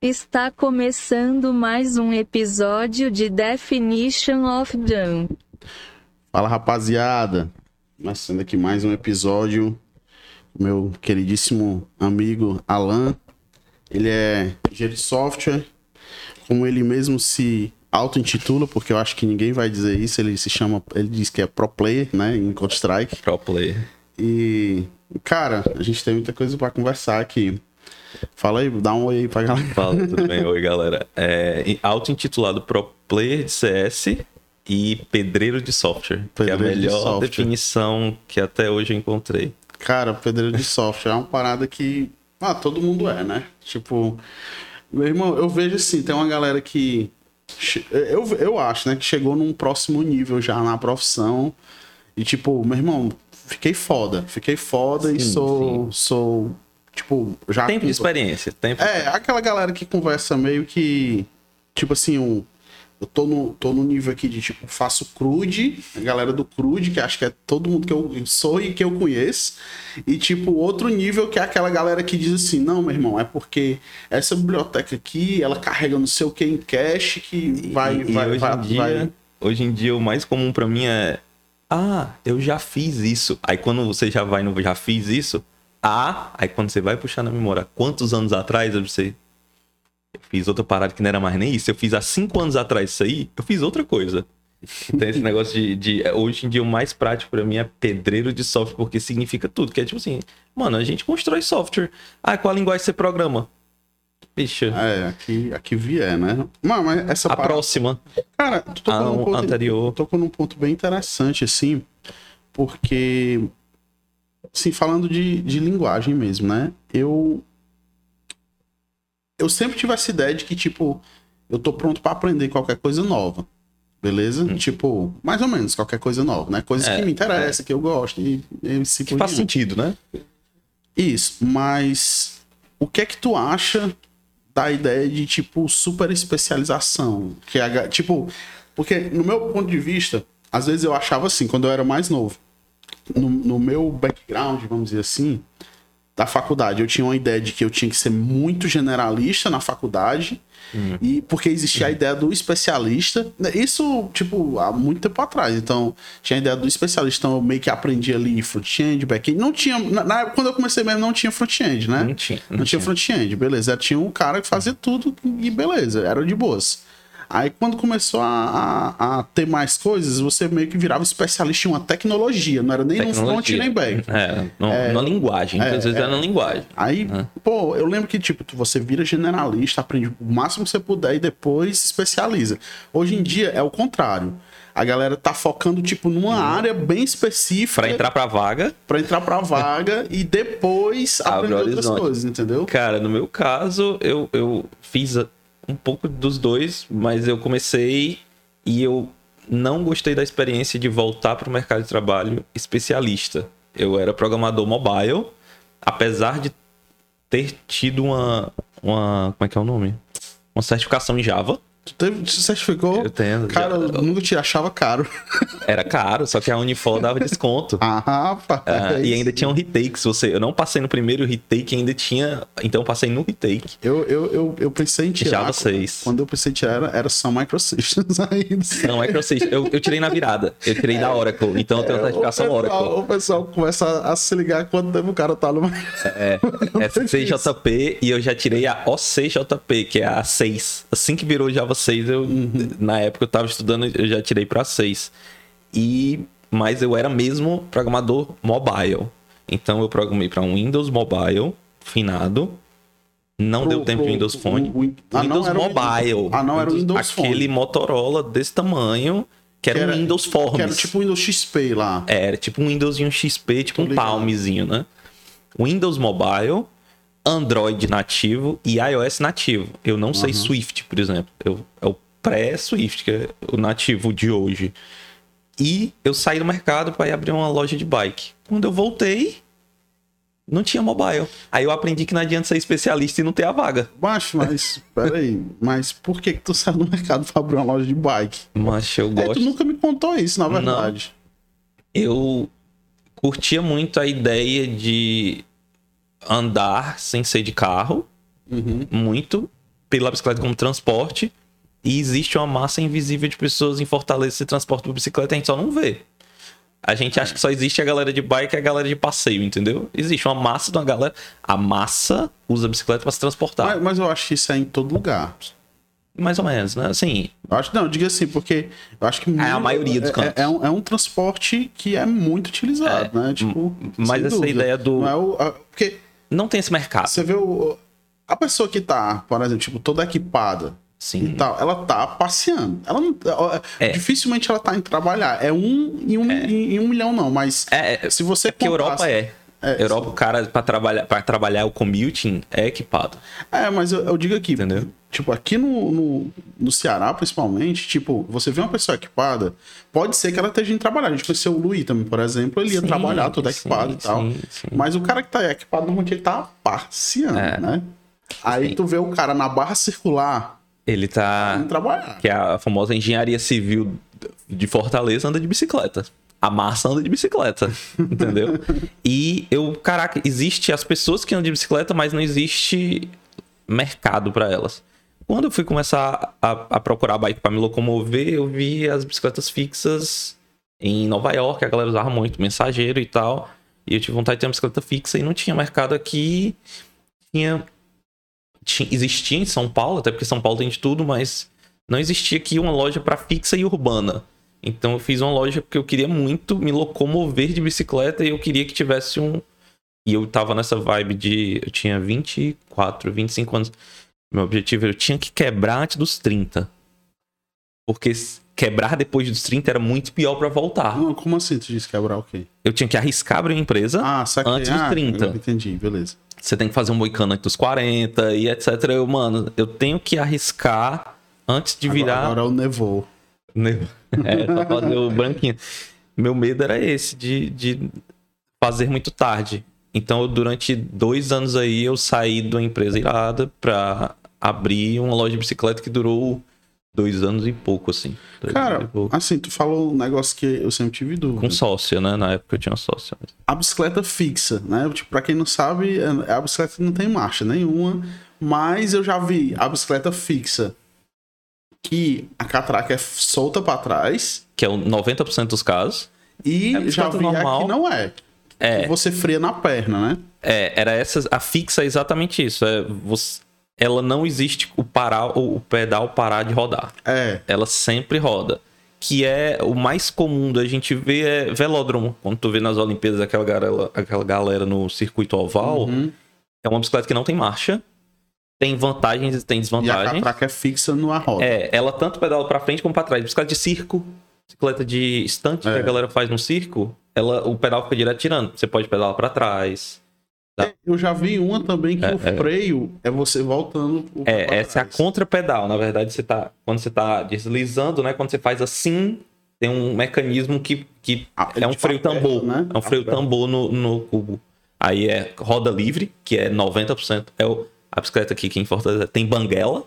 Está começando mais um episódio de Definition of Done. Fala rapaziada, começando aqui mais um episódio. Meu queridíssimo amigo Alan, ele é engenheiro de software, como ele mesmo se auto-intitula, porque eu acho que ninguém vai dizer isso, ele se chama, ele diz que é pro player, né, em Counter-Strike. Pro player. E, cara, a gente tem muita coisa para conversar aqui. Fala aí, dá um oi aí pra galera. Fala, tudo bem? Oi, galera. É auto-intitulado Pro Player de CS e Pedreiro de Software, Pedreiro que é a de melhor software. definição que até hoje eu encontrei. Cara, pedreiro de software é uma parada que. Ah, todo mundo é, né? Tipo. Meu irmão, eu vejo assim, tem uma galera que. Eu, eu acho, né, que chegou num próximo nível já na profissão. E, tipo, meu irmão, fiquei foda. Fiquei foda e Sim, sou. Tipo, já. Tempo de experiência. Tempo É, aquela galera que conversa meio que. Tipo assim, um, eu tô no, tô no nível aqui de tipo, faço crude, a galera do crude, que acho que é todo mundo que eu sou e que eu conheço. E tipo, outro nível que é aquela galera que diz assim: não, meu irmão, é porque essa biblioteca aqui, ela carrega não sei o que em cache que vai. e, e vai, hoje, vai, em dia, vai- hoje em dia, o mais comum pra mim é. Ah, eu já fiz isso. Aí quando você já vai no já fiz isso. Ah, aí quando você vai puxar na memória, quantos anos atrás eu sei. Eu fiz outra parada que não era mais nem isso. Eu fiz há cinco anos atrás isso aí, eu fiz outra coisa. Então esse negócio de, de- Hoje em dia o mais prático pra mim é pedreiro de software, porque significa tudo. Que é tipo assim, mano, a gente constrói software. Ah, qual a linguagem você programa? Bicha, É, aqui, aqui vier, né? Mano, mas essa a parada- próxima. Cara, tu tocou A num ponto, anterior. tocou num ponto bem interessante, assim, porque, assim, falando de, de linguagem mesmo, né? Eu. Eu sempre tive essa ideia de que, tipo, eu tô pronto pra aprender qualquer coisa nova. Beleza? Tipo, mais ou menos qualquer coisa nova, né? Coisas Hum. É, que me interessam, que eu gosto. E, e assim Que faz sentido, né? Isso, mas o que é que tu acha da ideia de, tipo, super especialização? Que é, tipo, porque no meu ponto de vista, às vezes eu achava assim, quando eu era mais novo, no, no meu background, vamos dizer assim, da faculdade, eu tinha uma ideia de que eu tinha que ser muito generalista na faculdade, e porque existia a ideia do especialista, isso, tipo, há muito tempo atrás. Então, tinha a ideia do especialista, então eu meio que aprendi ali front-end, back-end. Não tinha, na, na quando eu comecei mesmo, não tinha front-end, né? Não tinha. Não, tinha front-end, beleza. Tinha um cara que fazia tudo e beleza, era de boas. Aí quando começou a, a, a ter mais coisas, você meio que virava especialista em uma tecnologia, não era nem no front nem back. É, no- na linguagem. Muitas vezes é, na linguagem. Aí, pô, eu lembro que, tipo, você vira generalista, aprende o máximo que você puder e depois se especializa. Hoje em dia é o contrário. A galera tá focando, tipo, numa área bem específica Pra entrar pra vaga, pra entrar pra vaga e depois Abre aprender outras coisas, entendeu? cara, no meu caso, eu, eu fiz a- um pouco dos dois, mas eu comecei e eu não gostei da experiência de voltar pro mercado de trabalho especialista. Eu era programador mobile, apesar de ter tido uma. uma como é que é o nome? Uma certificação em Java. Tu teve, certificou? Eu tenho. Cara, eu nunca te achava caro. Era caro, só que a Unifor dava desconto. Ah, rapaz. Ah, e ainda tinha um retake. Se você, eu não passei no primeiro retake, ainda tinha. Então eu passei no retake. Eu, eu, eu, eu pensei em tirar. Java 6. Quando eu pensei em tirar, era, era só Microsystems ainda. Não, Microsystems. Eu, eu tirei na virada. Eu tirei da Oracle. Então eu tenho a certificação o pessoal, Oracle. o pessoal começa a, a se ligar quando o cara tá no. É, SCJP e eu já tirei a OCJP, que é a 6. Assim que virou Java 6, eu, na época eu tava estudando, eu já tirei pra 6. E, mas eu era mesmo programador mobile. Então eu programei pra um Windows Mobile, finado. Não Pro- deu tempo de pro- Windows Phone. o- o- ah, não, Windows Mobile. Windows- ah, não, era o Windows Phone. Aquele Motorola desse tamanho, que era, Que era- um Windows Forms. Que era tipo o Windows XP lá. Era tipo um Windows e um XP, tipo Tô um ligado. Palmzinho, né? Windows Mobile, Android nativo e iOS nativo. Eu não sei Swift, por exemplo. Eu, é o pré-Swift, que é o nativo de hoje. E eu saí do mercado para ir abrir uma loja de bike. Quando eu voltei, não tinha mobile. Aí eu aprendi que não adianta ser especialista e não ter a vaga. Baixo, mas. peraí. Mas por que, que tu saiu do mercado pra abrir uma loja de bike? Mas eu É, tu gosto. nunca me contou isso, na verdade. eu curtia muito a ideia de andar sem ser de carro, Uhum. muito. pela bicicleta como transporte. E existe uma massa invisível de pessoas em Fortaleza que se transportam por bicicleta, a gente só não vê. A gente acha que só existe a galera de bike e a galera de passeio, entendeu? Existe uma massa de uma galera. A massa usa a bicicleta para se transportar. Mas, mas eu acho que isso é em todo lugar. Mais ou menos, né? Assim, Eu acho, não, diga assim, porque eu acho que. a maioria dos é- cantos. É, é um, é um transporte que é muito utilizado, né? Tipo. mas essa dúvida. ideia do- Não é o, a- porque não tem esse mercado. você vê o. A pessoa que tá, por exemplo, tipo, toda equipada Sim. e tal, ela tá passeando. Ela não, É. Dificilmente ela tá indo trabalhar. É um em um, em, em um milhão, não, mas. É, é se você porque contasse- Europa é. É, Europa, o cara, pra trabalhar, pra trabalhar o commuting, é equipado. É, mas eu, eu digo aqui, Entendeu? tipo, aqui no, no, no Ceará, principalmente, tipo, você vê uma pessoa equipada, pode ser que ela esteja indo trabalhar. A gente conheceu o Luiz também, por exemplo, ele ia Sim, trabalhar todo sim, equipado e tal. sim, sim. Mas o cara que tá equipado, normalmente ele tá passeando, É. né? Aí Sim. tu vê o cara na barra circular Ele tá. indo trabalhar. Que é a famosa engenharia civil de Fortaleza anda de bicicleta. A massa anda de bicicleta, entendeu? E eu, caraca, existe as pessoas que andam de bicicleta, mas não existe mercado para elas. Quando eu fui começar a, a procurar bike para me locomover, eu vi as bicicletas fixas em Nova York, a galera usava muito, mensageiro e tal. E eu tive vontade de ter uma bicicleta fixa e não tinha mercado aqui. Tinha, tinha existia em São Paulo, até porque São Paulo tem de tudo, mas não existia aqui uma loja para fixa e urbana. Então eu fiz uma loja porque eu queria muito me locomover de bicicleta e eu queria que tivesse um. E eu tava nessa vibe de. Eu tinha 24, 25 anos. Meu objetivo era eu tinha que quebrar antes dos 30. Porque quebrar depois dos 30 era muito pior para voltar. Não, como assim tu disse quebrar o quê? Eu tinha que arriscar abrir uma empresa. Ah, saquei. Antes dos ah, 30. eu Entendi, beleza. Você tem que fazer um moicano antes dos 40 e etc. Eu, mano, eu tenho que arriscar antes de Agora, virar. agora é o nevou. Né? É, só fazer o branquinho. Meu medo era esse, de, de fazer muito tarde. Então, eu, durante dois anos aí, eu saí de uma empresa irada pra abrir uma loja de bicicleta que durou dois anos e pouco, assim. E Cara, pouco. assim, tu falou um negócio que eu sempre tive dúvida. Com sócia, né? Na época eu tinha sócia. a bicicleta fixa, né? Tipo, pra quem não sabe, é- a bicicleta não tem marcha nenhuma, mas eu já vi a bicicleta fixa que a catraca é solta pra trás Que é o 90% dos casos. e É já vi normal. que não é. É. Que você freia na perna, né? É, era essa. A fixa é exatamente isso. É, você, ela não existe o parar, o pedal parar de rodar. É. Ela sempre roda. Que é o mais comum da gente ver é velódromo. Quando tu vê nas Olimpíadas aquela galera, aquela galera no circuito oval, Uhum. é uma bicicleta que não tem marcha. Tem vantagens e tem E a desvantagens. catraca é fixa numa roda. É, ela tanto pedala pra frente como pra trás. Bicicleta de circo, bicicleta de estante que É. a galera faz no circo, ela, o pedal fica direto tirando. Você pode pedalar pra trás. É, Eu já vi uma também que É, o é. freio é você voltando. É, essa é a trás. contrapedal. Na verdade, você tá. Quando você tá deslizando, né? Quando você faz assim, tem um mecanismo que, que Ah, é um freio tambor. né? É um freio tambor no, no cubo. Aí é roda livre, que é 90%. É o, a bicicleta aqui que em Fortaleza tem banguela,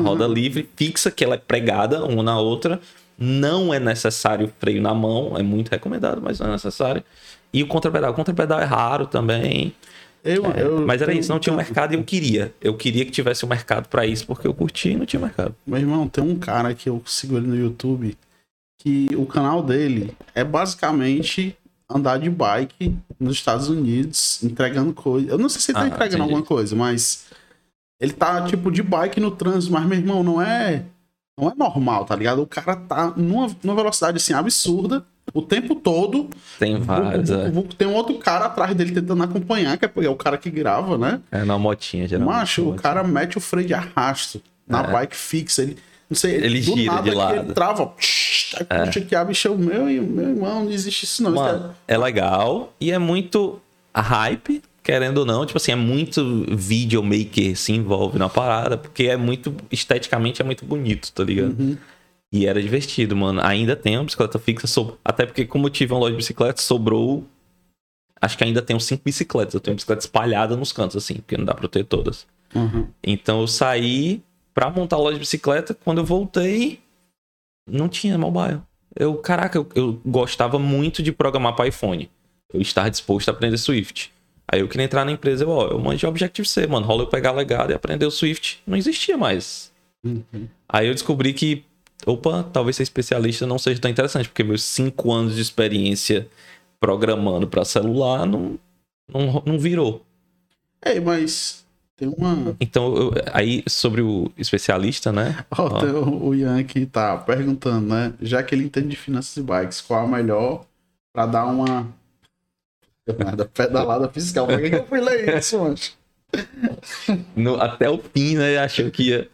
roda livre, fixa, que ela é pregada uma na outra. Não é necessário freio na mão, é muito recomendado, mas não é necessário. E o contrapedal. O contrapedal é raro também. Eu, eu Mas era tenho- isso, não tinha um mercado e eu queria. Eu queria que tivesse um mercado pra isso, porque eu curti e não tinha mercado. Meu irmão, tem um cara que eu sigo ele no YouTube que o canal dele é basicamente andar de bike nos Estados Unidos, entregando coisa. Eu não sei se ele tá Ah, entregando entendi. alguma coisa, mas ele tá tipo de bike no trânsito, mas meu irmão, não é não é normal, tá ligado? O cara tá numa, numa velocidade assim absurda o tempo todo. Tem vários, O- o- é. o- tem um outro cara atrás dele tentando acompanhar, que é é o cara que grava, né? É na motinha, geralmente. Macho, o cara mete o freio de arrasto na É. bike fixa. Ele, não sei, Ele gira de lado. É. Ele trava. Psh, aí puxa que a bicha, meu, e- meu irmão, não existe isso não. Isso Mano, é legal e é muito hype, querendo ou não. Tipo assim, é muito videomaker se envolve na parada, porque é muito, esteticamente é muito bonito, tá ligado? Uhum. E era divertido, mano. Ainda tem uma bicicleta fixa, so- até porque como eu tive uma loja de bicicleta, sobrou... Acho que ainda tem uns cinco bicicletas. Eu tenho bicicleta espalhada nos cantos, assim, porque não dá pra eu ter todas. é- Uhum. Então eu saí pra montar a loja de bicicleta. Quando eu voltei, não tinha mobile. Eu, caraca, eu, eu gostava muito de programar para iPhone. Eu estava disposto a aprender Swift. Aí eu queria entrar na empresa, eu, ó, eu manjo Objective-C, mano. Rola eu pegar legado e aprender o Swift. Não existia mais. Uhum. Aí eu descobri que, opa, talvez ser especialista não seja tão interessante, porque meus cinco anos de experiência programando para celular não, não, não virou. É, mas tem uma. Então, eu- aí sobre o especialista, né? Ó. tem o, Ian aqui tá perguntando, né? Já que ele entende de finanças e bikes, qual a melhor pra dar uma. Nada, pedalada fiscal. Por que, que eu fui ler isso, mano? No- até o fim, né? Achou que ia,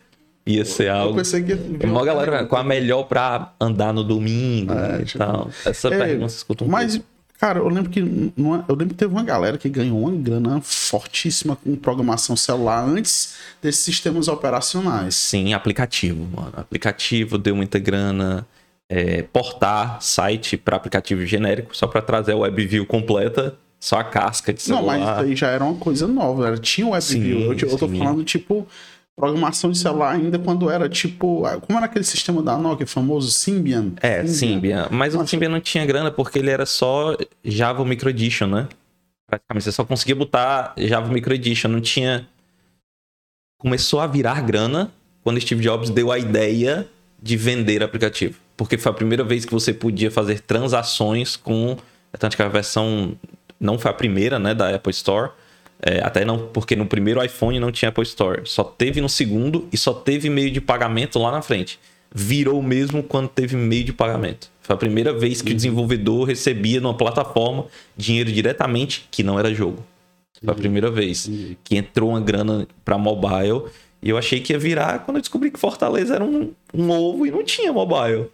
ia ser Eu algo. pensei que. Uma galera com a melhor pra andar no domingo É, e tipo, tal. Essa é, pergunta escuta um Mas, pouco. Cara, eu lembro que. não é- Eu lembro que teve uma galera que ganhou uma grana fortíssima com programação celular antes desses sistemas operacionais. Sim, aplicativo, mano. Aplicativo deu muita grana. É, portar site para aplicativo genérico, só para trazer a WebView completa, só a casca de Não, celular. mas isso aí já era uma coisa nova. Era, tinha WebView. Sim, eu, eu tô sim. falando, tipo, programação de celular ainda quando era, tipo... Como era aquele sistema da Nokia famoso? Symbian? É, Symbian. Mas o Nossa. Symbian não tinha grana porque ele era só Java Micro Edition, né? Praticamente, você só conseguia botar Java Micro Edition. Não tinha... Começou a virar grana quando Steve Jobs deu a ideia de vender aplicativo. Porque foi a primeira vez que você podia fazer transações com... Tanto que a versão não foi a primeira, né, da Apple Store. É, até não, porque no primeiro iPhone não tinha Apple Store. Só teve no segundo e só teve meio de pagamento lá na frente. Virou mesmo quando teve meio de pagamento. Foi a primeira vez que o desenvolvedor recebia numa plataforma dinheiro diretamente que não era jogo. Foi a primeira vez Entendi. que entrou uma grana para mobile. E eu achei que ia virar quando eu descobri que Fortaleza era um, um ovo e não tinha mobile.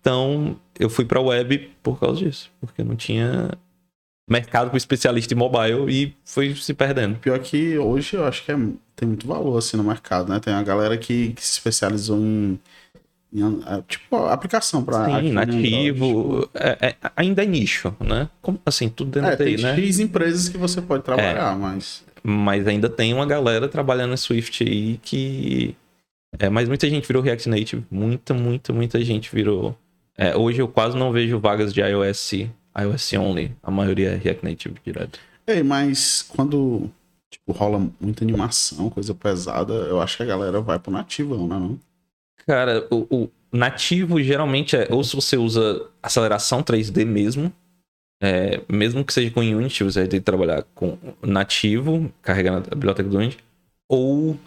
Então eu fui para web por causa disso, porque não tinha mercado com especialista em mobile e foi se perdendo. Pior que hoje eu acho que é- tem muito valor, assim, no mercado, né? Tem uma galera que, que se especializou em... em, é, tipo, aplicação pra... Sim, nativo. É- é- ainda é nicho, né? Como, assim, tudo dentro É, da TI, tem né? X empresas que você pode trabalhar, mas... Mas ainda tem uma galera trabalhando em Swift aí que. É, mas muita gente virou React Native. Muita, muita, muita gente virou. É, hoje eu quase não vejo vagas de iOS, iOS only. A maioria é React Native direto. Ei, mas quando tipo, rola muita animação, coisa pesada, eu acho que a galera vai pro nativão, né? Não? Cara, o, o nativo geralmente é ou se você usa aceleração 3D mesmo, é, mesmo que seja com Unity, você vai ter que trabalhar com nativo, carregando a biblioteca do Unity, ou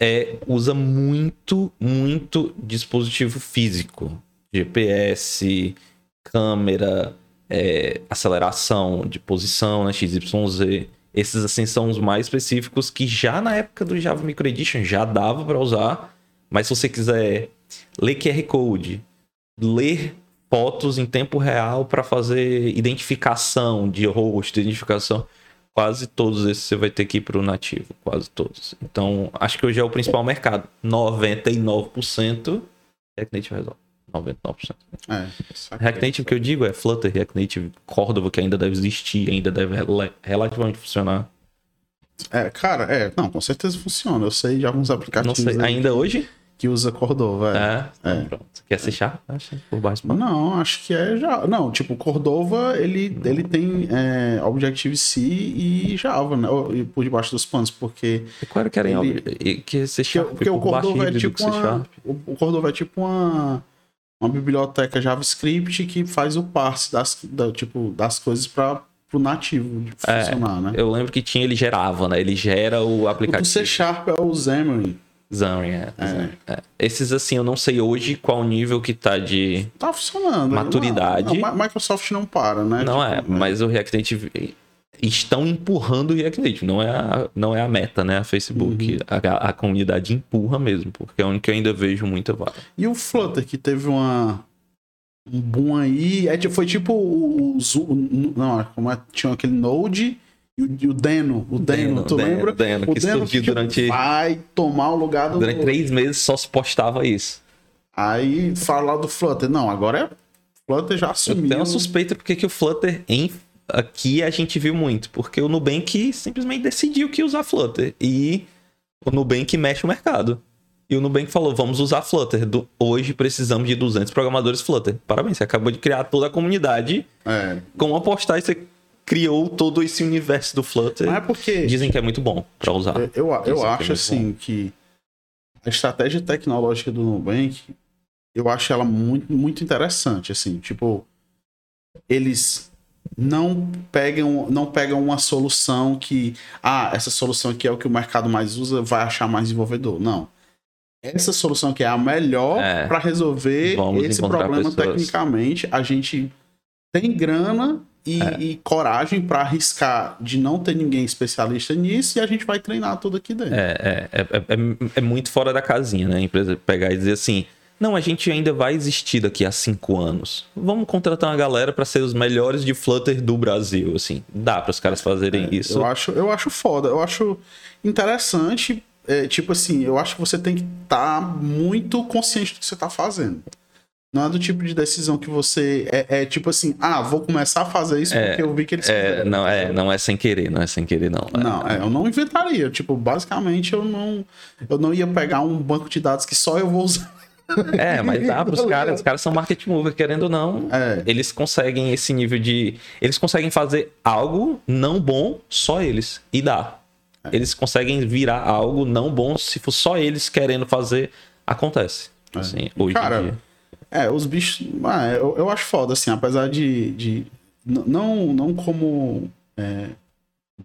é, usa muito, muito dispositivo físico, GPS, câmera, é, aceleração de posição, né, XYZ. Esses assim são os mais específicos que já na época do Java Micro Edition já dava para usar, mas se você quiser ler QR Code, ler fotos em tempo real para fazer identificação de rosto, identificação, quase todos esses você vai ter que ir para o nativo, quase todos. Então, acho que hoje é o principal mercado. 99% React Native resolve. 99%. É. React Native que eu digo é Flutter, React Native, Cordova, que ainda deve existir, ainda deve rela- relativamente funcionar. É, cara, é, não, com certeza funciona. Eu sei de alguns aplicativos sei, ainda hoje? que usa Cordova. É. É, então pronto. Quer? Acho, por baixo. Não, acho que é já. Não, tipo, Cordova, ele, ele tem é, Objective-C e Java, né? E Por debaixo dos panos, porque. Qual era que era em Ele- ob- e- que Porque, Sharp? porque o por baixo Cordova é tipo C uma. O o Cordova é tipo uma. Uma biblioteca JavaScript que faz o parse das, da- tipo, das coisas para o nativo de É, funcionar, né? Eu lembro que tinha, ele gerava, né? Ele gera o O aplicativo. C Sharp é o Xamarin. Xamarin, é. Xamarin, é. Esses, assim, eu não sei hoje qual nível que tá de... Tá funcionando. Maturidade. Não, não, Microsoft não para, né? Não Tipo, é, mas o React Native... Estão empurrando o React Native, não é a, não é a meta, né? A Facebook, Uhum. a, a comunidade empurra mesmo, porque é onde que eu ainda vejo muita vaga. E o Flutter, que teve uma. Um boom aí. É, foi tipo o. não, como é, tinha aquele Node e o, o Deno. O Deno, tu Deno, lembra? Deno, o que Deno tipo, durante, Vai tomar o lugar do. durante três meses, só se postava isso. Aí falar do Flutter. Não, agora é. Flutter já assumiu. tenho uma suspeita porque que o Flutter em aqui a gente viu muito, porque o Nubank simplesmente decidiu que ia usar Flutter e o Nubank mexe o mercado. E o Nubank falou: "Vamos usar Flutter. Do- hoje precisamos de 200 programadores Flutter". Parabéns, você acabou de criar toda a comunidade É. com uma postagem você criou todo esse universo do Flutter. Não é porque. Dizem que é muito bom pra usar. Eu, eu, eu que é acho muito assim que a estratégia tecnológica do Nubank, eu acho ela muito, muito interessante, assim, tipo, eles não pegam, não pegam uma solução que, ah, essa solução aqui é o que o mercado mais usa, vai achar mais desenvolvedor. Não. Essa solução aqui é a melhor É. para resolver esse problema pessoas. tecnicamente. A gente tem grana e, É. e coragem para arriscar de não ter ninguém especialista nisso e a gente vai treinar tudo aqui dentro. É, é, é, é- é muito fora da casinha, né? A empresa pegar e dizer assim: não, a gente ainda vai existir daqui a cinco anos. Vamos contratar uma galera para ser os melhores de Flutter do Brasil. Assim, dá para os caras fazerem isso. Eu acho, eu acho foda, eu acho interessante. é, tipo assim, eu acho que você tem que estar muito consciente do que você tá fazendo. Não é do tipo de decisão que você. É, é tipo assim, ah, vou começar a fazer isso É, porque eu vi que eles É, fizeram. não, é, não é sem querer, não é sem querer, não. É- Não, é, eu não inventaria. Tipo, basicamente, eu não, eu não ia pegar um banco de dados que só eu vou usar. É, mas dá pros caras, os caras são market mover, querendo ou não. É. Eles conseguem esse nível de. Eles conseguem fazer algo não bom, só eles. E dá. É. Eles conseguem virar algo não bom, se for só eles querendo fazer, acontece. Assim, hoje Cara, em dia. É, os bichos. ah, eu, eu acho foda, assim, apesar de. de não, não como é,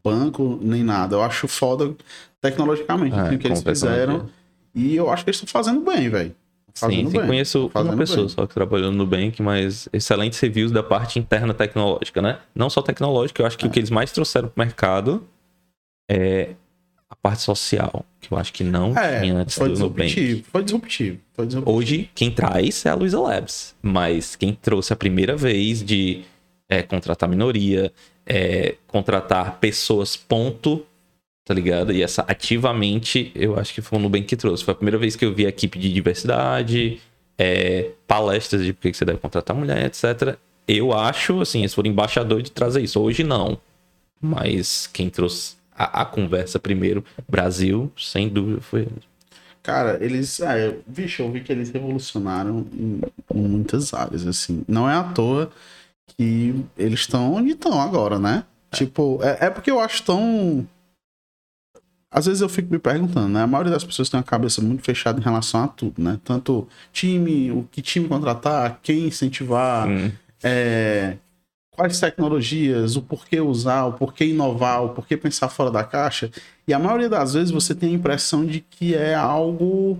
banco nem nada. Eu acho foda tecnologicamente É, assim, o que eles fizeram. E eu acho que eles estão fazendo bem, velho. Sim, sim, conheço uma pessoa bem. só que trabalhou no Nubank, mas excelentes reviews da parte interna tecnológica, né? Não só tecnológica, eu acho que o que eles mais trouxeram pro mercado é a parte social, que eu acho que não tinha É, antes foi do Nubank. Foi disruptivo. Foi disruptivo. Hoje, quem traz é a Luiza Labs. Mas quem trouxe a primeira vez de é, contratar minoria, é, contratar pessoas, ponto, tá ligado? E essa ativamente, eu acho que foi o Nubank que trouxe. Foi a primeira vez que eu vi a equipe de diversidade, é, palestras de por que você deve contratar mulher, etc. Eu acho, assim, eles foram embaixador de trazer isso. Hoje não. Mas quem trouxe a, a conversa primeiro, Brasil, sem dúvida, foi ele. Cara, eles. É, vixe, eu vi que eles revolucionaram em, em muitas áreas, assim. Não é à toa que eles estão onde estão agora, né? Tipo, é, é porque eu acho tão. Às vezes eu fico me perguntando, né? A maioria das pessoas tem uma cabeça muito fechada em relação a tudo, né? Tanto time, o que time contratar, quem incentivar, Hum. é, quais tecnologias, o porquê usar, o porquê inovar, o porquê pensar fora da caixa. E a maioria das vezes você tem a impressão de que é algo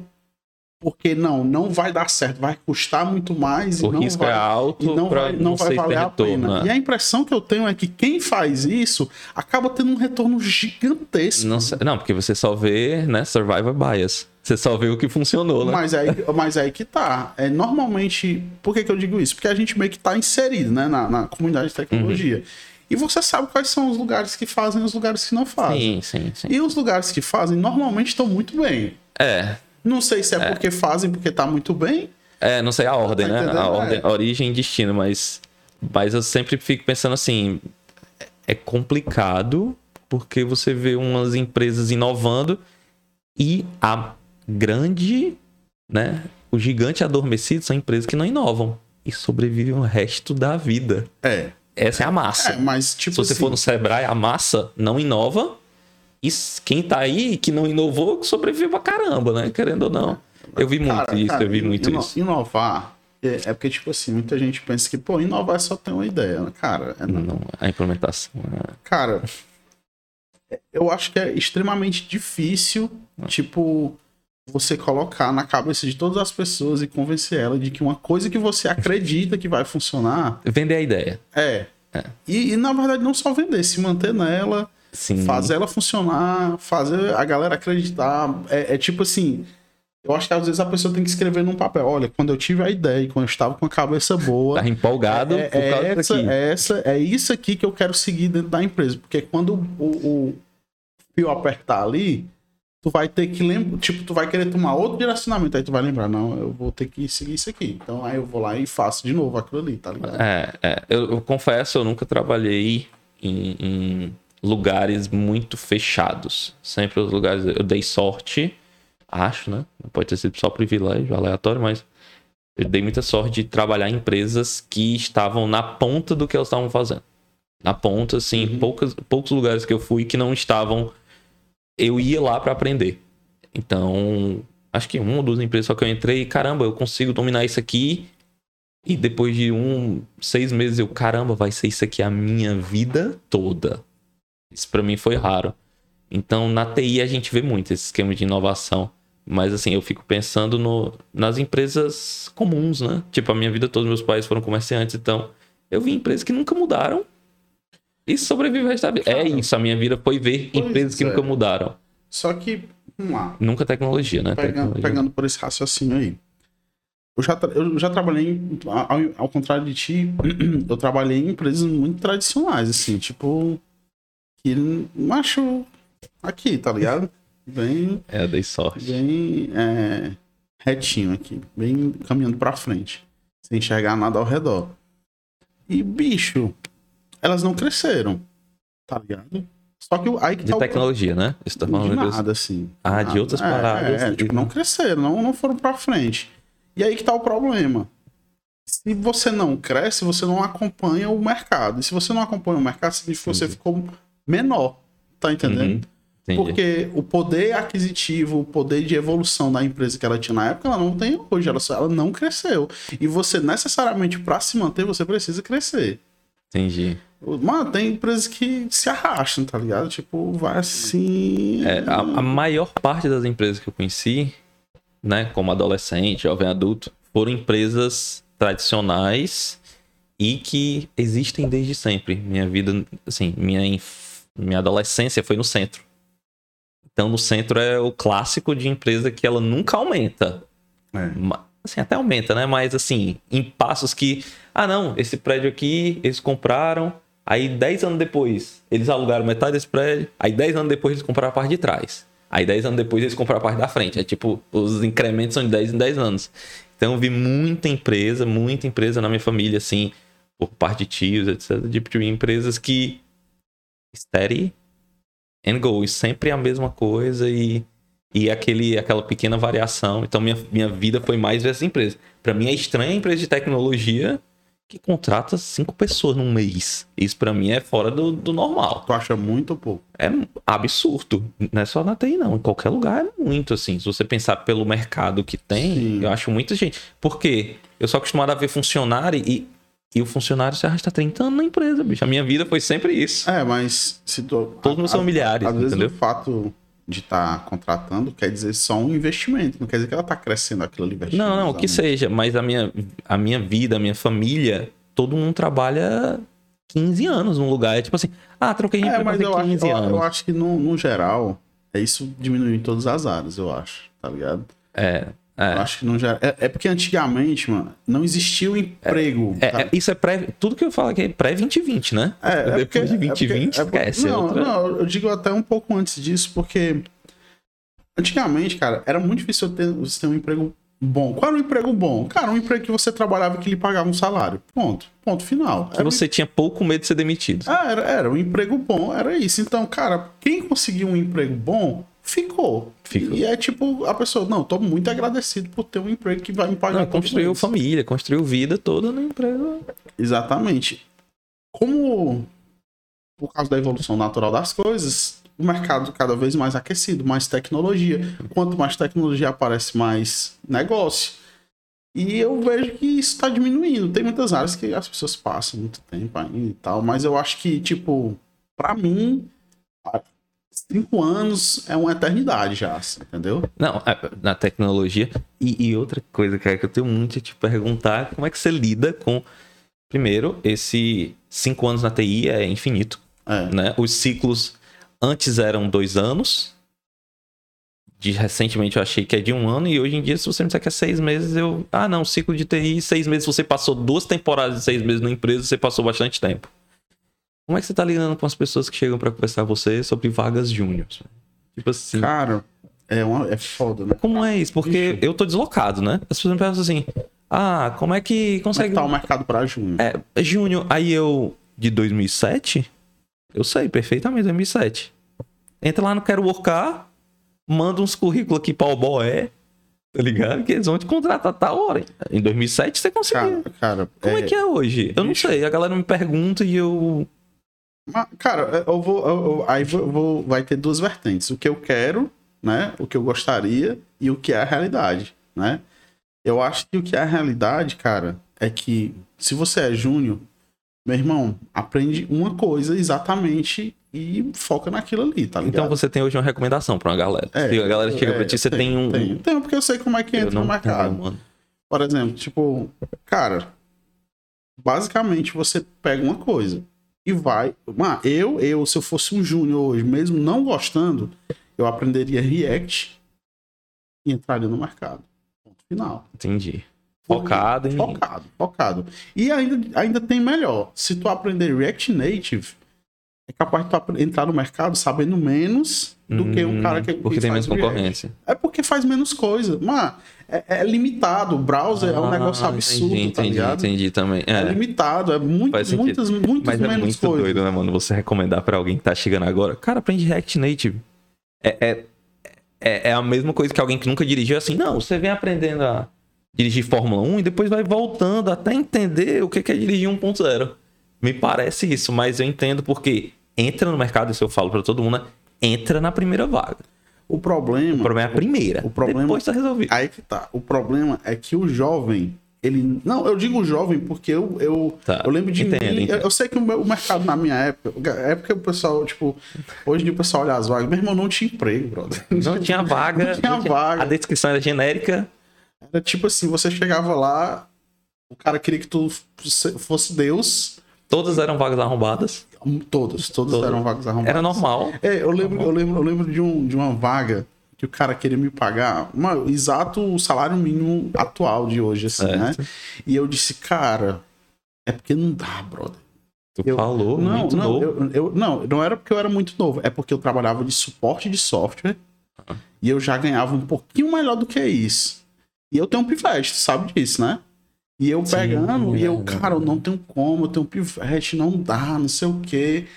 porque não, não vai dar certo, vai custar muito mais O e não risco vai, é alto e não vai, não vai valer a retorno, pena. né? E a impressão que eu tenho é que quem faz isso acaba tendo um retorno gigantesco. Não, não, porque você só vê, né, survivor bias. Você só vê o que funcionou, né? Mas aí, mas aí que tá. É, normalmente, por que, que eu digo isso? Porque a gente meio que tá inserido né, na, na comunidade de tecnologia. Uhum. E você sabe quais são os lugares que fazem e os lugares que não fazem. Sim, sim, sim. E os lugares que fazem normalmente estão muito bem. É, Não sei se é, porque fazem porque tá muito bem. é, não sei a ordem, Tá né? A ordem, É. origem e destino, mas, mas eu sempre fico pensando assim, é complicado porque você vê umas empresas inovando e a grande, né, o gigante adormecido são empresas que não inovam e sobrevivem o resto da vida. É. Essa é a massa. É, mas tipo Se você assim, for no Sebrae, a massa não inova. S- quem tá aí que não inovou sobrevive pra caramba, né? Querendo ou não. Eu vi muito cara, isso, cara, eu vi muito ino- isso. Inovar é, é porque, tipo assim, muita gente pensa que, pô, inovar é só ter uma ideia. né? Cara, é, Não, a implementação. né? Cara, eu acho que é extremamente difícil, tipo, você colocar na cabeça de todas as pessoas e convencer ela de que uma coisa que você acredita que vai funcionar Vender a ideia. é. E, e, na verdade não só vender, se manter nela, Sim. fazer ela funcionar, fazer a galera acreditar. É, é tipo assim. Eu acho que às vezes a pessoa tem que escrever num papel. Olha, quando eu tive a ideia quando eu estava com a cabeça boa, Tá empolgado é, é essa, é essa, é isso aqui que eu quero seguir dentro da empresa. Porque quando o, o fio apertar ali, tu vai ter que lembrar, tipo, tu vai querer tomar outro direcionamento. Aí tu vai lembrar, não, eu vou ter que seguir isso aqui. Então aí eu vou lá e faço de novo aquilo ali, tá ligado? É, é. Eu, eu confesso, eu nunca trabalhei em, em lugares muito fechados. Sempre os lugares. Eu dei sorte, acho, né? Não pode ter sido só privilégio, aleatório, mas eu dei muita sorte de trabalhar em empresas que estavam na ponta do que elas estavam fazendo. Na ponta, assim, poucas, poucos lugares que eu fui que não estavam. Eu ia lá para aprender. Então, acho que uma ou duas empresas só que eu entrei, caramba, eu consigo dominar isso aqui. E depois de um, seis meses, eu, caramba, vai ser isso aqui a minha vida toda. Isso para mim foi raro. Então, na TI a gente vê muito esse esquema de inovação. Mas assim, eu fico pensando no, nas empresas comuns, né? Tipo, a minha vida toda, meus pais foram comerciantes, então eu vi empresas que nunca mudaram e sobreviver vida. É isso, a minha vida foi ver Pois empresas que é. nunca mudaram. Só que, vamos lá. Nunca tecnologia, né? Pegando, Tecnologia. pegando por esse raciocínio aí. Eu já, eu já trabalhei, ao, ao contrário de ti, eu trabalhei em empresas muito tradicionais, assim, tipo. Que não acho aqui, tá ligado? Bem, É, dei sorte. bem é, retinho aqui, bem caminhando pra frente, sem enxergar nada ao redor. E, bicho, elas não cresceram, tá ligado? Só que o- aí que De tá o tecnologia, né? Isso tá falando de de coisa- nada, assim. Ah, de Nada. outras É, paradas. É, tipo, não cresceram, não, não foram pra frente. E aí que tá o problema. Se você não cresce, você não acompanha o mercado. E se você não acompanha o mercado, significa que você ficou menor. Tá entendendo? Uhum. Porque o poder aquisitivo, o poder de evolução da empresa que ela tinha na época, ela não tem hoje. Ela, só- ela não cresceu. E você, necessariamente, pra se manter, você precisa crescer. Entendi. Mano, tem empresas que se arrastam, tá ligado? Tipo, vai assim. É, a, a maior parte das empresas que eu conheci, né, como adolescente, jovem adulto, foram empresas tradicionais e que existem desde sempre. Minha vida, assim, minha, inf- minha adolescência foi no centro. Então, no centro é o clássico de empresa que ela nunca aumenta. É. Assim, até aumenta, né? Mas, assim, em passos que... Ah, não, esse prédio aqui, eles compraram... Aí, 10 anos depois, eles alugaram metade desse prédio. Aí, 10 anos depois, eles compraram a parte de trás. Aí, 10 anos depois, eles compraram a parte da frente. É tipo, os incrementos são de 10 em 10 anos. Então, eu vi muita empresa, muita empresa na minha família, assim, por parte de tios, etc. Tipo, de empresas que... Steady and go. E sempre a mesma coisa e... E aquele, aquela pequena variação. Então, minha, minha vida foi mais ver essa empresa. Pra mim, é estranha a empresa de tecnologia que contrata cinco pessoas num mês. Isso pra mim é fora do, do normal. Tu acha muito ou pouco? É absurdo. Não é só na TI, não. Em qualquer lugar é muito, assim. Se você pensar pelo mercado que tem, Sim. eu acho muita gente. Porque eu sou acostumado a ver funcionário e, e o funcionário se arrasta 30 anos na empresa, bicho. A minha vida foi sempre isso. É, mas se tu. Todos meus a- familiares, Às vezes entendeu? o fato de estar contratando quer dizer só um investimento. Não quer dizer que ela tá crescendo aquilo ali. Não, não, o que seja, mas a minha, a minha vida, a minha família, todo mundo trabalha 15 anos num lugar. É tipo assim, ah, troquei de É, emprego mas eu acho, 15 eu, anos. eu acho que no, no geral, é isso diminui em todas as áreas, eu acho. Tá ligado? É, Eu é. acho que no geral. É, é porque antigamente, mano, não existia o emprego. É, é, isso é pré. Tudo que eu falo aqui é pré-2020, né? É, é Depois porque- de é 2020, porque- é porque- esquece. é Não, outra- não, eu digo até um pouco antes disso, porque antigamente, cara, era muito difícil ter, você ter um emprego bom. Qual era um emprego bom? Cara, um emprego que você trabalhava e que lhe pagava um salário. Ponto. Ponto final. Que Era um- você tinha pouco medo de ser demitido. Ah, era, era um emprego bom, era isso. Então, cara, quem conseguiu um emprego bom, ficou. Ficou. E é tipo, a pessoa, não, tô muito agradecido por ter um emprego que vai me pagar. Não, construiu mês." família, construiu vida toda no emprego. Exatamente. Como, por causa da evolução natural das coisas, o mercado cada vez mais aquecido, mais tecnologia. Quanto mais tecnologia aparece, mais negócio. E eu vejo que isso está diminuindo. Tem muitas áreas que as pessoas passam muito tempo ainda e tal, mas eu acho que, tipo, pra mim, cinco anos é uma eternidade já, assim, entendeu? Não, é, na tecnologia. E, e outra coisa, cara, que eu tenho muito a te perguntar, como é que você lida com. Primeiro, esse cinco anos na TI é infinito, É. né? Os ciclos antes eram dois anos. De, recentemente eu achei que é de um ano, e hoje em dia, se você me disser que é seis meses, eu. Ah, não, ciclo de TI, seis meses. Você passou duas temporadas de seis meses na empresa, você passou bastante tempo. Como é que você tá lidando com as pessoas que chegam pra conversar com você sobre vagas júniors? Tipo assim. Cara, é, uma, é foda, né? Como é isso? Porque Bicho. eu tô deslocado, né? As pessoas me perguntam assim: ah, como é que Como é consegue. que tá o mercado pra junho? É, Júnior, aí eu, de 2007, eu sei perfeitamente, 2007. Entra lá no Quero Workar, manda uns currículos aqui pra Oboé, tá ligado? Que eles vão te contratar tal hora. Em 2007 você conseguiu. Cara, cara Como é, que é hoje? Eu não sei. A galera me pergunta e eu. Mas, cara, eu vou. eu- eu- aí vou, vou- vai ter duas vertentes. O que eu quero, né? O que eu gostaria e o que é a realidade, né? Eu acho que o que é a realidade, cara, é que se você é júnior, meu irmão, aprende uma coisa exatamente e foca naquilo ali, tá ligado? Então você tem hoje uma recomendação pra uma galera. É, Se a galera chega é, pra ti, você tenho, tem um. Tenho, tenho, porque eu sei como é que entra no mercado. tenho, mano. Por exemplo, tipo, cara, basicamente você pega uma coisa e vai. Mano, eu, eu, se eu fosse um júnior hoje, mesmo não gostando, eu aprenderia React e entraria no mercado. Ponto final. Entendi. Focado em. Focado, focado. E ainda, ainda tem melhor. Se tu aprender React Native, é capaz de tu entrar no mercado sabendo menos do que um Hum, cara que Porque que tem faz menos React. concorrência. É porque faz menos coisa. Mano, é, é limitado. O browser é um Ah, negócio absurdo, entendi, tá entendi, ligado? entendi também. É. É. limitado, é muito, muitas, muitas Mas é menos muito coisas. doido, né, mano? Você recomendar pra alguém que tá chegando agora. Cara, aprende React Native. É, é, é, é a mesma coisa que alguém que nunca dirigiu assim. Não, você vem aprendendo a dirigir Fórmula 1 e depois vai voltando até entender o que é dirigir 1.0. Me parece isso, mas eu entendo porque entra no mercado, isso eu falo pra todo mundo, né? entra na primeira vaga. O problema, O problema é a primeira. o problema- Depois tá resolvido. aí que tá. O problema é que o jovem, ele. Não, eu digo jovem porque eu, eu, Tá, eu lembro de entendo, mim. entendo. Eu, sei que o, meu- o mercado na minha época, época o pessoal, tipo, hoje o pessoal olha as vagas, meu irmão não tinha emprego, brother. Não tinha vaga. Não tinha vaga. A descrição era genérica. Era tipo assim, você chegava lá, o cara queria que tu fosse Deus. Todas eram vagas arrombadas. Todos, todos Todas. eram vagas arrombadas. Era normal. É, eu lembro, eu lembro, eu lembro de, um, de uma vaga que o cara queria me pagar uma, exato o salário mínimo atual de hoje, assim, Certo. né? E eu disse, cara, é porque não dá, brother. Tu Eu- falou não, muito não, novo. eu, eu- não, não era porque eu era muito novo, é porque eu trabalhava de suporte de software Ah. e eu já ganhava um pouquinho melhor do que isso. E eu tenho um pivete, tu sabe disso, né? E eu Sim, pegando, e eu, é. cara, eu não tenho como, eu tenho pivete, não dá, não sei o quê.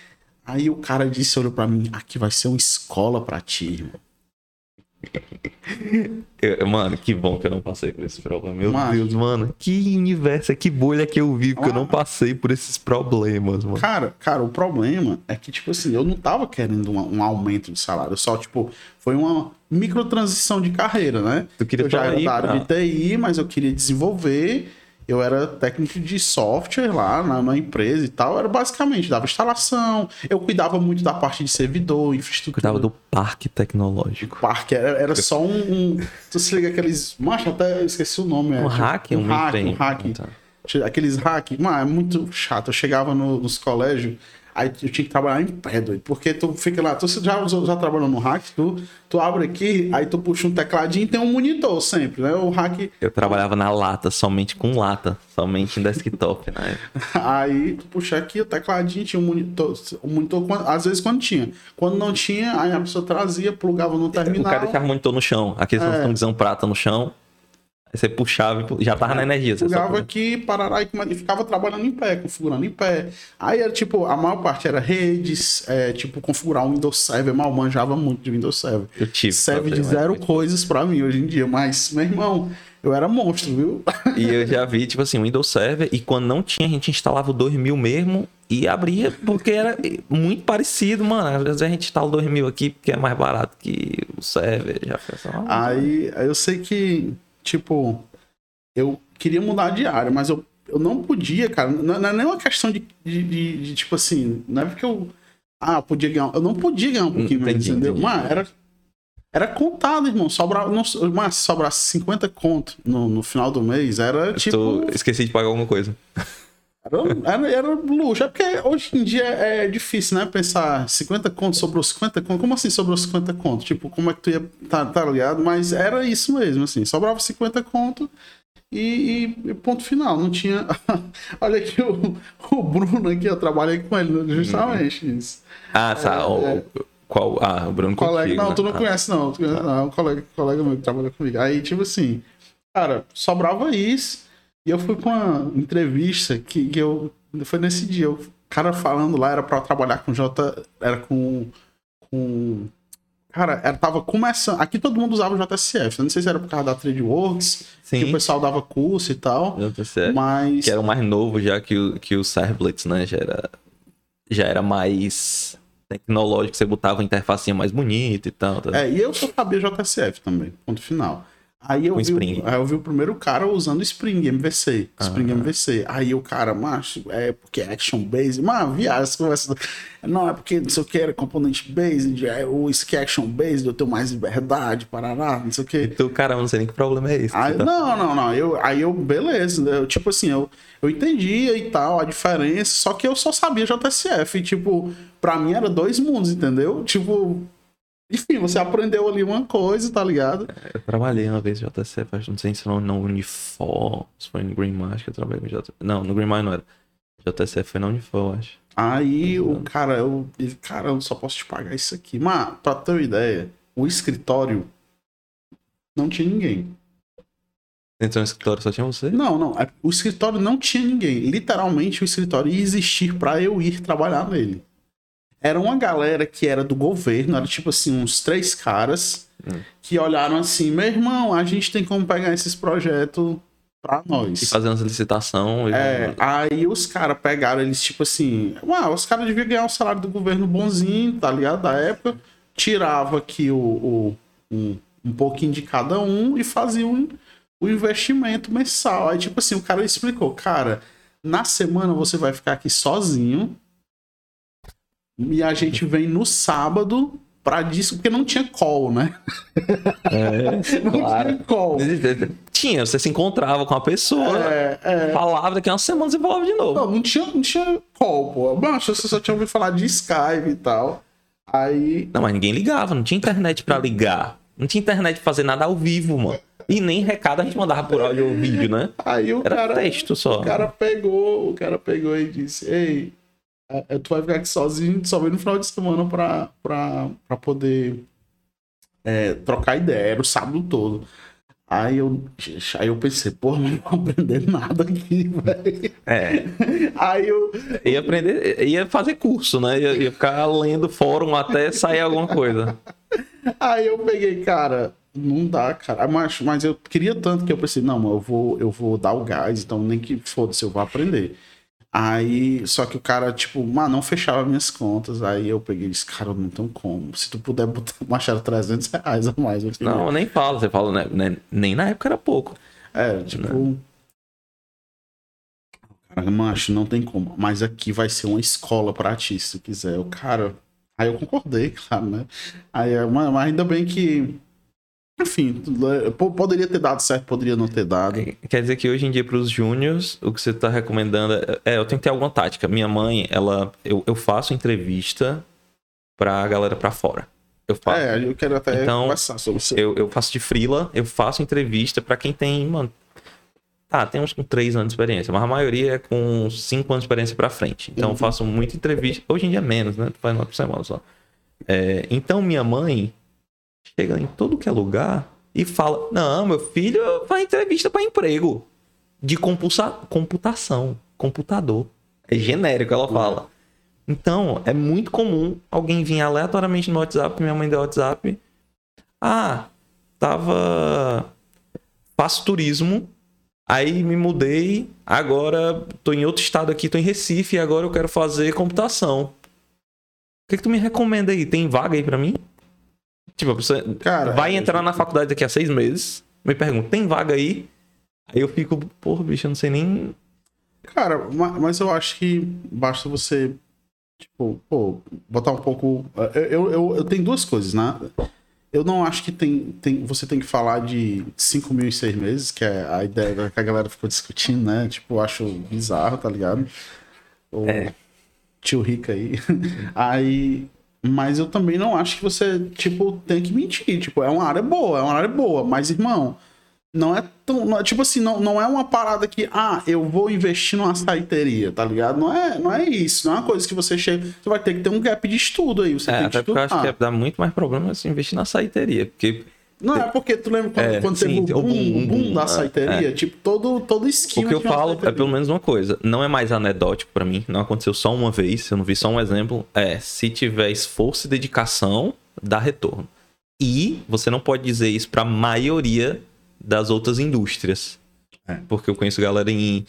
Aí o cara disse, olhou pra mim, aqui vai ser uma escola pra ti, irmão. Eu- mano, que bom que eu não passei por esse problema. Meu Mano. Deus, mano. Que universo, que bolha que eu vivo, que eu não passei por esses problemas, mano. Cara, cara, o problema é que, tipo assim, eu não tava querendo um, um aumento de salário, só, tipo, foi uma microtransição de carreira, né? Tu queria eu já era da área de TI, mas eu queria desenvolver. Eu era técnico de software lá na, na empresa e tal. Era basicamente, dava instalação. Eu cuidava muito da parte de servidor, infraestrutura. Cuidava do parque tecnológico. parque. Era, era só um, um- Tu se liga aqueles. Macho, até esqueci o nome. é, Um tipo, hack? Um Um hack, um hack. Tá. Aqueles hack, mano, é muito chato. Eu chegava no- nos colégios, aí eu tinha que trabalhar em pé, doido. Porque tu fica lá, tu já, já trabalhou no hack, tu, tu abre aqui, aí tu puxa um tecladinho e tem um monitor sempre, né? O hack. Eu trabalhava na lata, somente com lata. Somente em desktop, né? Aí tu puxa aqui o tecladinho, tinha um monitor. Um monitor às vezes quando tinha. Quando não tinha, aí a pessoa trazia, plugava no O terminal. cara deixava monitor no chão. Aqueles É. é. visão prata no chão. Você puxava e pu- já tava na energia. Você podia- aqui, parará e ficava trabalhando em pé, configurando em pé. Aí era tipo, a maior parte era redes, é, tipo, configurar um Windows Server. Mal manjava muito de Windows Server. Eu tive. Serve de zero mas- coisas pra mim hoje em dia, mas, meu irmão, eu era monstro, viu? E eu já vi, tipo assim, o Windows Server. E quando não tinha, a gente instalava o 2000 mesmo e abria, porque era muito parecido, mano. Às vezes a gente instala o 2000 aqui porque é mais barato que o server. Já foi aí eu sei que, tipo, eu queria mudar de área, mas eu, eu não podia, cara. Não, não é nem uma questão de, de, de- de, tipo assim, não é porque eu. Ah, eu podia ganhar. Eu não podia ganhar um pouquinho mais, Entendi, entendeu? entendi. Mano, era. Era contado, irmão. Sobrava, não, mas se sobrasse 50 conto no, no final do mês, era tipo. Tô- Esqueci de pagar alguma coisa. Era, era, luxo. É porque hoje em dia é difícil, né? Pensar 50 conto, sobrou 50 conto. Como assim sobrou 50 conto? Tipo, como é que tu ia. Tá, tá ligado? Mas era isso mesmo, assim. Sobrava 50 conto e, e- ponto final. Não tinha. Olha aqui o, o Bruno aqui, eu trabalhei com ele justamente isso. Ah, tá. o- Qual? Ah, o Bruno Colega, contigo, não, né? tu não Ah, conhece, não. Tu conhece, não. É um colega, colega meu que trabalha comigo. Aí, tipo assim, cara, sobrava isso. E eu fui pra uma entrevista que, que eu. Foi nesse dia. O cara falando lá era pra eu trabalhar com J. Era com. com cara, era, tava começando. Aqui todo mundo usava o JSF. Eu não sei se era por causa da TradeWorks, que o Sim, pessoal dava curso e tal. JCF. Mas. Que era o mais novo já que o, que o Servlets, né? Já era já era mais tecnológico, você botava a interfacinha mais bonita e tal. Tá? É, e eu só sabia JSF também, ponto final. Aí eu, Com vi, Spring. aí eu vi o primeiro cara usando Spring MVC. Spring Ah. MVC. Aí o cara, macho, é porque é action based. Mano, viagem, essa conversa. Não, é porque não sei o que, era componente based. É, o isso que é action based, eu tenho mais liberdade, parará, não sei o que. Então, cara, não sei nem que problema é esse. Aí, tá- não, não, não. Eu, aí eu, beleza. Eu, tipo assim, eu, eu entendia e tal, a diferença, só que eu só sabia JSF. E, tipo, pra mim era dois mundos, entendeu? Tipo. Enfim, você aprendeu ali uma coisa, tá ligado? Eu trabalhei uma vez em JCF, acho, não sei se não no Unifor, se foi no Green Mile que eu trabalhei com JCF. Não, no Green Mile não era. JCF foi na Unifor, eu acho. Aí o cara, eu, ele, cara, eu só posso te pagar isso aqui. Mas, pra ter uma ideia, o escritório não tinha ninguém. Entrou no escritório, só tinha você? Não, não. é- O escritório não tinha ninguém. Literalmente, o escritório ia existir pra eu ir trabalhar nele. Era uma galera que era do governo, era tipo assim, uns três caras Hum. que olharam assim: meu irmão, a gente tem como pegar esses projetos pra nós. E fazendo licitação. e- É, aí os caras pegaram eles, tipo assim, uau, os caras deviam ganhar o salário do governo bonzinho, tá ligado? Da época, tirava aqui o, o- um, um pouquinho de cada um e fazia um, o investimento mensal. Aí, tipo assim, o cara explicou, cara, na semana você vai ficar aqui sozinho e a gente vem no sábado pra disso, porque não tinha call, né? É, Não claro. tinha call. Tinha, você se encontrava com a pessoa, É, é. falava daqui a uma semana você falava de novo. Não, não tinha, não tinha call, pô. Macho, você só tinha ouvido falar de Skype e tal. Aí. Não, mas ninguém ligava, não tinha internet pra ligar. Não tinha internet pra fazer nada ao vivo, mano. E nem recado a gente mandava por áudio ou vídeo, né? Aí o Era cara. texto só. O cara pegou, o cara pegou e disse: Ei, é, tu vai ficar aqui sozinho, só vem no final de semana pra, pra, pra poder é, trocar ideia. Era o sábado todo. Aí eu, aí eu pensei, porra, não vou aprender nada aqui, velho. É. Aí eu, Ia aprender, ia fazer curso, né? Ia, ia ficar lendo fórum até sair alguma coisa. Aí eu peguei, cara, não dá, cara. Mas, mas eu queria tanto que eu pensei, não, eu vou, eu vou dar o gás, então nem que foda-se, eu vou aprender. Aí, só que o cara, tipo, mano, não fechava minhas contas. Aí eu peguei e disse, cara, não tem como. Se tu puder botar, baixar 300 reais a mais. Eu queria. Não, nem fala, você fala, né? né? Nem na época era pouco. É, tipo. Cara, macho, não tem como. Mas aqui vai ser uma escola pra ti, se tu quiser. O cara. Aí eu concordei, claro, né? Aí, é, mas ainda bem que. Enfim, po- poderia ter dado certo, poderia não ter dado. Quer dizer que hoje em dia, pros júniors, o que você tá recomendando é, é, eu tenho que ter alguma tática. Minha mãe, ela, eu, eu faço entrevista pra galera pra fora. Eu faço. É, eu quero até Então, conversar sobre isso. Eu, eu faço de frila, eu faço entrevista pra quem tem, mano. Tá, tem uns com 3 anos de experiência, mas a maioria é com 5 anos de experiência pra frente. Então eu Uhum. faço muita entrevista. Hoje em dia é menos, né? Tu faz uma por semana só. É, então minha mãe chega em todo que é lugar e fala: Não, meu filho faz entrevista pra emprego de compulsa- computação, computador. É genérico, ela fala. Então, é muito comum alguém vir aleatoriamente no WhatsApp, minha mãe deu WhatsApp. Ah, tava. Faço turismo. Aí me mudei. Agora tô em outro estado aqui, tô em Recife. E agora eu quero fazer computação. O que, que tu me recomenda aí? Tem vaga aí pra mim? Tipo, você Cara, vai é, entrar na faculdade daqui a seis meses. Me pergunta, tem vaga aí? Aí eu fico, porra, bicho, eu não sei nem. Cara, ma- mas eu acho que basta você, tipo, pô, botar um pouco. Eu, eu, eu, eu tenho duas coisas, né? Eu não acho que tem, tem. Você tem que falar de 5 mil em seis meses, que é a ideia que a galera ficou discutindo, né? Tipo, eu acho bizarro, tá ligado? O É. tio rico aí. aí. Mas eu também não acho que você, tipo, tem que mentir. Tipo, é uma área boa, é uma área boa. Mas, irmão, não é tão. não é- tipo assim, não, não é uma parada que, ah, eu vou investir numa saiteria, tá ligado? Não é, não é isso. Não é uma coisa que você chega. Você vai ter que ter um gap de estudo aí. Você É, tem que até porque eu acho que dá muito mais problema se investir na saiteria. Porque Não é porque tu lembra quando, É, quando sim, teve o boom, boom, boom boom, da é, saiteria? Tipo, todo, todo esquina O que eu falo é pelo menos uma coisa. Não é mais anedótico pra mim. Não aconteceu só uma vez. Eu não vi só um exemplo. É, se tiver esforço e dedicação, dá retorno. E você não pode dizer isso pra maioria das outras indústrias. É. Porque eu conheço galera em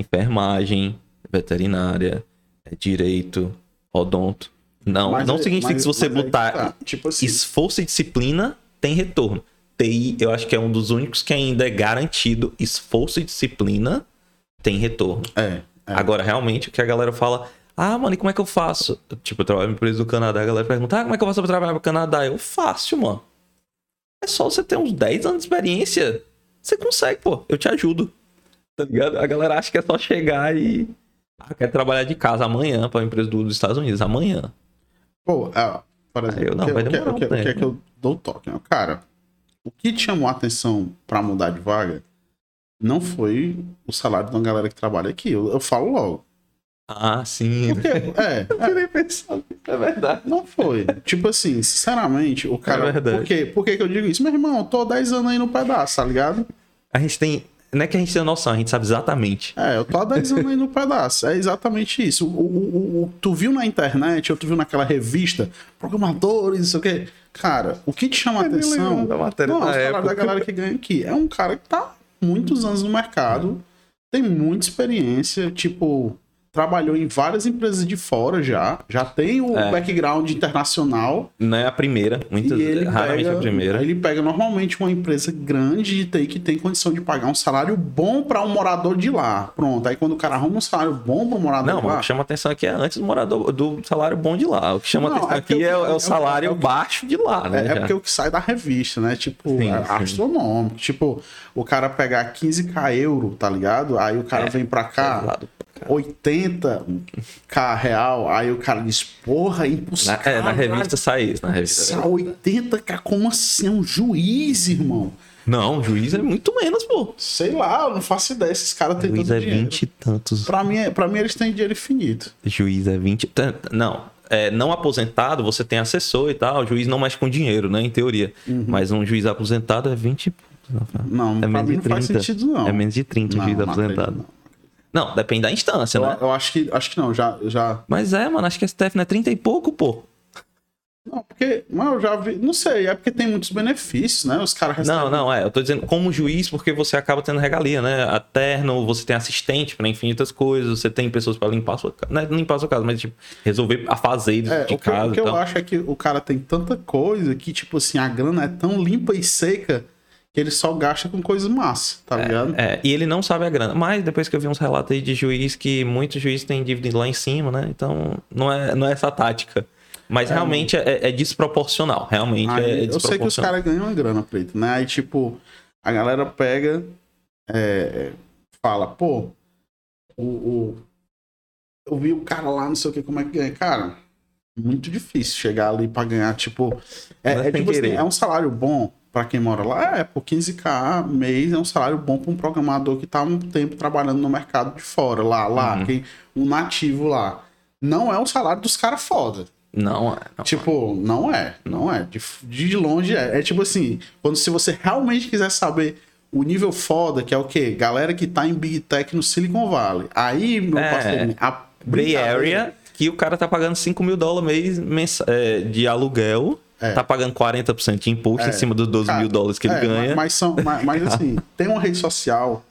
enfermagem, veterinária, é, direito, odonto. Não, Mas não é- significa que se você botar tá. Tipo assim, esforço e disciplina, tem retorno. TI, eu acho que é um dos únicos que ainda é garantido. Esforço e disciplina tem retorno. é, é. Agora, realmente, o que a galera fala, ah, mano, e como é que eu faço? Tipo, eu trabalho em empresa do Canadá, a galera pergunta, ah, como é que eu faço pra trabalhar pro Canadá? Eu, fácil, mano. É só você ter uns 10 anos de experiência. Você consegue, pô. Eu te ajudo. Tá ligado? A galera acha que é só chegar e. Ah, quer trabalhar de casa amanhã pra uma empresa do- dos Estados Unidos. Amanhã. Pô, é, por exemplo, eu não, o que, vai o que- demorar o que- um o que é que eu dou toque? né? Cara, o que te chamou a atenção pra mudar de vaga não foi o salário de uma galera que trabalha aqui. Eu, eu falo logo. Ah, sim. Porque, é, Eu nem pensava. É verdade. não foi. Tipo assim, sinceramente, o cara. É verdade. por, quê? por que que eu digo isso? Meu irmão, eu tô 10 anos aí no pedaço, tá ligado? A gente tem. Não é que a gente tem noção, a gente sabe exatamente. É, eu tô há 10 anos aí no pedaço. É exatamente isso. O, o- o- tu viu na internet, ou tu viu naquela revista, programadores, não sei o quê. Cara, o que te chama a nem atenção. da matéria não, da época. da galera que ganha aqui. É um cara que tá muitos anos no mercado, tem muita experiência, tipo, trabalhou em várias empresas de fora já, já tem o É. background internacional. Não é a primeira, muitas ele raramente pega, é a primeira. Ele pega normalmente uma empresa grande de TI que tem condição de pagar um salário bom para um morador de lá. Pronto. Aí quando o cara arruma um salário bom para um morador Não, de lá. o que chama atenção aqui é antes do morador do salário bom de lá. O que chama Não, atenção é aqui é, o- é o- salário é baixo de lá, né? É, é já. porque o que sai da revista, né? Tipo, Sim, é sim. astronômico. Tipo, o cara pegar 15k euro, tá ligado? Aí o cara vem pra cá, 80k real. Aí o cara diz, porra, é Na, impossível. é, na revista sai isso, na revista. 80k, como assim? É um juiz, irmão. Não, juiz é muito menos, pô. Sei lá, eu não faço ideia. Esses caras têm Juiz é dinheiro. 20 e tantos. Pra mim, é- pra mim, eles têm dinheiro infinito. Juiz é 20. tan- Não, é, não aposentado, você tem assessor e tal. O juiz não mexe com dinheiro, né? Em teoria. Uhum. Mas um juiz aposentado é 20. Não, É pra menos mim de não faz 30. sentido, não. É menos de 30 o Não, juiz não aposentado. acredito, não. Depende da instância, Eu, né? eu acho que acho que não, já, já. Mas é, mano, acho que STF não é 30 e pouco, pô. Não, porque. Não, eu já vi. Não sei, é porque tem muitos benefícios, né? Os caras recebem. Não, não, é. Eu tô dizendo como juiz, porque você acaba tendo regalia, né? A terno, você tem assistente pra infinitas coisas, você tem pessoas pra limpar a sua casa. Não é limpar a sua casa, mas tipo, resolver afazeres É, de o que, casa o que e eu acho é que o cara tem tanta coisa que, tipo assim, a grana é tão limpa e seca que ele só gasta com coisas massa, tá ligado? É, e ele não sabe a grana. Mas depois que eu vi uns relatos aí de juiz que muitos juízes têm dívida lá em cima, né? Então não é, não é essa tática. Mas realmente é, é desproporcional. Realmente Aí, é eu sei que os desproporcional. caras ganham uma grana, preto, né? Aí, tipo, a galera pega, é, fala, pô, o, o- eu vi o cara lá, não sei o que, como é que ganha. Cara, muito difícil chegar ali pra ganhar, tipo, é, é é, tipo assim, é um salário bom pra quem mora lá, é, por 15k mês é um salário bom pra um programador que tá há um tempo trabalhando no mercado de fora, lá, lá, Uhum. quem, um nativo lá. Não é um salário dos caras foda. Não, é. Não. Tipo, não é, não é. De, de longe é. É tipo assim, quando se você realmente quiser saber o nível foda, que é o quê? Galera que tá em Big Tech no Silicon Valley. Aí, meu É. parceiro, a Bay Area, que o cara tá pagando 5 mil dólares mês, é, de aluguel, É. tá pagando 40% de imposto É. em cima dos 12 Cara, mil dólares que ele é, ganha. Mas, são, mas, mas, assim, tem uma rede social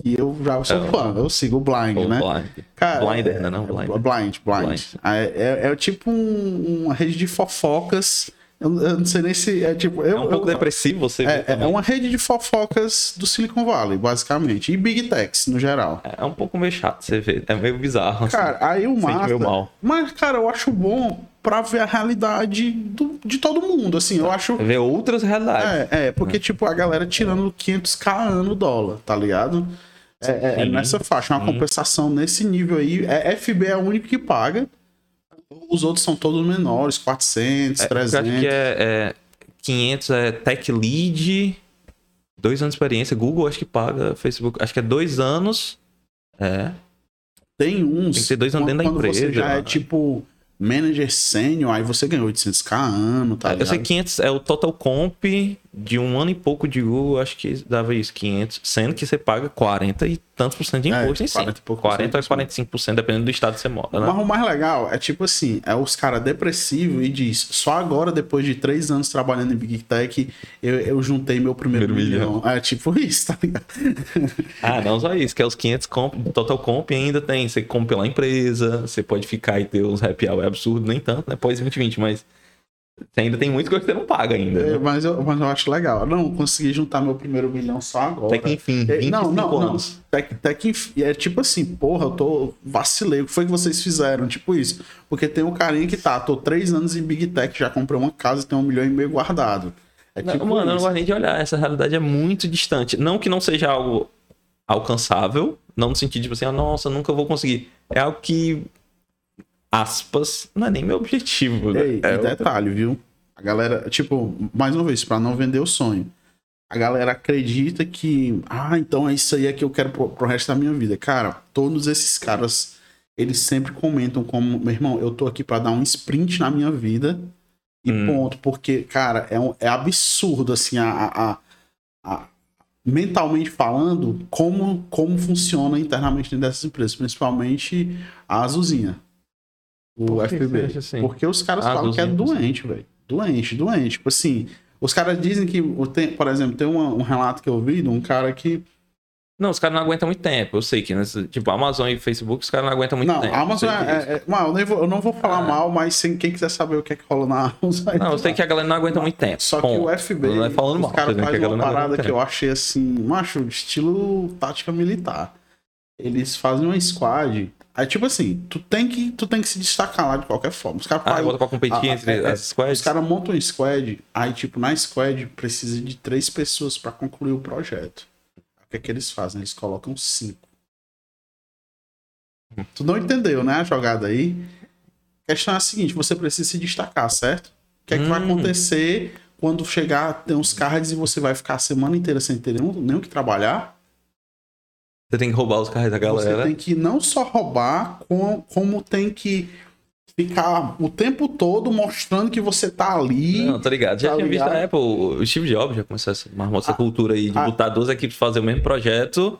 que eu já sou É, fã, eu sigo o Blind, Ou né? blind. Cara, Blinder, né? Não, é- blind. Blind, blind. Blind. É, é- é tipo um- uma rede de fofocas. Eu, não sei nem se é tipo. Eu, É um pouco eu- depressivo você ver É, é uma rede de fofocas do Silicon Valley, basicamente. E Big Techs, no geral. É um pouco meio chato você ver. É meio bizarro. assim. Cara, aí o massa... mal. Mas, cara, eu acho bom pra ver a realidade do- de todo mundo, assim. Eu acho... Ver outras realidades. É, é, porque, tipo, a galera tirando 500k ano dólar, tá ligado? É, é- é nessa faixa, uma compensação nesse nível aí. É, FB é o único que paga. Os outros são todos menores, 400, É, eu 300. acho que é, é 500 é Tech Lead, dois anos de experiência. Google acho que paga, Facebook acho que é dois anos. É. Tem uns. Tem que ter dois anos dentro da quando Você empresa, já é né? tipo manager sênior, aí você ganha 800k ano, tá eu ligado? sei que 500 é o total comp de um ano e pouco de Google, acho que dava isso, 500. Sendo que você paga 40 e tantos por cento de É, imposto em si. 40 e pouco 40 a por cento. 45%, dependendo do estado que você mora, né? Mas o mais legal é tipo assim, é os caras depressivos e diz, só agora, depois de três anos trabalhando em Big Tech, eu, eu juntei meu primeiro, Primeiro milhão. É tipo isso, tá ligado? Ah, não só isso, que é os 500 comp, total comp ainda tem. Você compra pela empresa, você pode ficar e ter uns happy hour absurdo, nem tanto, né? Pós 2020, mas você ainda tem muita coisa que você não paga ainda. É, né? mas, eu, mas eu acho legal. Não, consegui juntar meu primeiro milhão só agora. Até que enfim, É, 25 não, não, não. anos. Até, que- até que enfim, é tipo assim, porra, eu tô vacilei. O que foi que vocês fizeram? Tipo isso. Porque tem um carinha que tá, tô três anos em Big Tech, já comprei uma casa e tem um milhão e meio guardado. É Não, tipo mano, eu não isso. gosto nem de olhar. Essa realidade é muito distante. Não que não seja algo alcançável, não no sentido de tipo assim, ah, nossa, nunca vou conseguir. É algo que, aspas, não é nem meu objetivo. né? Ei, é e detalhe, viu? A galera, tipo, mais uma vez, pra não vender o sonho. A galera acredita que, ah, então é isso aí é que eu quero pro, pro resto da minha vida. Cara, todos esses caras, eles sempre comentam como, meu irmão, eu tô aqui pra dar um sprint na minha vida e Hum. ponto. Porque, cara, é, um- é absurdo, assim, a, a- a- a- mentalmente falando, como, como funciona internamente dentro dessas empresas, principalmente a Azulzinha. O Por que FB. você acha assim? Porque os caras A falam que é doente, velho. Doente, doente. Tipo assim, os caras dizem que, o- tem- por exemplo, tem uma- um relato que eu vi de um cara que. Não, os caras não aguentam muito tempo. Eu sei que, nesse, tipo, Amazon e Facebook, os caras não aguentam muito não, tempo. a Amazon sei é. é- é- mal, eu, nem vou- eu não vou falar Ah. mal, mas sem, quem quiser saber o que é que rola na Amazon. aí Não, eu sei tá. que a galera não aguenta muito tempo. Só que o ponto. FB, Não é falando os mal, caras dizendo que fazem uma não parada que eu achei assim, macho, estilo tática militar. Eles fazem uma squad. Aí, tipo assim, tu tem que, tu tem que se destacar lá de qualquer forma. Os caras Ah, pra competir Ah, entre é, as squads? Os caras montam um squad, aí, tipo, na squad precisa de três pessoas pra concluir o projeto. O que é que eles fazem? Eles colocam cinco. Tu não entendeu, né, a jogada aí? A questão é a seguinte: você precisa se destacar, certo? O que é que vai Hum. acontecer quando chegar, ter uns cards e você vai ficar a semana inteira sem ter nenhum, o que trabalhar? Você tem que roubar os carros da galera. Você tem que não só roubar, como, como tem que ficar o tempo todo mostrando que você tá ali. Não, tô ligado. Já Tá tinha visto ligado? a Apple, o Steve Jobs já começou essa marmota, essa cultura aí de ah. botar duas equipes fazer o mesmo projeto,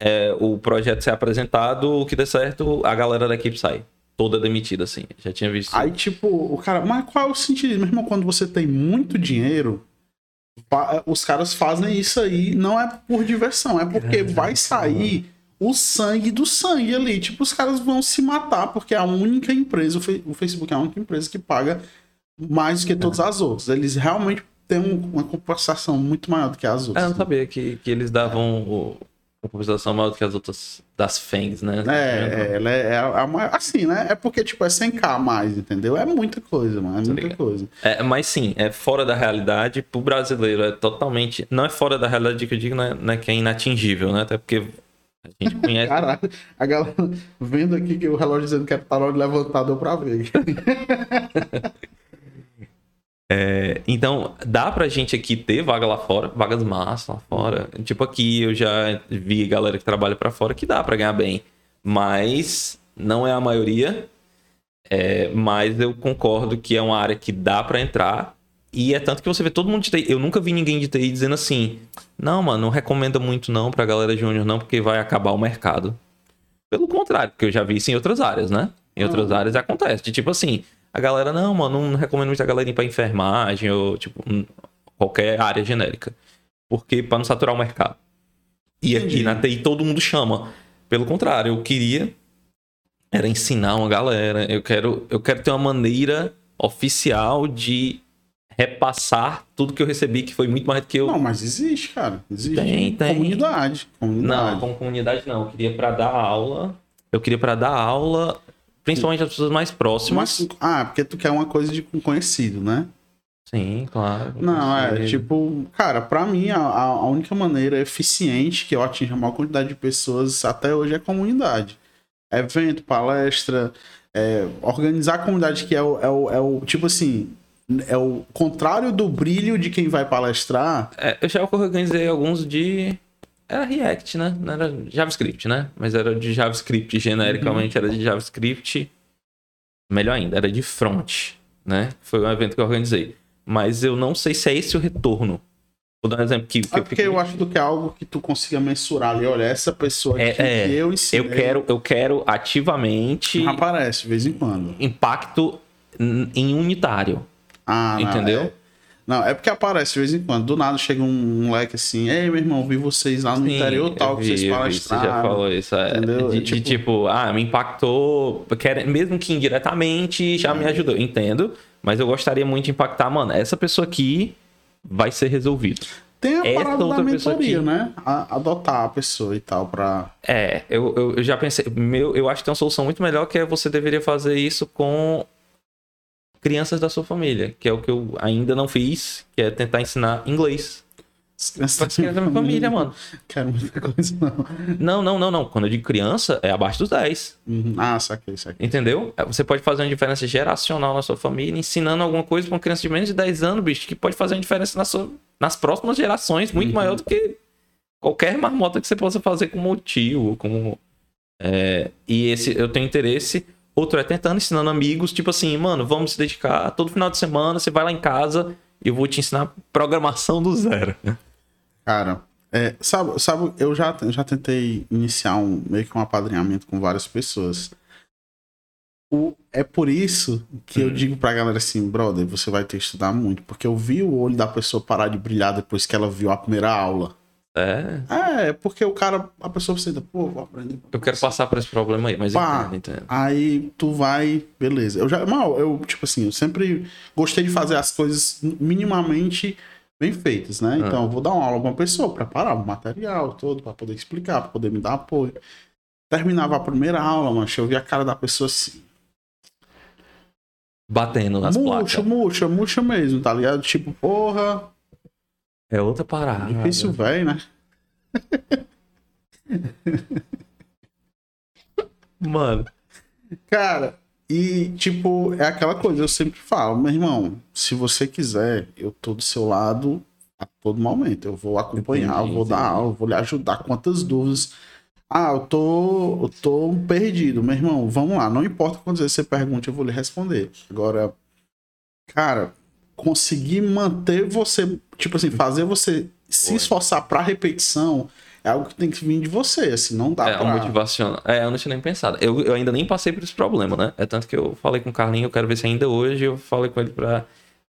é, o projeto ser apresentado, o que der certo, a galera da equipe sai. Toda demitida, assim. Já tinha visto. Aí, tipo, o cara, mas qual é o sentido? irmão, quando você tem muito dinheiro, os caras fazem isso aí, não é por diversão, é porque vai sair o sangue do sangue ali. Tipo, os caras vão se matar, porque é a única empresa, o Facebook é a única empresa que paga mais do que todas as outras. Eles realmente têm um- uma compensação muito maior do que as Ah, eu outras. não sabia que, que eles davam o, uma compensação maior do que as outras das FANGs, né? É, é, ela é, é a maior. Assim, né? É porque, tipo, é 100k a mais, entendeu? É muita coisa, mano. É muita coisa. É, mas sim, é fora da realidade. Pro brasileiro é totalmente. Não é fora da realidade que eu digo, não é, não é que é inatingível, né? Até porque a gente conhece. Caralho, a galera vendo aqui que o relógio dizendo que tá hora de levantar, deu pra ver. É, então, dá pra gente aqui ter vaga lá fora, vagas massas lá fora. Tipo, aqui eu já vi galera que trabalha pra fora que dá pra ganhar bem. Mas não é a maioria. É, mas eu concordo que é uma área que dá pra entrar. E é tanto que você vê todo mundo de TI. Eu nunca vi ninguém de TI dizendo assim: não, mano, não recomenda muito não pra galera júnior, não, porque vai acabar o mercado. Pelo contrário, porque eu já vi isso em outras áreas, né? Em outras áreas acontece. De tipo assim, a galera, não, mano, não recomendo muito a galera ir pra enfermagem ou, tipo, qualquer área genérica. Porque pra não saturar o mercado. E aqui Entendi. na TI todo mundo chama. Pelo contrário, eu queria era ensinar uma galera. Eu quero, eu quero ter uma maneira oficial de repassar tudo que eu recebi, que foi muito mais do que eu. Não, mas existe, cara. Existe. Tem, tem. Comunidade. Não, Comunidade. com comunidade não. Eu queria pra dar aula. Eu queria pra dar aula, principalmente as pessoas mais próximas. Mas, ah, porque tu quer uma coisa de conhecido, né? Sim, claro. Não, é, tipo, cara, pra mim, a, a a única maneira eficiente que eu atinja a maior quantidade de pessoas até hoje é comunidade. Evento, palestra, é, organizar a comunidade que é o, é, o, é o, tipo assim, é o contrário do brilho de quem vai palestrar. É, eu já organizei alguns de. Era React, né? Não era JavaScript, né? Mas era de JavaScript, genericamente era de JavaScript. Melhor ainda, era de front, né? Foi um evento que eu organizei. Mas eu não sei se é esse o retorno. Vou dar um exemplo que, que É porque eu acho que é algo que tu consiga mensurar ali. Olha, essa pessoa É, aqui é. que eu ensinei. eu quero, eu quero ativamente Não aparece de vez em quando. impacto em unitário. Ah, Entendeu? é. Não, é porque aparece de vez em quando. Do nada chega um moleque assim, ei, meu irmão, vi vocês lá no Sim, interior tal, eu que vi, vocês vi, palestraram. Você já falou isso. É, entendeu? de, É de tipo- tipo, ah, me impactou, quer- mesmo que indiretamente, já me ajudou. Entendo, mas eu gostaria muito de impactar, mano, essa pessoa aqui vai ser resolvido. Tem a Essa parada da outra pessoa mentoria, aqui. né? A- adotar a pessoa e tal pra... É, eu, eu, eu já pensei, meu, eu acho que tem uma solução muito melhor que é você deveria fazer isso com crianças da sua família, que é o que eu ainda não fiz, que é tentar ensinar inglês. Pra crianças da minha família, mano. Quero muita coisa, não. Não, não, não, não. Quando eu digo criança, é abaixo dos 10. Uhum. Ah, saquei, saquei. Entendeu? É, Você pode fazer uma diferença geracional na sua família, ensinando alguma coisa pra uma criança de menos de 10 anos, bicho, que pode fazer uma diferença na sua, nas próximas gerações, muito maior do que qualquer marmota que você possa fazer como tio, como. é, e esse eu tenho interesse. Outro é tentando, ensinando amigos, tipo assim, mano, vamos se dedicar todo final de semana, você vai lá em casa e eu vou te ensinar programação do zero. Cara, é, sabe, sabe, eu já, já tentei iniciar um, meio que um apadrinhamento com várias pessoas. O, é por isso que eu Hum. digo pra galera assim, brother, você vai ter que estudar muito, porque eu vi o olho da pessoa parar de brilhar depois que ela viu a primeira aula. É, É, porque o cara, a pessoa senta, pô, vou aprender. eu quero passar por esse problema aí, mas Pá. entendo, entendo. Aí tu vai, beleza. Eu já, mal, eu, tipo assim, eu sempre gostei de fazer as coisas minimamente bem feitas, né? Então eu vou dar uma aula pra uma pessoa, preparar o material todo pra poder explicar, pra poder me dar apoio. Terminava a primeira aula, mano, eu vi a cara da pessoa assim, Batendo nas murcha, placas. murcha, murcha mesmo, tá ligado? Tipo, porra, É outra parada. difícil, velho, né? Mano. Cara, e tipo, é aquela coisa, eu sempre falo, meu irmão, se você quiser, eu tô do seu lado a todo momento. Eu vou acompanhar, Entendi, eu vou dar aula, eu vou lhe ajudar. Quantas dúvidas? Ah, eu tô, eu tô perdido, meu irmão. Vamos lá, não importa quantas vezes você pergunte, eu vou lhe responder. Agora, cara, conseguir manter você, tipo assim, fazer você se Foi. esforçar pra repetição é algo que tem que vir de você, assim, não dá É, pra... motivacional. É, eu não tinha nem pensado. Eu, eu ainda nem passei por esse problema, né? É tanto que eu falei com o Carlinho, eu quero ver se ainda hoje eu falei com ele pra.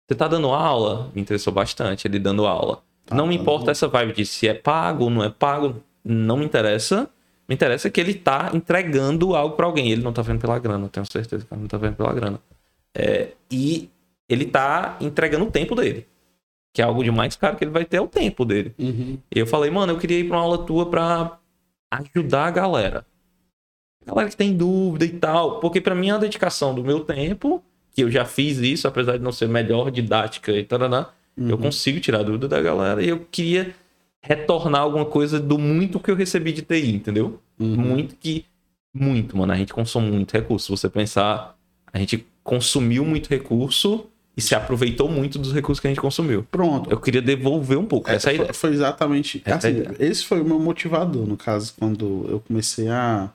Você tá dando aula? Me interessou bastante ele dando aula. Tá não me importa essa vibe de se é pago ou não é pago. Não me interessa. Me interessa que ele tá entregando algo pra alguém. Ele não tá vendo pela grana, eu tenho certeza que ele não tá vendo pela grana. É, e ele tá entregando o tempo dele. Que é algo de mais caro que ele vai ter é o tempo dele. Uhum. E eu falei, mano, eu queria ir pra uma aula tua pra ajudar a galera. Galera que tem dúvida e tal. Porque pra mim é a dedicação do meu tempo, que eu já fiz isso, apesar de não ser melhor didática e tal, eu consigo tirar a dúvida da galera. E eu queria retornar alguma coisa do muito que eu recebi de TI, entendeu? Uhum. Muito que. Muito, mano. A gente consome muito recurso. Se você pensar, a gente consumiu muito recurso e se aproveitou muito dos recursos que a gente consumiu. Pronto. Eu queria devolver um pouco. É, Essa é foi, ideia. foi exatamente. Essa é assim, ideia. esse foi o meu motivador, no caso, quando eu comecei a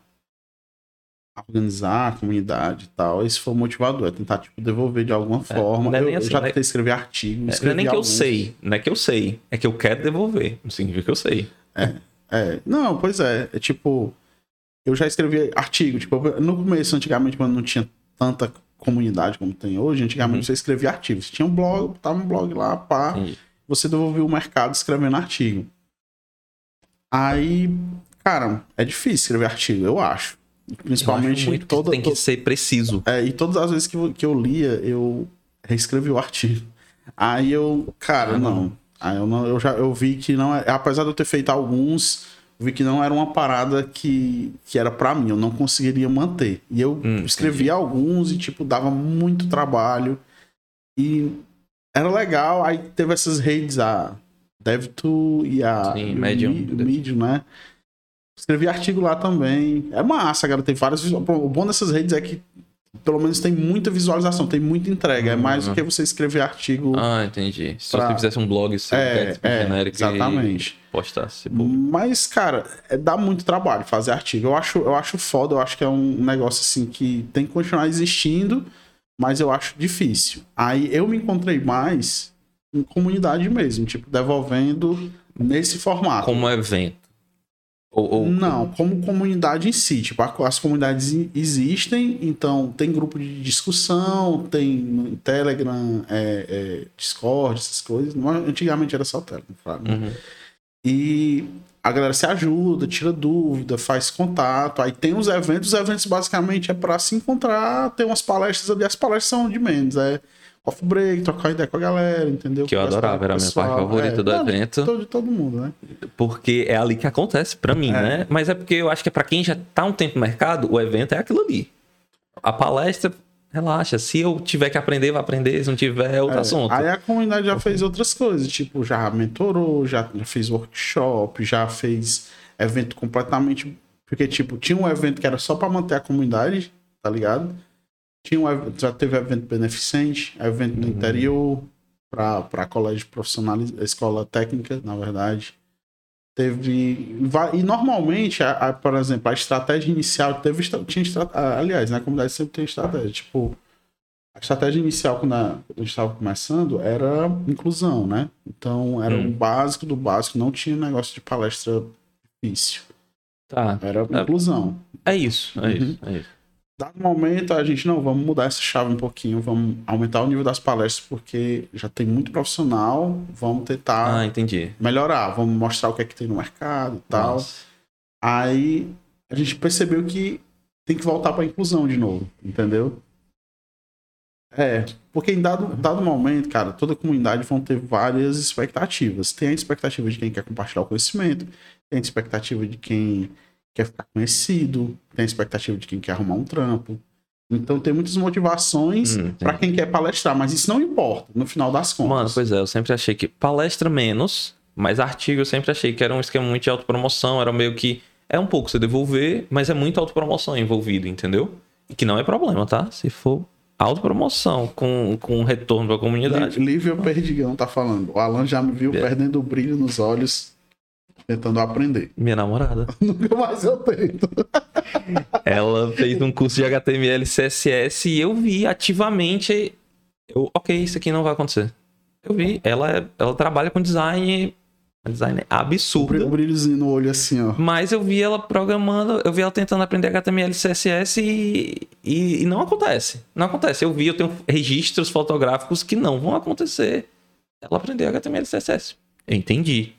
organizar a comunidade e tal. Esse foi o motivador, é tentar tipo, devolver de alguma forma. não é eu, nem eu assim, já né? tentei escrever artigo. É, não é nem que eu alguns. sei, não é que eu sei, é que eu quero devolver. Não significa que eu sei. É, não, pois é. É tipo, eu já escrevi artigo. Tipo, no começo, antigamente, quando não tinha tanta comunidade como tem hoje, antigamente Uhum. você escrevia artigos. Tinha um blog, tava um blog lá, pá. Entendi. você devolveu o mercado escrevendo artigo. Aí, cara, é difícil escrever artigo, eu acho. Eu acho Principalmente muito que toda, tem que ser preciso. é, e todas as vezes que eu, que eu lia, eu reescrevi o artigo. Aí eu, cara, Ah, não. não. Aí eu, não, eu já eu vi que não é, apesar de eu ter feito alguns, vi que não era uma parada que, que era pra mim, eu não conseguiria manter. E eu Hum, escrevi alguns e tipo dava muito trabalho e era legal. Aí teve essas redes a DevTool e a Sim, Medium. Medium, né? Escrevi artigo lá também. É massa, cara. Tem várias. O bom dessas redes é que pelo menos tem muita visualização, tem muita entrega. É mais do que você escrever artigo. Ah, entendi. Se Pra- você fizesse um blog seu, É, Gatsby é, genérico exatamente. e postasse. pô. Mas, cara, é, dá muito trabalho fazer artigo. Eu acho, eu acho foda, eu acho que é um negócio assim que tem que continuar existindo, mas eu acho difícil. Aí eu me encontrei mais em comunidade mesmo, tipo, devolvendo nesse formato. Como evento. Ou, ou- Não, como comunidade em si. Tipo, as comunidades existem, então tem grupo de discussão, tem Telegram, é, é, Discord, essas coisas. Antigamente era só Telegram, claro. Uhum. E a galera se ajuda, tira dúvida, faz contato. Aí tem os eventos, os eventos basicamente é pra se encontrar, tem umas palestras ali, as palestras são de menos. É coffee break, trocar ideia com a galera, entendeu? Que eu Conversar adorava, era a minha parte favorita do não, de evento. todo- De todo mundo, né? Porque é ali que acontece pra mim, É. né? Mas é porque eu acho que é pra quem já tá um tempo no mercado, o evento é aquilo ali. A palestra, relaxa. Se eu tiver que aprender, vai aprender. Se não tiver, é outro É, assunto. Aí a comunidade já fez outras coisas, tipo, já mentorou, já, já fez workshop, já fez evento completamente. Porque, tipo, tinha um evento que era só pra manter a comunidade, tá ligado? Tinha um, já teve evento beneficente, evento no interior, pra, pra colégio profissional, escola técnica, na verdade. Teve. E normalmente, a, a- por exemplo, a estratégia inicial teve. Tinha Aliás, na comunidade sempre tem estratégia. Tipo, a estratégia inicial, quando a, quando a gente estava começando, era inclusão, né? Então, era Hum. o básico do básico, não tinha negócio de palestra difícil. Tá. Era É. inclusão. É isso, é Uhum. isso, é isso. Dado momento, a gente, não, vamos mudar essa chave um pouquinho, vamos aumentar o nível das palestras, porque já tem muito profissional, vamos tentar Ah, entendi. melhorar, vamos mostrar o que é que tem no mercado e tal. Nossa. Aí a gente percebeu que tem que voltar para inclusão de novo, entendeu? É, porque em dado, dado momento, cara, toda comunidade vão ter várias expectativas. Tem a expectativa de quem quer compartilhar o conhecimento, tem a expectativa de quem quer ficar conhecido, tem a expectativa de quem quer arrumar um trampo. Então tem muitas motivações Hum, para quem quer palestrar, mas isso não importa no final das contas. Mano, pois é, eu sempre achei que palestra menos, mas artigo eu sempre achei que era um esquema muito de autopromoção, era meio que. É um pouco você devolver, mas é muito autopromoção envolvido, entendeu? E que não é problema, tá? Se for autopromoção com, com retorno pra comunidade. Lí- Lívia Perdigão tá falando. O Alan já me viu É. perdendo o brilho nos olhos, tentando aprender. Minha namorada. Nunca mais eu tento. Ela fez um curso de HTML e CSS e eu vi ativamente. Eu, ok, isso aqui não vai acontecer. Eu vi. Ela, é- ela trabalha com design. Design O absurdo. brilhozinho no olho assim, ó. Mas eu vi ela programando, eu vi ela tentando aprender HTML e CSS e, e, e não acontece. Não acontece. Eu vi, eu tenho registros fotográficos que não vão acontecer. Ela aprendeu HTML CSS. Eu entendi.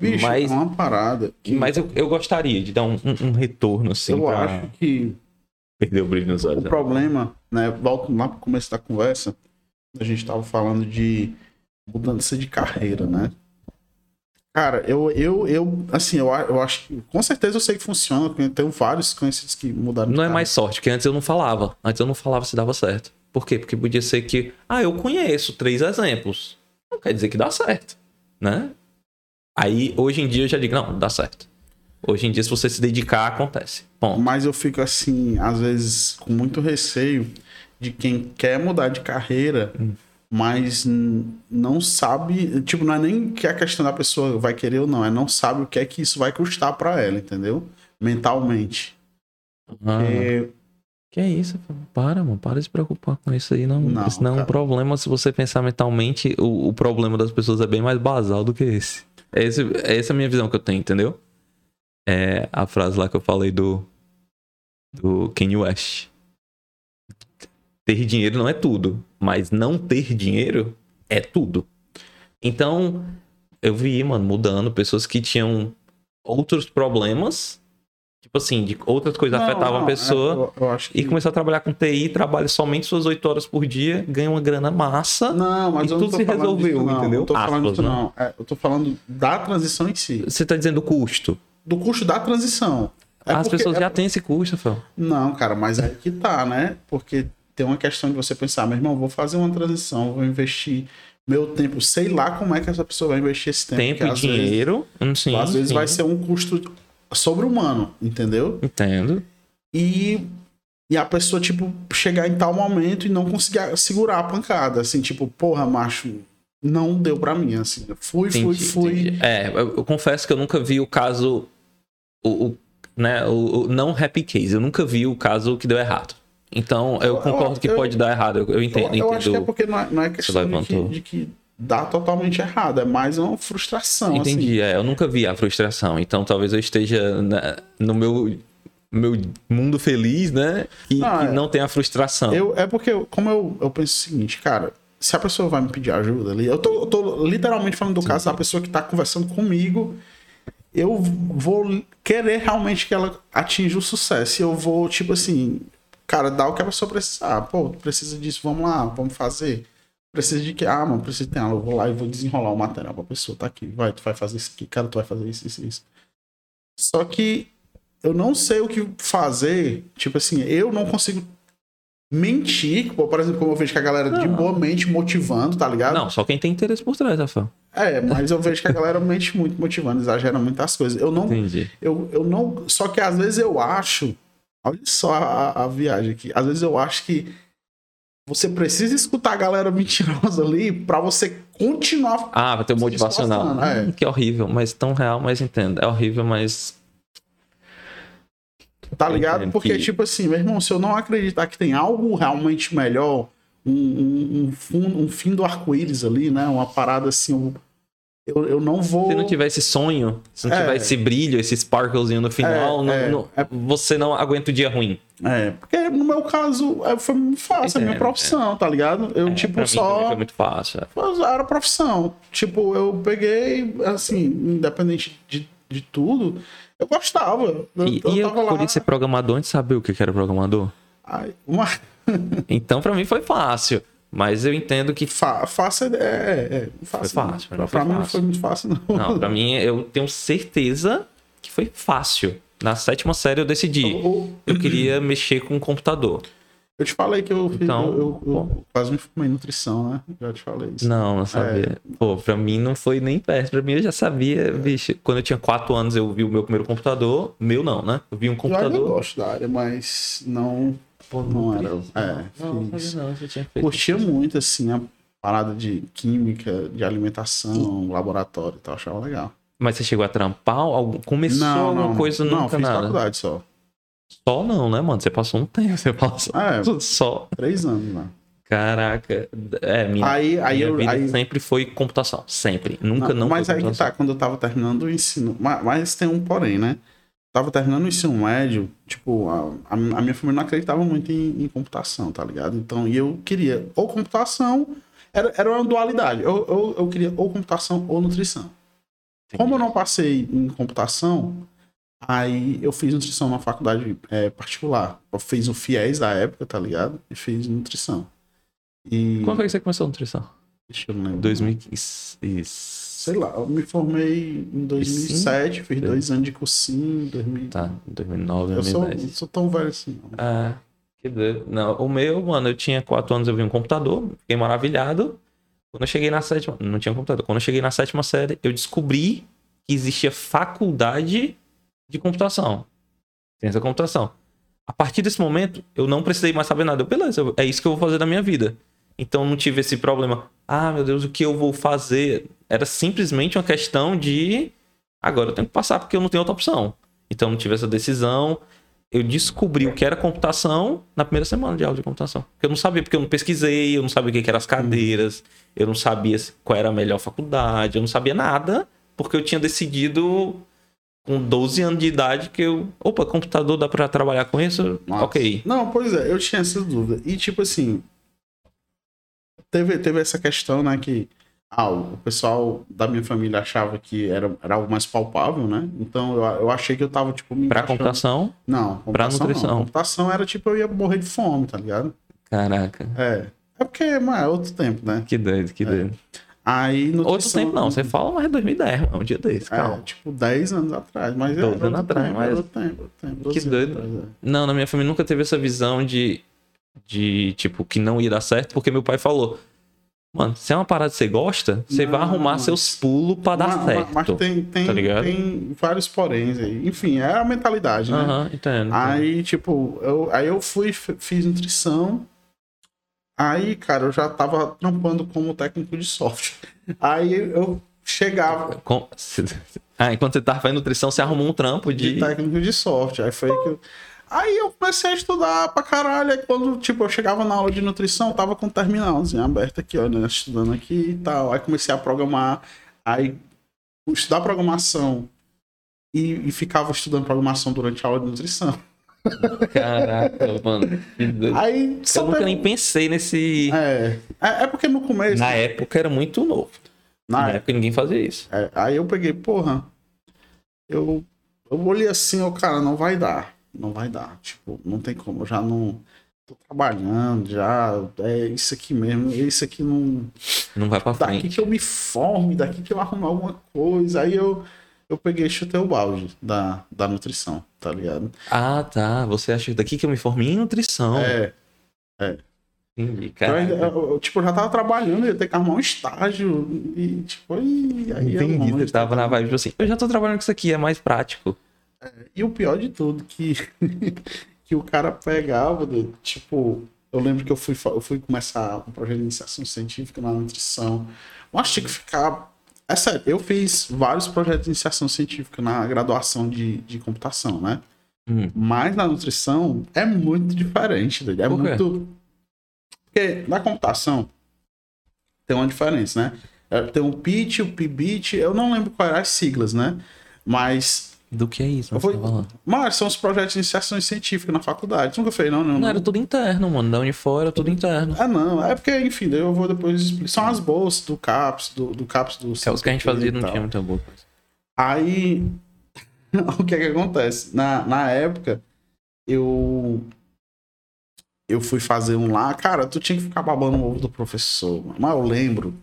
Bicho, Mas- é uma parada. Que Mas eu, eu gostaria de dar um, um- um retorno, assim, eu pra acho que perder o brilho nos o olhos. né? problema, né? Volto lá pro começo da conversa. A gente tava falando de mudança de carreira, né? Cara, eu, eu, eu assim, eu, eu acho que com certeza eu sei que funciona. Eu tenho vários conhecidos que mudaram de Não é mais sorte, porque antes eu não falava. Antes eu não falava se dava certo. Por quê? Porque podia ser que, ah, eu conheço três exemplos. Não quer dizer que dá certo, né? Aí, hoje em dia, eu já digo, não, dá certo. Hoje em dia, se você se dedicar, acontece. Bom, Mas eu fico assim, às vezes, com muito receio de quem quer mudar de carreira, Hum. mas não sabe. Tipo, não é nem que a questão da pessoa vai querer ou não, é não sabe o que é que isso vai custar pra ela, entendeu? Mentalmente. ah, Porque que é isso? Para, mano, para de se preocupar com isso aí. Não, Não, isso não é um problema. Se você pensar mentalmente, o, o problema das pessoas é bem mais basal do que esse. É esse, é essa a minha visão que eu tenho, entendeu? É a frase lá que eu falei do, do Kanye West. Ter dinheiro não é tudo, mas não ter dinheiro é tudo. Então, eu vi, mano, mudando pessoas que tinham outros problemas, tipo assim, de outras coisas Não, afetavam não, a pessoa. é, eu, eu acho que... E começou a trabalhar com TI, trabalha somente suas 8 horas por dia, ganha uma grana massa. Não, mas E eu tudo se falando resolveu, disso, não. entendeu? Eu tô falando Aspas, disso, né? não. É, eu tô falando da transição em si. Você tá dizendo custo. Do custo da transição. É As pessoas é já têm esse custo, Fel. Não, cara, mas é que tá, né? Porque tem uma questão de você pensar, meu irmão, vou fazer uma transição, vou investir meu tempo, sei lá como é que essa pessoa vai investir esse tempo. Tempo e às vezes- dinheiro. Hum, sim, às vezes sim. vai ser um custo sobre-humano, entendeu? Entendo. E, e a pessoa, tipo, chegar em tal momento e não conseguir segurar a pancada, assim, tipo, porra, macho, não deu pra mim, assim. Fui, fui, Entendi, fui. entendi. É, eu, eu confesso que eu nunca vi o caso. O, o- né, o, o não happy case. Eu nunca vi o caso que deu errado. Então, eu Eu- concordo que eu- pode dar errado. Eu, eu Eu, entendo. eu acho que é entendo. porque não é, não é questão de que, de que dá totalmente errado. É mais uma frustração. assim. Entendi, é, eu nunca vi a frustração. Então talvez eu esteja na- no meu, meu mundo feliz, né? E Ah, que é. não tem a frustração. Eu, é porque, eu- como eu, eu penso o seguinte, cara, se a pessoa vai me pedir ajuda ali, eu tô, eu tô literalmente falando do caso da pessoa que tá conversando comigo, eu vou querer realmente que ela atinja o sucesso. E eu vou, tipo assim, cara, dar o que a pessoa precisar. Pô, precisa disso, vamos lá, vamos fazer. Precisa de que? Ah, mano, precisa de Eu vou lá e vou desenrolar o material pra pessoa. Tá aqui, vai, tu vai fazer isso aqui, cara, tu vai fazer isso, isso, isso. Só que eu não sei o que fazer. Tipo assim, eu não consigo mentir. Por exemplo, como eu vejo que a galera de Não. boa mente motivando, tá ligado? Não, só quem tem interesse por trás, Rafael. É, mas eu vejo que a galera mente muito motivando, exagera muitas coisas. Eu não. Entendi. Eu, eu não. Só que às vezes eu acho. Olha só a, a viagem aqui. Às vezes eu acho que você precisa escutar a galera mentirosa ali pra você continuar. Ah, vai ter o Se motivacional. é. Hum, que horrível, mas tão real, mas entendo. É horrível, mas. Tá ligado? Porque, que- tipo assim, meu irmão, se eu não acreditar que tem algo realmente melhor, um, um, um, fundo- um fim do arco-íris ali, né? Uma parada assim, um- eu, eu não vou. Se não tiver esse sonho, se não É. tiver esse brilho, esse sparklezinho no final, É, não- é, não- é. você não aguenta o dia ruim. É, porque no meu caso é, foi muito fácil, é minha Entendo, profissão, tá ligado? Eu, É, tipo, só. foi muito fácil. é. Era profissão. Tipo, eu peguei, assim, independente de, de tudo, eu gostava. Eu, E, eu e eu lá. ser programador antes de saber o que que era programador. Ai, uma... Então, pra mim foi fácil. Mas eu entendo que. Fa- Fácil é. é, é fácil, Foi fácil, Pra, pra mim pra foi mim não foi muito fácil, não. Não, pra mim, eu tenho certeza que foi fácil. Na sétima série eu decidi. Eu, Eu queria mexer com o computador. eu te falei que eu, fiz, Então, eu, eu- eu quase me formei em nutrição, né? Já te falei isso. Não, não sabia. É. Pô, pra mim não foi nem perto. Pra mim eu já sabia, bicho. Quando eu tinha 4 anos eu vi o meu primeiro computador. Meu não, né? Eu vi um Eu computador. gosto da área, mas não, Pô, não era. fiz, É, Não, não fiz. não, você tinha feito. Curtia muito, assim, a parada de química, de alimentação, laboratório e tal, achava legal. Mas você chegou a trampar? Algum... Começou alguma coisa não, nunca fiz nada? faculdade só. Só não, né, mano? Você passou um tempo, você passou É, só. três anos lá. Caraca. É, minha, Aí, aí minha eu. vida Aí, sempre foi computação. Sempre. Nunca não, mas foi aí que tá, quando eu tava terminando o ensino. Mas, mas tem um porém, né? Tava terminando o ensino médio, tipo, a, a, a minha família não acreditava muito em, em computação, tá ligado? Então, e eu queria ou computação, era, era uma dualidade. Eu, eu, eu queria ou computação ou nutrição. Como eu não passei em computação, aí eu fiz nutrição na faculdade é, particular. Eu fiz o FIES da época, tá ligado? E fiz nutrição. E. Quando foi que você começou a nutrição? Deixa eu não lembrar. 2015. Sei lá, eu me formei em 2007, fiz dois anos de cursinho, 2000. Tá, 2009, Eu sou, 2010. não sou tão velho assim, não. Ah, que doido. Não, o meu, mano, eu tinha 4 anos, eu vi um computador, fiquei maravilhado. Quando eu cheguei na sétima, não tinha computador. Quando eu cheguei na sétima série, eu descobri que existia faculdade de computação. Ciência da computação. A partir desse momento, eu não precisei mais saber nada. Eu, beleza, eu- é isso que eu vou fazer da minha vida. Então não tive esse problema. Ah, meu Deus, o que eu vou fazer? Era simplesmente uma questão de agora eu tenho que passar porque eu não tenho outra opção. Então não tive essa decisão. Eu descobri o que era computação na primeira semana de aula de computação. Porque eu não sabia, porque eu não pesquisei, eu não sabia o que eram as cadeiras, eu não sabia qual era a melhor faculdade, eu não sabia nada, porque eu tinha decidido com 12 anos de idade que eu. Opa, computador dá pra trabalhar com isso? Nossa. Ok. Não, pois é, eu tinha essa dúvida. E tipo assim, teve, teve essa questão, né, que ah, o pessoal da minha família achava que era, era algo mais palpável, né? Então eu, eu achei que eu tava, tipo, me Pra encaixando- computação, Não, computação nutrição. Não. Computação era tipo, eu ia morrer de fome, tá ligado? caraca. É. É porque, mano, é outro tempo, né? Que doido, que doido. Aí, nutrição... Outro tempo não, você fala mais de 2010, mano, um dia desse, É, calma. tipo, 10 anos atrás. Mas era 12 outro anos atrás, tempo, mas- outro tempo, outro tempo, 12 anos doido. atrás, é. Não, na minha família nunca teve essa visão de, de tipo, que não ia dar certo, porque meu pai falou: Mano, se é uma parada que você gosta, você vai Não, arrumar mas- seus pulos pra dar Mas- certo. Mas tem, tem, tá tem vários poréns aí. Enfim, é a mentalidade, né? Aham, entendo. entendo. Aí, tipo, eu, aí eu fui, fiz nutrição. Aí, cara, eu já tava trampando como técnico de software. Aí eu chegava Com- Ah, enquanto você tava fazendo nutrição, você arrumou um trampo de de. técnico de software. Aí foi que eu... Aí eu comecei a estudar pra caralho. Aí quando, tipo, eu chegava na aula de nutrição, tava com o terminalzinho aberto aqui, ó, né? Estudando aqui e tal. Aí comecei a programar. Aí estudar programação e, e ficava estudando programação durante a aula de nutrição. Caraca, mano. que doido. Aí Eu nunca teve- nem pensei nesse. É, é, é porque no começo. Na época era muito novo. na Na época ninguém fazia isso. É, aí eu peguei, porra, eu, eu olhei assim, o cara, não vai dar. Não vai dar. Tipo, não tem como. Eu já não tô trabalhando, já é isso aqui mesmo, isso aqui não. Não vai pra Daqui frente. que eu me forme, daqui que eu arrume alguma coisa. Aí eu, eu peguei e chutei o balde da, da nutrição, tá ligado? Ah, tá. Você acha daqui que eu me formei em nutrição. É. Entendi, Eu, cara. eu- eu, tipo, eu já tava trabalhando, ia ter que arrumar um estágio. E, tipo, aí. aí eu Entendi. longe, Você tava na vibe tipo assim, eu já tô trabalhando com isso aqui, é mais prático. E o pior de tudo, que, que o cara pegava, do- tipo, eu lembro que eu fui, eu fui começar um projeto de iniciação científica na nutrição. Mas tinha que ficar. É sério, eu fiz vários projetos de iniciação científica na graduação de, de computação, né? Hum. Mas na nutrição é muito diferente, doido. É Por muito. Porque na computação tem uma diferença, né? É, Tem o PIT, o PIBIT, eu não lembro quais eram as siglas, né? Mas Do que é isso? Eu Você vou- tá falando? mas são os projetos de iniciação científica na faculdade. Nunca fez, não, não? Não, era tudo interno, mano. Da era tudo interno. Ah, não. É porque, enfim, daí eu vou depois explicar. São as bolsas do CAPS, do, do CAPS do é os que a gente fazia não tinha muita boa coisa. Aí, o que é que acontece? Na, na época, eu. Eu fui fazer um lá, cara, tu tinha que ficar babando o ovo do professor. mano. Mas eu lembro,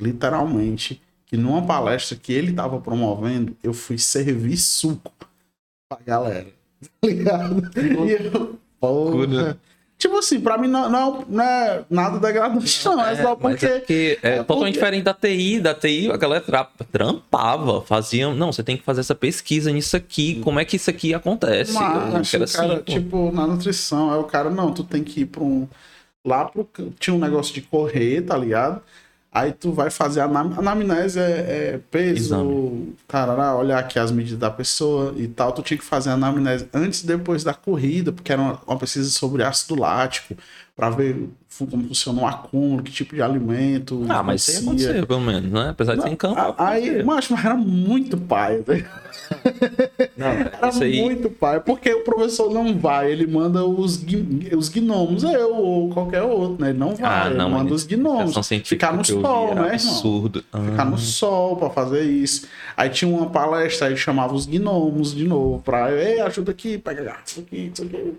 literalmente, que numa palestra que ele tava promovendo, eu fui servir suco pra galera. Tá ligado? E eu, porra. Tipo assim, pra mim não, não, não é nada degradante, não. É, só mas porque. é porque é, é totalmente porque- diferente da TI. Da TI, a galera tra- trampava, faziam. Não, você tem que fazer essa pesquisa nisso aqui. Como é que isso aqui acontece? Eu Mas, o cara, assim, pô. tipo, na nutrição, aí o cara, não, tu tem que ir pra um. Lá pro. Tinha um negócio de correr, tá ligado? Aí tu vai fazer a anam- anamnese, é, é peso, Exame. olhar aqui as medidas da pessoa e tal. Tu tinha que fazer a anamnese antes e depois da corrida, porque era uma, uma pesquisa sobre ácido lático, pra ver como funciona o acúmulo, que tipo de alimento. Ah, mas isso aconteceu, pelo menos, né? Apesar de ser em campo. Aí, macho, mas era muito pai, velho. Não, Era aí. muito pai, porque o professor não vai, ele manda os, gui- os gnomos, eu ou qualquer outro, né? Ele não vai, Ah, ele não, manda mas os gnomos. Ficar no sol, né, irmão? Absurdo. Ficar Ah, no sol pra fazer isso. Aí tinha uma palestra, aí chamava os gnomos de novo pra, ei, ajuda aqui, pega isso aqui, isso aqui,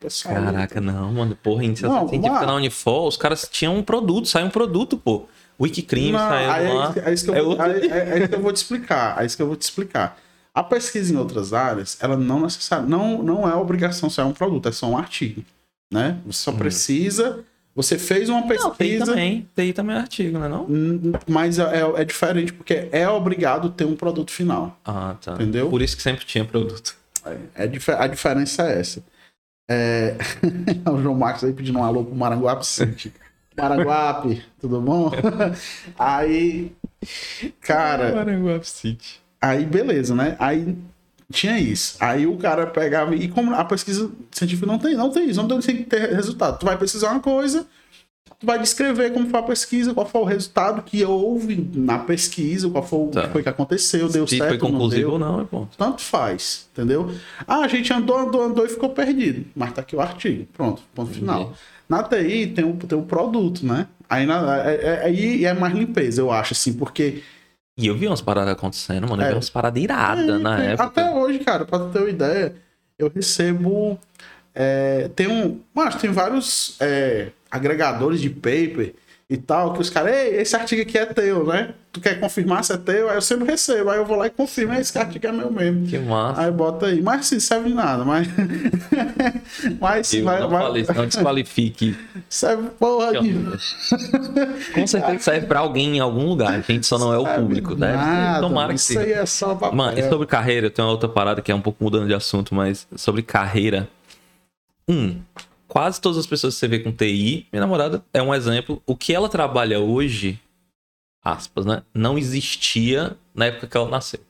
pessoal. Caraca, não, mano. Porra, iniciação Não, científica mas- na Unifor, os caras tinham um produto, sai um produto, pô. Wikicrime saiu aí, lá. é isso que eu, É vou- outro- aí- é- é isso que eu vou te explicar. É isso que eu vou te explicar. A pesquisa em outras áreas, ela não necessário, não, não é obrigação sair um produto, é só um artigo, né? Você só precisa, você fez uma Hum. Não, pesquisa, também. TI também é artigo, né não? hum, mas é, é diferente porque é obrigado ter um produto final, Ah, tá. Entendeu? Por isso que sempre tinha produto. É, dife- a diferença é essa. É... o João Marcos aí pedindo um alô pro Maranguape City. Maranguape, tudo bom? aí, cara, Maranguape City. Aí, beleza, né? Aí tinha isso. Aí o cara pegava. E como a pesquisa científica não tem, não tem isso, não tem que ter resultado. Tu vai pesquisar uma coisa, tu vai descrever como foi a pesquisa, qual foi o resultado que houve na pesquisa, qual foi o Tá. que foi que aconteceu, deu Se certo. foi não conclusivo ou não, é ponto. Tanto faz, entendeu? Ah, a gente andou, andou, andou e ficou perdido. Mas tá aqui o artigo. Pronto, ponto final. Na TI tem o, tem o produto, né? Aí na- é- é- aí é mais limpeza, eu acho, assim, porque. E eu vi umas paradas acontecendo, mano. Eu É. vi umas paradas iradas Tem, na tem. época. Até hoje, cara, pra tu ter uma ideia, eu recebo. é, tem um. Mas tem vários é, agregadores de paper e tal, que os caras, ei, esse artigo aqui é teu, né? Tu quer confirmar se é teu? Aí eu sempre recebo, aí eu vou lá e confirmo, "É, esse artigo é meu mesmo. Que massa. Aí bota aí. Mas assim, serve de nada, mas. mas Eu vai, não vai- não desqualifique. serve porra nenhuma. Com certeza serve pra alguém em algum lugar. A gente só não é o público. Nada, Tomara que Isso aí é só papel. Mano, e sobre carreira, eu tenho uma outra parada que é um pouco mudando de assunto, mas sobre carreira. Um, quase todas as pessoas que você vê com TI, minha namorada é um exemplo. O que ela trabalha hoje, aspas, né? Não existia na época que ela nasceu.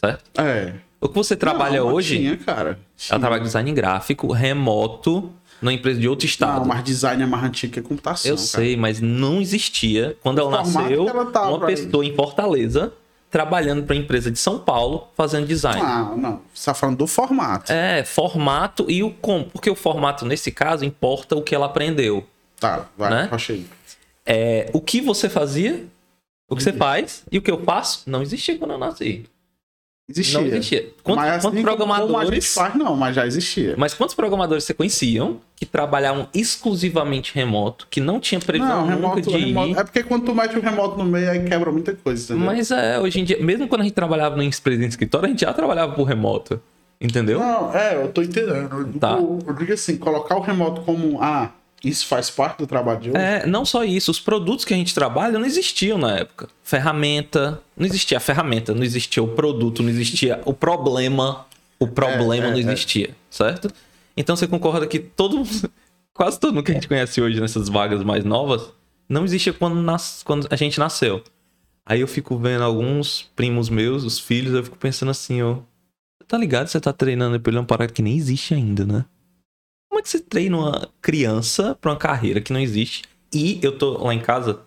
Certo? É. O que você trabalha Não, hoje, Tinha, cara. ela Tinha. trabalha com design gráfico, remoto, numa empresa de outro estado. Não, mas design é mais antigo que computação. Eu cara. sei, mas não existia, quando ela formato nasceu, ela uma pessoa em Fortaleza trabalhando para a empresa de São Paulo fazendo design. Ah, não. Você tá falando do formato. É, formato e o como. Porque o formato, nesse caso, importa o que ela aprendeu. Tá, vai, Né? aí. É, o que você fazia, o que você faz e o que eu faço não existia quando eu nasci. Existia. Não existia. Quantos, mas assim quantos programadores. faz, não, mas já existia. Mas quantos programadores você conheciam que trabalhavam exclusivamente remoto, que não tinha previsão Não, nunca remoto, de ir? remoto. É porque quando tu mete o remoto no meio, aí quebra muita coisa, entendeu? Mas é, hoje em dia, mesmo quando a gente trabalhava em empresa em escritório, a gente já trabalhava por remoto. Entendeu? Não, é, eu tô entendendo. Eu digo, Tá. eu digo assim, colocar o remoto como, ah, isso faz parte do trabalho de hoje. É, não só isso, os produtos que a gente trabalha não existiam na época. Ferramenta, não existia a ferramenta, não existia o produto, não existia o problema. O problema É, é, não é. existia, certo? Então você concorda que todo mundo, quase todo mundo que a gente conhece hoje nessas vagas mais novas, não existia quando, nas, quando a gente nasceu. Aí eu fico vendo alguns primos meus, os filhos, eu fico pensando assim, ó. Tá ligado? Você tá treinando pra ele uma parada que nem existe ainda, né? Como é que você treina uma criança pra uma carreira que não existe? E eu tô lá em casa.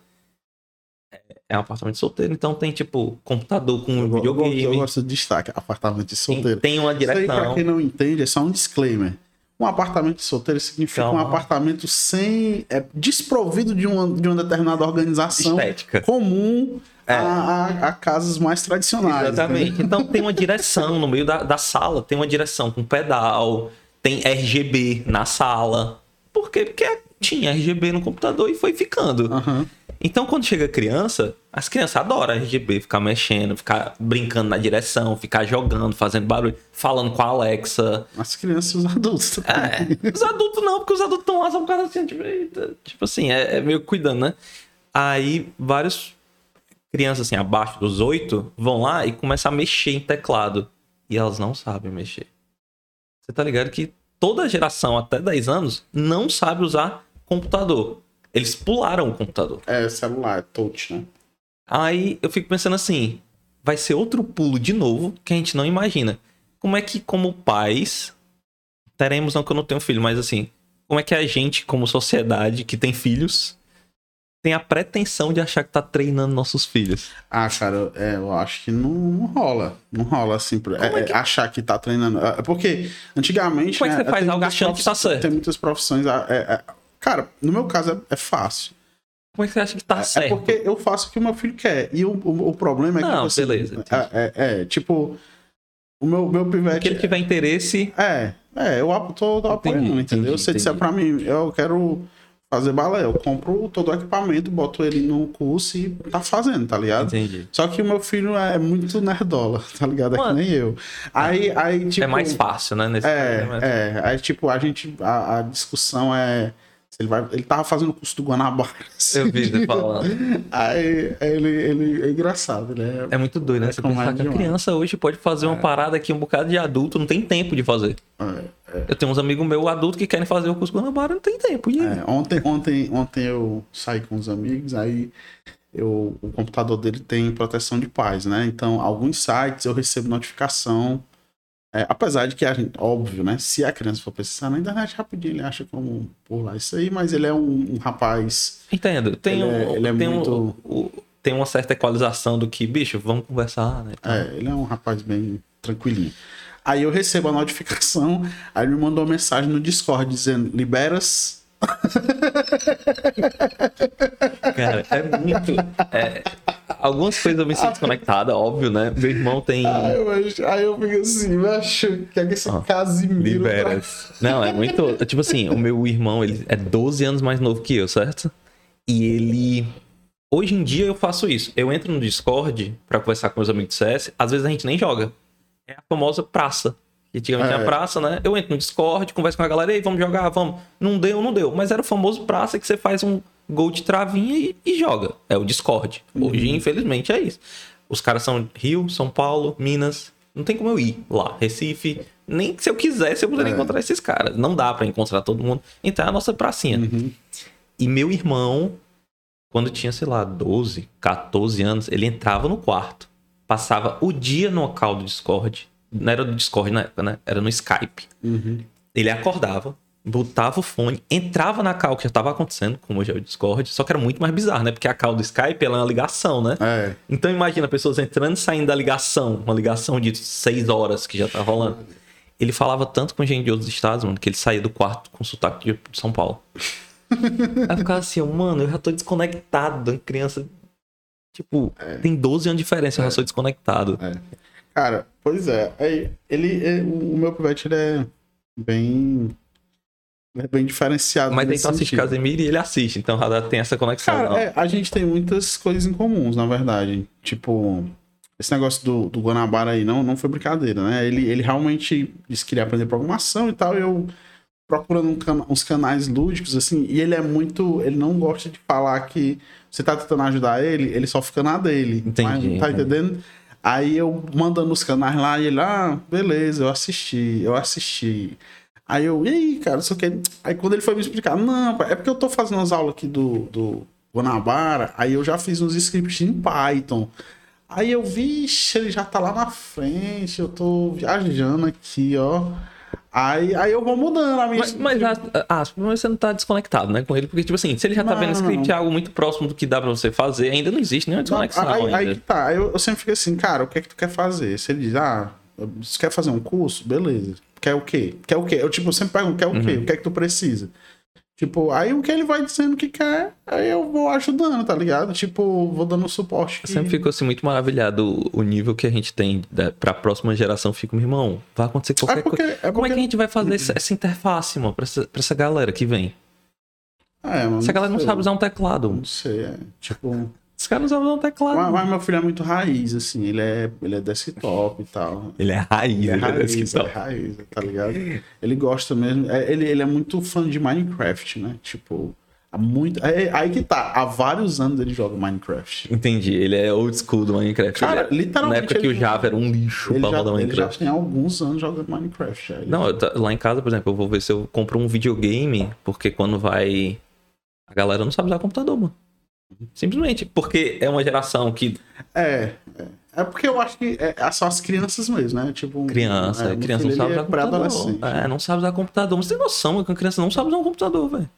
é- É um apartamento solteiro, então tem tipo computador com Eu, go- eu, gosto- eu videogame. gosto de destaque, apartamento de Tem, solteiro. tem uma Isso aí, pra direção. quem não entende, é só um disclaimer. Um apartamento solteiro significa Calma. um apartamento sem. É, desprovido de uma, de uma determinada organização Estética. comum É. a, a- a casas mais tradicionais. Exatamente. Então tem uma direção no meio da, da sala, tem uma direção com pedal, tem RGB na sala. Por quê? Porque tinha RGB no computador e foi ficando. Aham. Então, quando chega criança, as crianças adoram RGB, ficar mexendo, ficar brincando na direção, ficar jogando, fazendo barulho, falando com a Alexa. As crianças e os adultos. também. É, os adultos não, porque os adultos estão lá só por causa assim, tipo, tipo assim, é, é meio cuidando, né? Aí, vários crianças assim, abaixo dos oito, vão lá e começam a mexer em teclado. E elas não sabem mexer. Você tá ligado que toda geração até 10 anos não sabe usar computador. Eles pularam o computador. É, celular, touch, né? Aí eu fico pensando assim, vai ser outro pulo de novo que a gente não imagina. Como é que, como pais, teremos, não que eu não tenho filho, mas assim, como é que a gente, como sociedade que tem filhos, tem a pretensão de achar que tá treinando nossos filhos? Ah, cara, é, eu acho que não, não rola. Não rola assim. é- é que- é achar que tá treinando. É porque antigamente. Como é que né, você faz tem algo achando que tá certo? Tem muitas profissões. é- é- cara, no meu caso é, é fácil. Como é que você acha que tá É certo? porque eu faço o que o meu filho quer. E o, o, o problema é que. Não, assim, beleza. É, é, é, tipo. O meu, meu pivete. ele tiver interesse, É, é, eu tô, tô apoiando, entendeu? entendi, Se disser pra mim, eu quero fazer balé, eu compro todo o equipamento, boto ele no curso e tá fazendo, tá ligado? entendi. Só que o meu filho é muito nerdola, tá ligado? É que nem eu. Aí, aí tipo. é mais fácil, né? Nesse É, caso, é. Aí, tipo, a gente. A, a discussão é. Ele, vai, ele tava fazendo o curso do Guanabara. assim. Eu vi você falando. Aí ele, ele é engraçado, né? É muito doido, né? É Você pensar que a criança hoje pode fazer uma parada que um bocado de adulto não tem tempo de fazer. É, Eu tenho uns amigos meus adultos que querem fazer o curso Guanabara não tem tempo. É, ontem, ontem, ontem eu saí com os amigos, aí eu, o computador dele tem proteção de paz, né? Então, alguns sites eu recebo notificação. é, apesar de que, óbvio, né? Se a criança for precisar na internet rapidinho, ele acha como pular isso aí, mas ele é um, um rapaz. Entendo. Tem, Ele é- um- ele é tem, muito- um- tem uma certa equalização do que, bicho, vamos conversar, né? É, ele é um rapaz bem tranquilinho. Aí eu recebo a notificação, aí ele me mandou uma mensagem no Discord dizendo: liberas. Cara, é muito. é, algumas coisas eu me sinto desconectada, óbvio, né? Meu irmão tem. Aí eu, aí eu fico assim, eu acho que é esse Ó, Casimiro. tá- Liberas. Não, é muito. Tipo assim, o meu irmão, ele é 12 anos mais novo que eu, certo? E ele. Hoje em dia eu faço isso. Eu entro no Discord pra conversar com meus amigos de CS. Às vezes a gente nem joga. É a famosa praça. Que antigamente É. tinha praça, né? Eu entro no Discord, converso com a galera, ei, vamos jogar, vamos. Não deu, não deu. Mas era o famoso praça que você faz um gol de travinha e, e joga. É o Discord. Hoje, infelizmente, é isso. Os caras são Rio, São Paulo, Minas. Não tem como eu ir lá. Recife. Nem que se eu quisesse, eu poderia É. encontrar esses caras. Não dá pra encontrar todo mundo. Então é a nossa pracinha. Uhum. E meu irmão, quando tinha, sei lá, 12, 14 anos, ele entrava no quarto, passava o dia no local do Discord Não era do Discord na época, né? Era no Skype. Uhum. Ele acordava, botava o fone, entrava na call que já tava acontecendo, como hoje é o Discord, só que era muito mais bizarro, né? Porque a call do Skype ela é uma ligação, né? É. Então imagina pessoas entrando e saindo da ligação, uma ligação de seis horas que já tá rolando. Ele falava tanto com gente de outros estados, mano, que ele saía do quarto com sotaque de São Paulo. Aí eu ficava assim, mano, eu já tô desconectado. Criança, tipo, tem 12 anos de diferença, eu já sou desconectado. É. Cara, pois é. Aí, ele, é- o meu pivete ele é bem. é bem diferenciado. Mas então assiste. Casemiro e ele assiste, então já tem essa conexão. Cara, é, a gente tem muitas coisas em comuns, na verdade. Tipo, esse negócio do, do Guanabara aí não, não foi brincadeira, né? Ele, ele realmente disse que queria aprender programação e tal, e eu procurando um cana- uns canais lúdicos, assim, e ele é muito. Ele não gosta de falar que você tá tentando ajudar ele, ele só fica na dele. Entendi, Mas, tá entendendo? Aí eu mandando os canais lá, e ele, ah, beleza, eu assisti, eu assisti. Aí eu, e aí, cara, só que. Aí quando ele foi me explicar, não, é porque eu tô fazendo as aulas aqui do, do Guanabara, aí eu já fiz uns scripts em Python. Aí eu, vixe, ele já tá lá na frente, eu tô viajando aqui, ó. Aí, aí eu vou mudando a minha. Mas, mas mas você não tá desconectado, né, com ele? Porque, tipo assim, se ele já tá Não. vendo script, é algo muito próximo do que dá pra você fazer, ainda não existe nenhuma Não, desconexão aí, aí ainda. que tá, eu, eu sempre fico assim, cara, o que é que tu quer fazer? Se ele diz, ah, você quer fazer um curso? Beleza. Quer o quê? Quer o quê? Eu, tipo, sempre pergunto, quer o quê? Uhum. O que é que tu precisa? Tipo, aí o que ele vai dizendo que quer, aí eu vou ajudando, tá ligado? Tipo, vou dando suporte. Eu que- sempre fico assim muito maravilhado o, nível que a gente tem da, pra próxima geração. Fico, meu irmão, vai acontecer qualquer É porque- coisa. é Como é porque- que a gente vai fazer essa, essa interface, mano, pra essa, pra essa galera que vem? É, mano, Essa galera não sei. sabe usar um teclado. Não sei, é. Tipo. Os caras não um teclado. Mas, mas meu filho é muito raiz, assim, ele é, ele é desktop e tal. Ele é raiz, Ele é ele é raiz, desktop. é raiz, tá ligado? Ele gosta mesmo. é, ele, ele é muito fã de Minecraft, né? Tipo, há muito. É, aí que tá, há vários anos ele joga Minecraft. Entendi, ele é old school do Minecraft. Cara, Ele é- literalmente Na época que ele- o Java era um lixo Ele pra já, rodar ele já Minecraft. tem alguns anos jogando Minecraft. Aí. Não, tá- lá em casa, por exemplo, eu vou ver se eu compro um videogame, porque quando vai. A galera não sabe usar computador, mano. Simplesmente. Porque é uma geração que. É, é. É porque eu acho que é, é só as crianças mesmo, né? Tipo, Criança, é, criança não sabe ele usar é computador. pré-adolescente. É, não sabe usar computador. Mas você tem noção que uma criança não sabe usar um computador, velho.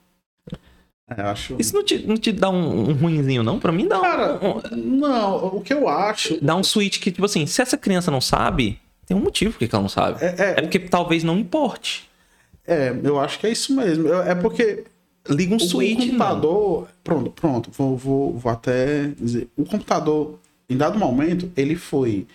É, acho. Isso não te, não te dá um, um ruinzinho, não? Pra mim dá um- Cara, um, não, o que eu acho. Dá um switch que, tipo assim, se essa criança não sabe, tem um motivo por que ela não sabe. É, é, É porque talvez não importe. é, eu acho que é isso mesmo. É porque Liga um o, switch, o computador. Pronto, pronto. Vou, vou, vou até dizer. O computador, em dado momento, ele foi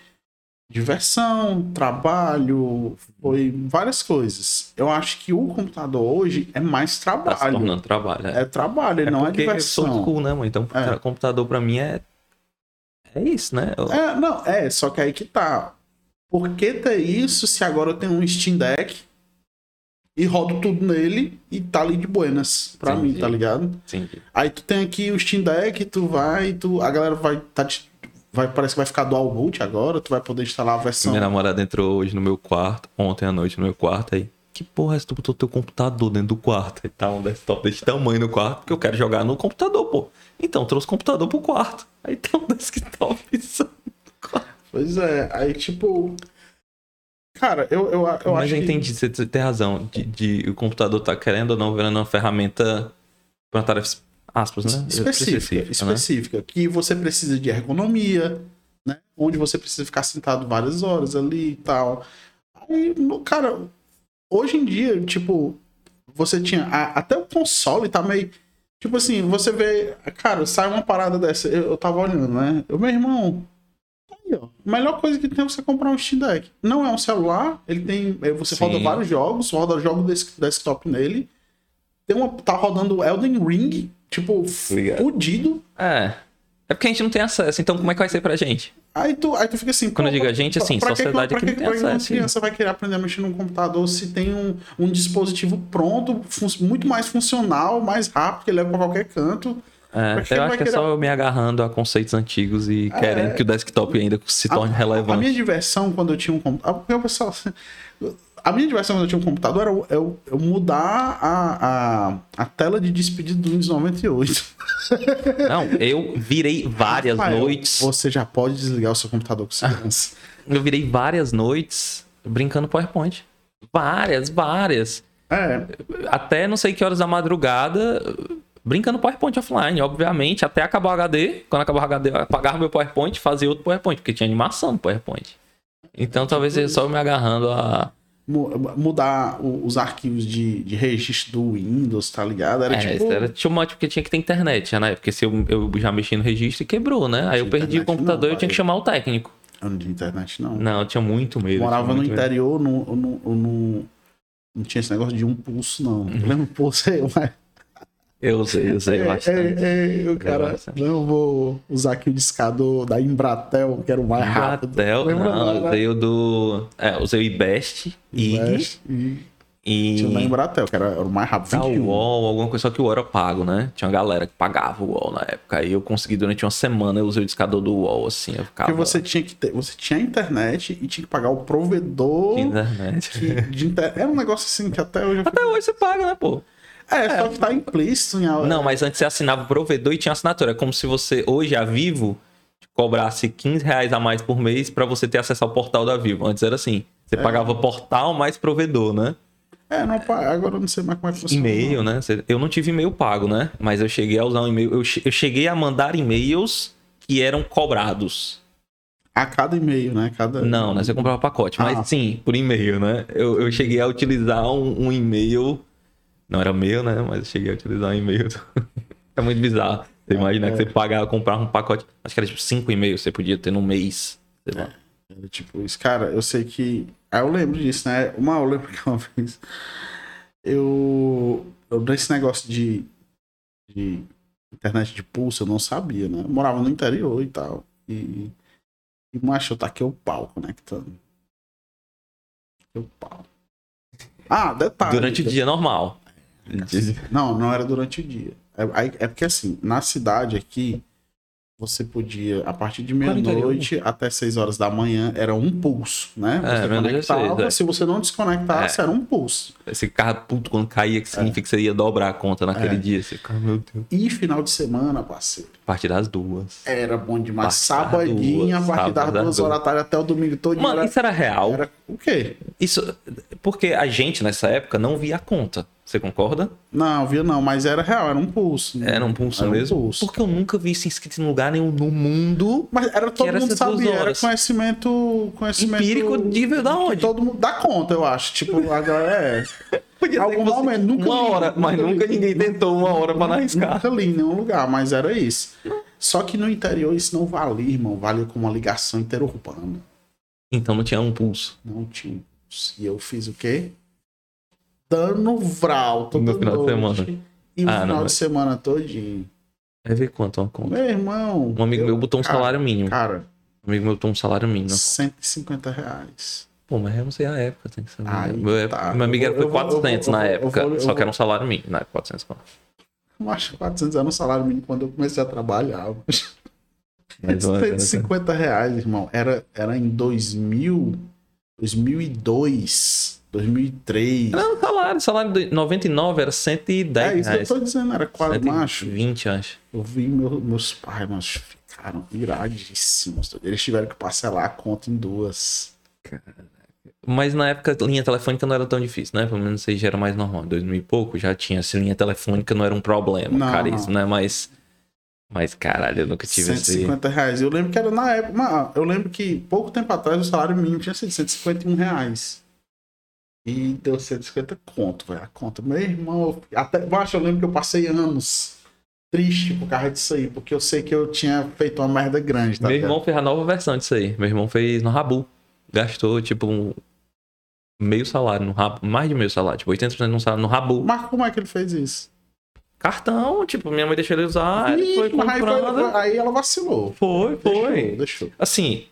diversão, trabalho, foi várias coisas. Eu acho que o computador hoje é mais Tá se trabalho. tornando trabalho. É, É trabalho, ele não é porque eu sou diversão. cool, né, mano? Então, É. computador pra mim é. É isso, né? Eu- É, não, é, só que aí que tá. Por que ter isso se agora eu tenho um Steam Deck e rodo tudo nele e tá ali de buenas pra Entendi. mim, tá ligado? Entendi. Aí tu tem aqui o Steam Deck, tu vai, tu, a galera vai tá vai parece que vai ficar dual boot agora, tu vai poder instalar a versão. Minha namorada entrou hoje no meu quarto, ontem à noite no meu quarto aí. Que porra é essa? Tu botou teu computador dentro do quarto? Aí tá um desktop desse tamanho no quarto, porque eu quero jogar no computador, pô. Então, trouxe o computador pro quarto. Aí tá um desktop só no quarto. Pois é, aí tipo Cara, eu, eu, eu Mas acho eu que- entendi, você você tem razão. De, de- o computador tá querendo ou não virando uma ferramenta pra uma tarefa aspas, né? específica, né? específica, que você precisa de ergonomia, né? Onde você precisa ficar sentado várias horas ali e tal. Aí, no- cara, hoje em dia, tipo, você tinha a- até o console tá meio tipo assim, você vê, cara, sai uma parada dessa, eu, eu tava olhando, né? Eu, meu irmão. A melhor coisa que tem é você comprar um Steam Deck. Não é um celular, ele tem, é, você Sim. roda vários jogos, roda jogo des- desktop nele. Tem uma, tá rodando Elden Ring, tipo, fudido. É. É porque a gente não tem acesso, então como é que vai ser pra gente? Aí tu, aí tu fica assim. Quando eu digo a gente, assim, pra sociedade pra que não tem pra que uma acesso, criança vai querer aprender a mexer num computador se tem um, um dispositivo pronto, muito mais funcional, mais rápido, que leva pra qualquer canto. É, que eu acho que é querer- só eu me agarrando a conceitos antigos e É. querendo que o desktop ainda se torne a, relevante. A minha diversão quando eu tinha um computador. O pessoal. A minha diversão quando eu tinha um computador era eu, eu- eu mudar a, a, a tela de despedida do Windows 98. Não, eu virei várias Rafael, noites. Você já pode desligar o seu computador com segurança. Eu virei várias noites brincando PowerPoint. Várias, várias. É, Até não sei que horas da madrugada, brincando PowerPoint offline, obviamente, até acabar o HD. Quando acabar o HD, eu apagava meu PowerPoint e fazia outro PowerPoint, porque tinha animação no PowerPoint. Então talvez seja só eu me agarrando a. mu- mudar os arquivos de, de registro do Windows, tá ligado? Era É, tipo. era too much porque tinha que ter internet, né? Porque se eu, eu já mexi no registro e quebrou, né? Aí eu perdi o computador e eu tinha que chamar o técnico. Eu não tinha internet, não. Não, eu tinha muito medo. Morava tinha no medo. interior, não, eu não, eu não, tinha esse negócio de um pulso, não. Uhum. Eu lembro pulso aí, mas. Eu sei, eu sei É, bastante. é, é, o cara, bastante. não vou usar aqui o discador da Embratel, que era o mais rápido. Embratel, não, era? usei o do. É, usei o IBEST e. Tinha o da Embratel, que era, o mais rápido. Ah, o 21. UOL, alguma coisa, só que o UOL era pago, né? Tinha uma galera que pagava o UOL na época. Aí eu consegui durante uma semana, eu usei o discador do UOL, assim, eu ficava... Porque você tinha que ter, você tinha internet e tinha que pagar o provedor Internet. que- de inter... Era um negócio assim que até hoje eu Até hoje você paga, né, pô? É, só que tá implícito em Não, mas antes você assinava o provedor e tinha assinatura. É como se você, hoje, a Vivo, cobrasse 15 reais a mais por mês pra você ter acesso ao portal da Vivo. Antes era assim. Você pagava portal mais provedor, né? É, não, agora eu não sei mais como é que funciona. E-mail, né? Eu não tive e-mail pago, né? Mas eu cheguei a usar um e-mail. Eu che- eu cheguei a mandar e-mails que eram cobrados. A cada e-mail, né? Cada... Não, né? Você comprava pacote. Mas Ah. sim, por e-mail, né? Eu, eu cheguei a utilizar um, um e-mail. Não era meu, né? Mas eu cheguei a utilizar um e-mail. é muito bizarro. Você imagina que você pagava, comprava um pacote. Acho que era tipo cinco e-mails você podia ter no mês. Sei lá. Era tipo isso. Cara, eu sei que. Aí eu lembro disso, né? Uma, eu lembro que uma vez. Eu. Eu nesse negócio de. de internet de pulso, eu não sabia, né? Eu morava no interior e tal. E. E macho, eu taquei o pau conectando. O pau. Ah, detalhe. Durante o dia normal. Não, não era durante o dia. É, é porque assim, na cidade aqui, você podia, a partir de meia-noite até 6 horas da manhã, era um pulso, né? É, Você às conectava, seis, é. se você não desconectasse, era um pulso. Esse carro puto quando caía, que significa que você ia dobrar a conta naquele É. dia. Você fica, meu Deus. E final de semana, parceiro, A partir das duas. era bom demais. Sabadinho, a partir das duas. horas da tarde até o domingo todo. Mano, era, isso era real. era o quê? Isso. Porque a gente, nessa época, não via a conta. Você concorda? Não, viu não, mas era real, era um pulso. Era um pulso Era um mesmo? pulso. Porque eu nunca vi isso inscrito em lugar nenhum no mundo. Mas era todo era mundo sabia, era conhecimento, conhecimento Empírico de ver da onde? Todo mundo dá conta, eu acho. Tipo, agora é. Podia Algum momento, nunca uma li, hora, mas nunca nunca li. ninguém tentou uma hora pra não arriscar. Nunca li em nenhum lugar, mas era isso. Só que no interior isso não valia, irmão. Valia como uma ligação interurbana. Então não tinha um pulso. Não tinha. E eu fiz o quê? Dando vral toda No final de noite. semana. E no Ah, final não, de mas- semana todinho. Vai ver quanto uma conta. Meu irmão. Um amigo eu- meu botou um cara, salário mínimo. Cara, Um amigo meu botou um salário mínimo. 150 reais. Pô, mas eu não sei a época, tem que saber. Aí meu, tá. meu amigo era foi eu vou- eu vou- 400 eu na vou- eu época. vou- eu só que vou- era um salário mínimo, né? 400 conto. Eu acho que 400 era um salário mínimo quando eu comecei a trabalhar. Mas, é- 150 reais, irmão. Era, era em 2000, 2002, 2003. Era um salário, salário de 99 era 110 é isso que eu reais. tô dizendo, era quase macho. 120, acho. Eu vi meu- meus pais, mas ficaram iradíssimos. Eles tiveram que parcelar a conta em duas. Mas na época, linha telefônica não era tão difícil, né? Pelo menos isso aí já era mais normal. Em 2000 e pouco já tinha. Se linha telefônica não era um problema, Não, caríssimo, não. né? Mas. Mas caralho, eu nunca tive esse. 150 reais. Eu lembro que era na época. mas Eu lembro que pouco tempo atrás o salário mínimo tinha sido 151 reais. E deu 150 conto, velho. A conta. Meu irmão, até baixo eu lembro que eu passei anos triste por causa disso aí, porque eu sei que eu tinha feito uma merda grande, tá Meu irmão fez a nova versão disso aí. Meu irmão fez no Rabu. Gastou, tipo, um meio salário no Rabu. Mais de meio salário, tipo, 80% no salário no Rabu. Mas como é que ele fez isso? Cartão, tipo, minha mãe deixou ele usar, ele Ih, foi aí, foi- comprando. aí ela vacilou. Foi, foi. Deixou, deixou. Assim,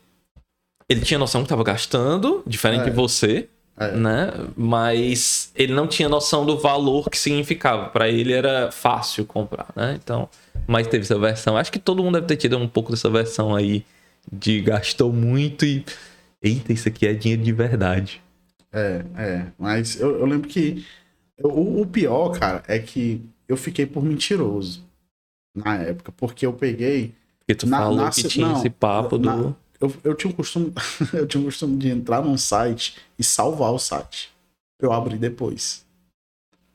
ele tinha noção que tava gastando, diferente É. de você, É. né? Mas ele não tinha noção do valor que significava. Pra ele era fácil comprar, né? Então, mas teve essa versão. Acho que todo mundo deve ter tido um pouco dessa versão aí de gastou muito e eita, isso aqui é dinheiro de verdade. É, é. Mas eu, eu lembro que o, o pior, cara, é que eu fiquei por mentiroso na época, porque eu peguei. Porque tu Na- falou na- que tinha não, esse papo na- do eu, eu tinha um costume. eu tinha um costume de entrar num site e salvar o site. Eu abri depois.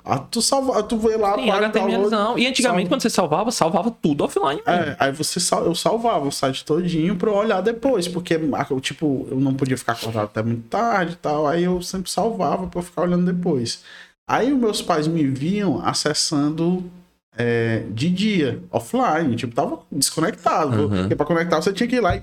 Ah, tu salva, tu vê lá, Sim, HTML download, não. E antigamente, salva. quando você salvava, salvava tudo offline. mesmo. É, aí você sal, eu salvava o site todinho pra eu olhar depois, porque tipo, eu não podia ficar acordado até muito tarde e tal, aí eu sempre salvava pra eu ficar olhando depois. Aí os meus pais me viam acessando é, de dia, offline, tipo, tava desconectado, Uhum. porque pra conectar você tinha que ir lá e...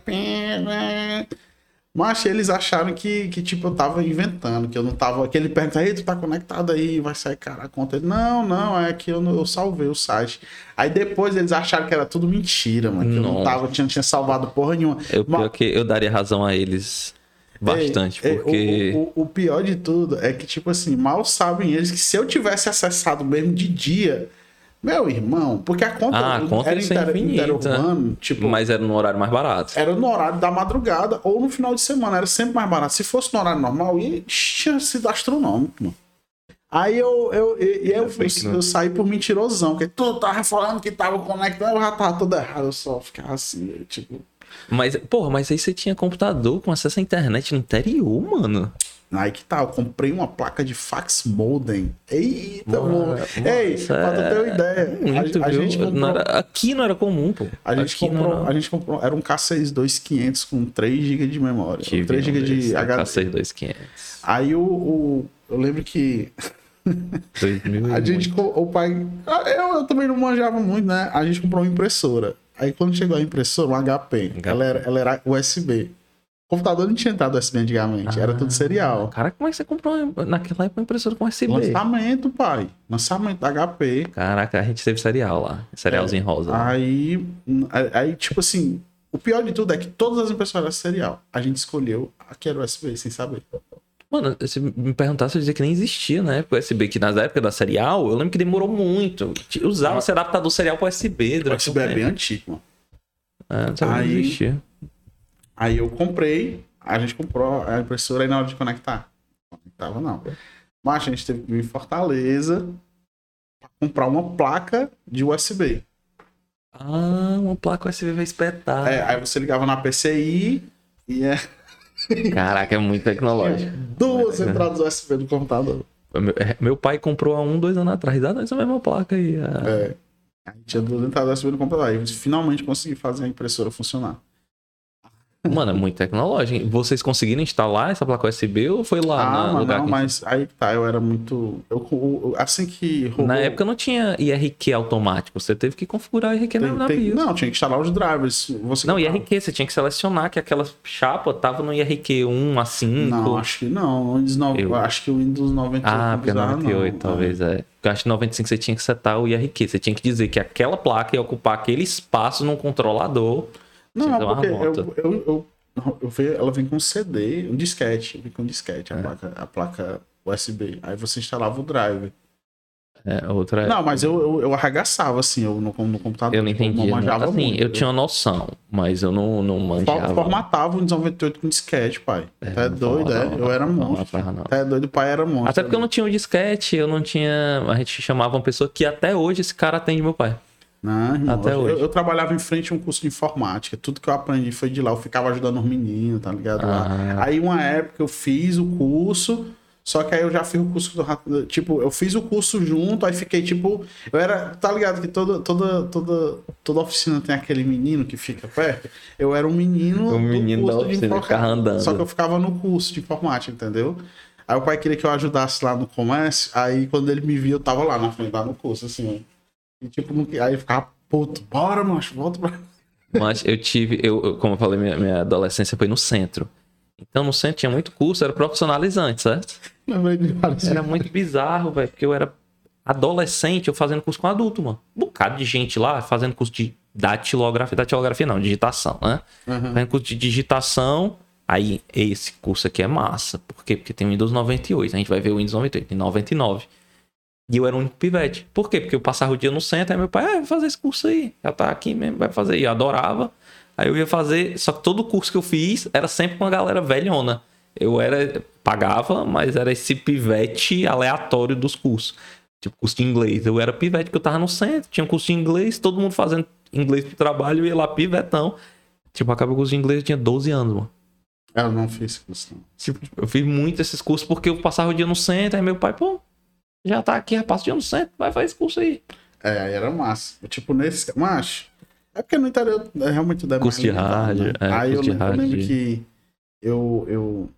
Mas eles acharam que, que, tipo, eu tava inventando, que eu não tava. Que ele pergunta, ei, tu tá conectado aí, vai sair cara a conta. Ele, não, não, é que eu, não- eu salvei o site. Aí depois eles acharam que era tudo mentira, mano. Que eu não tava, tinha, tinha salvado porra nenhuma. Eu, Mas- pior que eu daria razão a eles bastante, Ei, ei, porque. o, o- o pior de tudo é que, tipo assim, mal sabem eles que se eu tivesse acessado mesmo de dia, meu irmão, porque a conta, Ah, a conta era ser inter, infinita. interurbano, tipo, Mas era no horário mais barato. era no horário da madrugada ou no final de semana, era sempre mais barato. Se fosse no horário normal, ia, tinha sido astronômico, mano. Aí eu, eu, eu, eu, não- eu saí por mentirosão, porque tu tava falando que tava conectado, eu já tava tudo errado, eu só ficava assim, eu, tipo. Mas, porra, mas aí você tinha computador com acesso à internet no interior, mano. Aí que tá, eu comprei uma placa de fax modem. Eita, Mano, Ei, isso pra tu ter uma é ideia, Muito, a, a gente Não comprou, era- aqui não era comum, pô. a gente Aqui não comprou, era- a gente comprou, era um K6 2500 com 3 GB de memória, Tive 3 um GB de desse, HD. K62500. Aí o, o- eu lembro que 2000 a gente, o pai, ah, eu, eu também não manjava muito, né? A gente comprou uma impressora. Aí quando chegou a impressora, um HP, HP. Ela, era, ela era USB. O computador não tinha entrado USB antigamente, era tudo serial. Cara, como é que você comprou naquela época uma impressora com USB? Lançamento, pai. Lançamento da HP. Caraca, a gente teve cereal lá. Cerealzinho rosa. Aí, aí, aí, tipo assim, o pior de tudo é que todas as impressoras eram serial. A gente escolheu a que era USB, sem saber. Mano, se me perguntasse, eu dizia que nem existia na época USB, que nas épocas da serial, eu lembro que demorou muito. Usava esse adaptador serial para USB O USB é bem antigo, mano. É, não sabia que Aí- existia. Aí eu comprei, a gente comprou a impressora aí na hora de conectar. Não conectava, não. Mas a gente teve que vir em Fortaleza pra comprar uma placa de USB. Ah, uma placa USB vai espetar. É, aí você ligava na PCI e é Caraca, é muito tecnológico. duas entradas USB do computador. Meu, é, meu pai comprou há um, dois anos atrás. Ah, essa mesma placa aí. ah. É. Aí tinha duas entradas USB no computador. Aí finalmente consegui fazer a impressora funcionar. Mano, é muito tecnológico. Vocês conseguiram instalar essa placa USB ou foi lá Ah, no lugar não, que- mas aí tá, eu era muito. Eu, assim que rolou- Na época não tinha IRQ automático. Você teve que configurar IRQ na, tem- na tem- BIOS. Não, tinha que instalar os drivers. Você Não, IRQ, você tinha que selecionar que aquela chapa tava no IRQ 1 a 5. Não, acho que não. Windows 9, Eu- Acho que o Windows 98 Ah, porque é precisava, 98, não. talvez é. Porque eu acho que 95 você tinha que setar o IRQ. Você tinha que dizer que aquela placa ia ocupar aquele espaço num controlador. Não, uma porque eu, eu, eu, não, eu vi- ela vem com CD, um disquete. Vem com um disquete, É. a, placa, a placa USB. Aí você instalava o drive. É, outra. Não, mas eu, eu, eu arregaçava, assim, eu no, no computador. eu não entendi. não né? manjava assim, muito. eu tinha uma noção, mas eu não, não manjava. Formatava o Windows 98 com disquete, pai. É, não doido, é? Eu era não monstro. não. Tá doido, o pai era monstro. Até porque eu não tinha o disquete, eu não tinha. A gente chamava uma pessoa que até hoje esse cara atende meu pai. Não, irmão, Até eu, hoje. eu trabalhava em frente a um curso de informática. Tudo que eu aprendi foi de lá. Eu ficava ajudando os meninos, tá ligado? Ah. Aí, uma época, eu fiz o curso. Só que aí eu já fiz o curso do Tipo, eu fiz o curso junto, aí fiquei tipo. Eu era. Tá ligado que toda, toda, toda, toda oficina tem aquele menino que fica perto? Eu era um menino. Do menino curso da oficina, ficava andando. Só que eu ficava no curso de informática, entendeu? Aí o pai queria que eu ajudasse lá no comércio. Aí quando ele me viu, eu tava lá na frente, lá no curso, assim. E tipo, não- aí ele ficava, puto, bora, macho, volta pra. Mas eu tive, eu, eu- como eu falei, minha, minha adolescência foi no centro. Então no centro tinha muito curso, era profissionalizante, certo? Era muito bizarro, velho, porque eu era adolescente, eu fazendo curso com adulto, mano. Um bocado de gente lá fazendo curso de datilografia, datilografia não, digitação, né? Uhum. Fazendo curso de digitação. Aí, esse curso aqui é massa. Por quê? Porque tem o Windows 98. A gente vai ver o Windows 98, tem 99. E eu era o único pivete. Por quê? Porque eu passava o dia no centro, aí meu pai, ah, vai fazer esse curso aí. Já tá aqui mesmo, vai fazer. E eu adorava. Aí eu ia fazer, só que todo curso que eu fiz era sempre com a galera velhona. Eu era, pagava, mas era esse pivete aleatório dos cursos. Tipo, curso de inglês. Eu era pivete, porque eu tava no centro, tinha curso de inglês, todo mundo fazendo inglês pro trabalho, eu ia lá pivetão. Tipo, acabei o curso de inglês, eu tinha 12 anos, mano. Eu não fiz curso, não. Tipo, eu fiz muito esses cursos porque eu passava o dia no centro, aí meu pai, pô, já tá aqui, o dia no centro, vai fazer esse curso aí. É, aí era massa. Tipo, nesse. Macho. É porque no interior é realmente deve Curso de rádio, é, Aí eu, de lembro- eu lembro que eu, eu.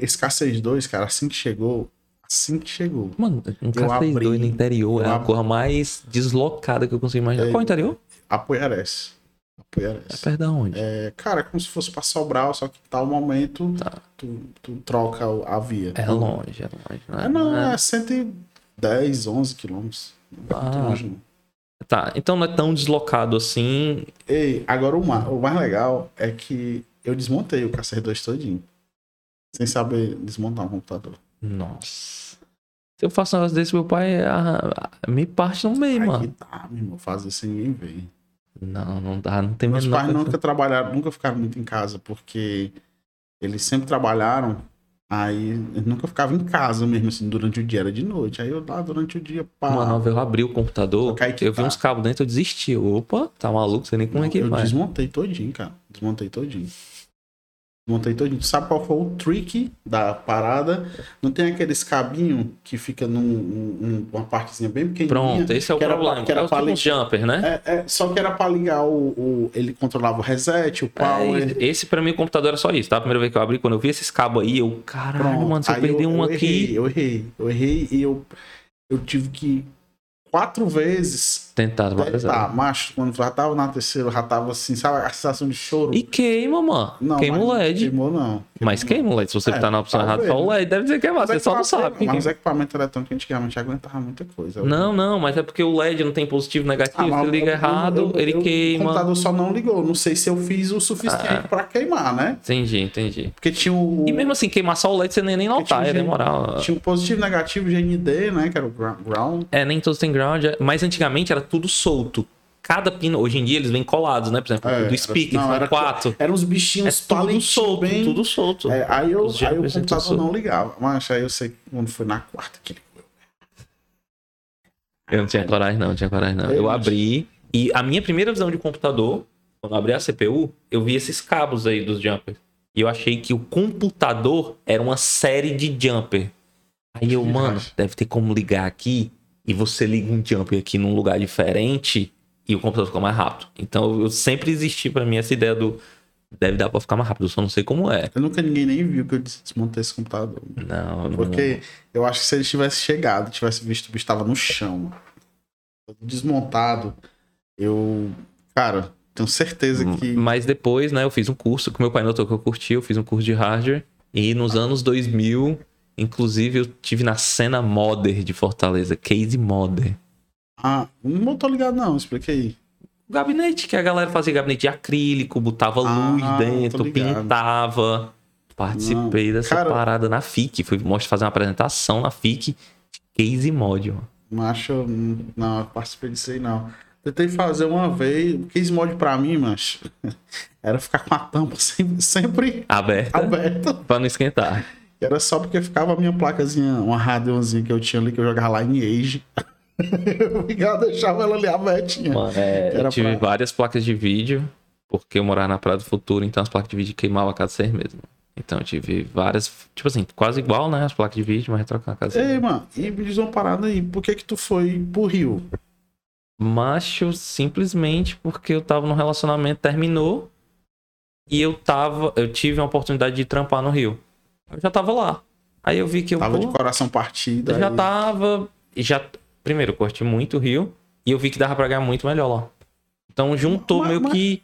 Esse K62, cara, assim que chegou. Assim que chegou. Mano, um Eu K62 abri- no interior é a coisa mais deslocada que eu consigo imaginar. É. Qual é o interior? Apoiarés. É Apoiarés. perto da onde? É, cara, é como se fosse pra Sobral, só que tal momento Tá. tu, tu troca a via. É longe, é longe. Não, É, não, é- é 110, 11 quilômetros. Não é muito Ah. longe, não. Tá, então não é tão deslocado assim. Ei, agora o mais, o mais legal é que eu desmontei o KCR2 todinho. Sem saber desmontar um computador. Nossa. Se eu faço um negócio desse, meu pai ah, ah, me parte no meio, Aí mano. que tá, meu irmão, fazer sem ninguém ver. Não, não dá, não tem Meus pais nunca trabalharam, nunca ficaram muito em casa, porque eles sempre trabalharam, aí eles nunca ficavam em casa mesmo, assim, durante o dia, era de noite. Aí eu lá durante o dia, pá. Mano, eu abri o computador, eu vi uns cabos dentro, eu desisti. Opa, tá maluco, sei nem como é que eu vai. desmontei todinho, cara. Desmontei todinho. Desmontei todinho. Tu sabe qual foi o trick da parada? Não tem aqueles cabinho que fica num, num- partezinha bem pequenininha? Pronto, esse é o que era pra- problema. que era é pra tipo jumper, né? É, é, só que era pra ligar o, o- Ele controlava o reset, o power. É, esse pra mim o computador era só isso, tá? A primeira vez que eu abri, quando eu vi esses cabos aí, eu, caralho, Pronto. mano, se eu perder um eu aqui. Errei, eu errei, eu errei e eu, eu tive que quatro vezes Tentar várias tá, macho, quando já tava na terceira, já tava assim, sabe a sensação de choro? E queima, mano. não, queima o LED. Queimou, não. Mas queima o LED. Se você É, tá na opção errada, só o né? LED deve dizer queimar. Mas Você é só não sabe. Mas os equipamentos eletrônicos antigamente aguentavam muita coisa. Não, não, mas é porque o LED não tem positivo negativo. Ah, Se liga errado, ele eu- O queima. computador só não ligou. Não sei se eu fiz o suficiente Ah. pra queimar, né? Entendi, entendi. Porque tinha o. E mesmo assim, queimar só o LED você nem, nem notar, ia demorar. Tinha o positivo, negativo, GND, né? Que era o ground. É, nem todos têm ground, é- mas antigamente era tudo solto. Cada pino, hoje em dia eles vêm colados, né? Por exemplo, É, do speaker, não, era- quatro. Eram uns É bichinhos tudo palitinhos solto, bem- tudo solto. É, aí, eu, aí o computador tudo não ligava. Mas aí eu sei quando foi na quarta que ligou. Eu não tinha coragem, não, não tinha coragem, não. Eu abri. E a minha primeira visão de computador, quando eu abri a CPU, eu vi esses cabos aí dos jumpers. E eu achei que o computador era uma série de jumper. Aí eu, mano, deve ter como ligar aqui e você liga um jumper aqui num lugar diferente e o computador fica mais rápido. Então eu sempre existi pra mim essa ideia do deve dar pra ficar mais rápido, eu só não sei como é. Eu nunca ninguém nem viu que eu desmontei esse computador. Não, não. Porque eu acho que se ele tivesse chegado, tivesse visto o bicho estava no chão, desmontado, eu. Cara, tenho certeza que. Mas depois, né, eu fiz um curso que meu pai notou que eu curti, eu fiz um curso de hardware. E nos anos 2000, inclusive, eu tive na cena modder de Fortaleza, Case Modder. Ah, não tô ligado, não, explica aí. O gabinete, que a galera fazia gabinete de acrílico, botava Ah, luz dentro, pintava. Participei Não, dessa cara- parada na FIC. Fui fazer uma apresentação na FIC de Case Mod, mano. Macho, não, participei disso aí, não. Tentei fazer uma vez, case mod pra mim, macho, era ficar com a tampa sempre, sempre Aberta, aberta. pra não esquentar. Era só porque ficava a minha placazinha, uma radiozinha que eu tinha ali, que eu jogava lá em Age. eu ficava, deixava ela ali abertinha. Mano, é, eu Era tive pra- várias placas de vídeo, porque eu morava na Praia do Futuro, então as placas de vídeo queimavam a cada seis meses. mano. Então eu tive várias, tipo assim, quase igual, né? As placas de vídeo, mas trocando a seis Ei, mano, e me diz uma parada aí, por que que tu foi pro Rio? Macho, simplesmente porque eu tava num relacionamento, terminou, e eu tava, eu tive uma oportunidade de trampar no Rio. Eu já tava lá. Aí eu vi que eu, Tava pô, de coração partido. eu já aí- tava, e já, primeiro, eu curti muito o Rio, e eu vi que dava pra ganhar muito melhor lá. Então juntou Mas- meio mas- que,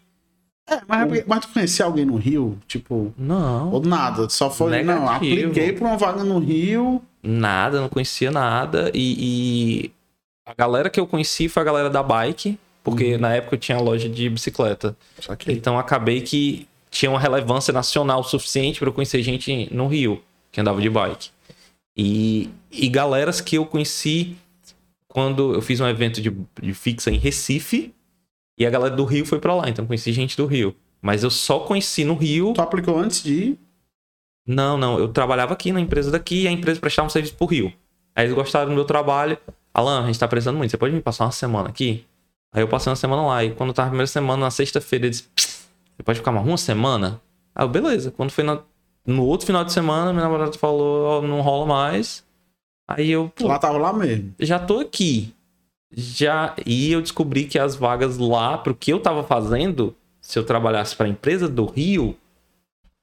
É, mas, é mas tu conhecia alguém no Rio? Tipo, não... ou nada, só foi, não, Negativo. apliquei pra uma vaga no Rio, Nada, não conhecia nada. E, e a galera que eu conheci foi a galera da bike, porque na época eu tinha loja de bicicleta. só que Então acabei que tinha uma relevância nacional suficiente para eu conhecer gente no Rio que andava de bike. E, e galeras que eu conheci quando eu fiz um evento de, de fixa em Recife e a galera do Rio foi para lá, então eu conheci gente do Rio. Mas eu só conheci no Rio. tu aplicou antes de ir? Não, não. Eu trabalhava aqui na empresa daqui e a empresa prestava um serviço pro Rio. Aí eles gostaram do meu trabalho. Alan, a gente tá precisando muito. Você pode me passar uma semana aqui? Aí eu passei uma semana lá. E quando tava a primeira semana, na sexta-feira, eles. Você pode ficar mais uma semana? Aí eu, beleza. Quando foi na- no outro final de semana, minha namorada falou, ó, não rola mais. Aí eu, pô, Lá tava lá mesmo. já tô aqui. Já e eu descobri que as vagas lá pro que eu tava fazendo, se eu trabalhasse pra empresa do Rio,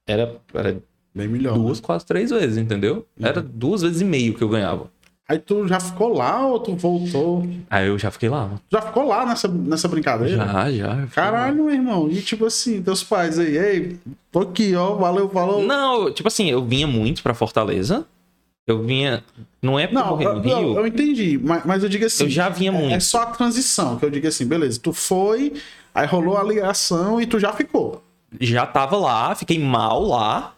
era, era Bem melhor. duas, quase três vezes, entendeu? Era duas vezes e meio que eu ganhava. Aí tu já ficou lá ou tu voltou? Aí eu já fiquei lá. Já ficou lá nessa, nessa brincadeira? Já, já. eu Caralho, meu irmão. E tipo assim, teus pais aí, ei, tô aqui, ó, valeu, falou. Não, tipo assim, eu vinha muito pra Fortaleza. Eu vinha. Não é porque eu Não, eu, no Rio. eu- eu entendi, mas, mas eu digo assim. Eu já vinha é- muito. É só a transição, que eu digo assim, beleza, tu foi, aí rolou a ligação e tu já ficou. já tava lá, fiquei mal lá.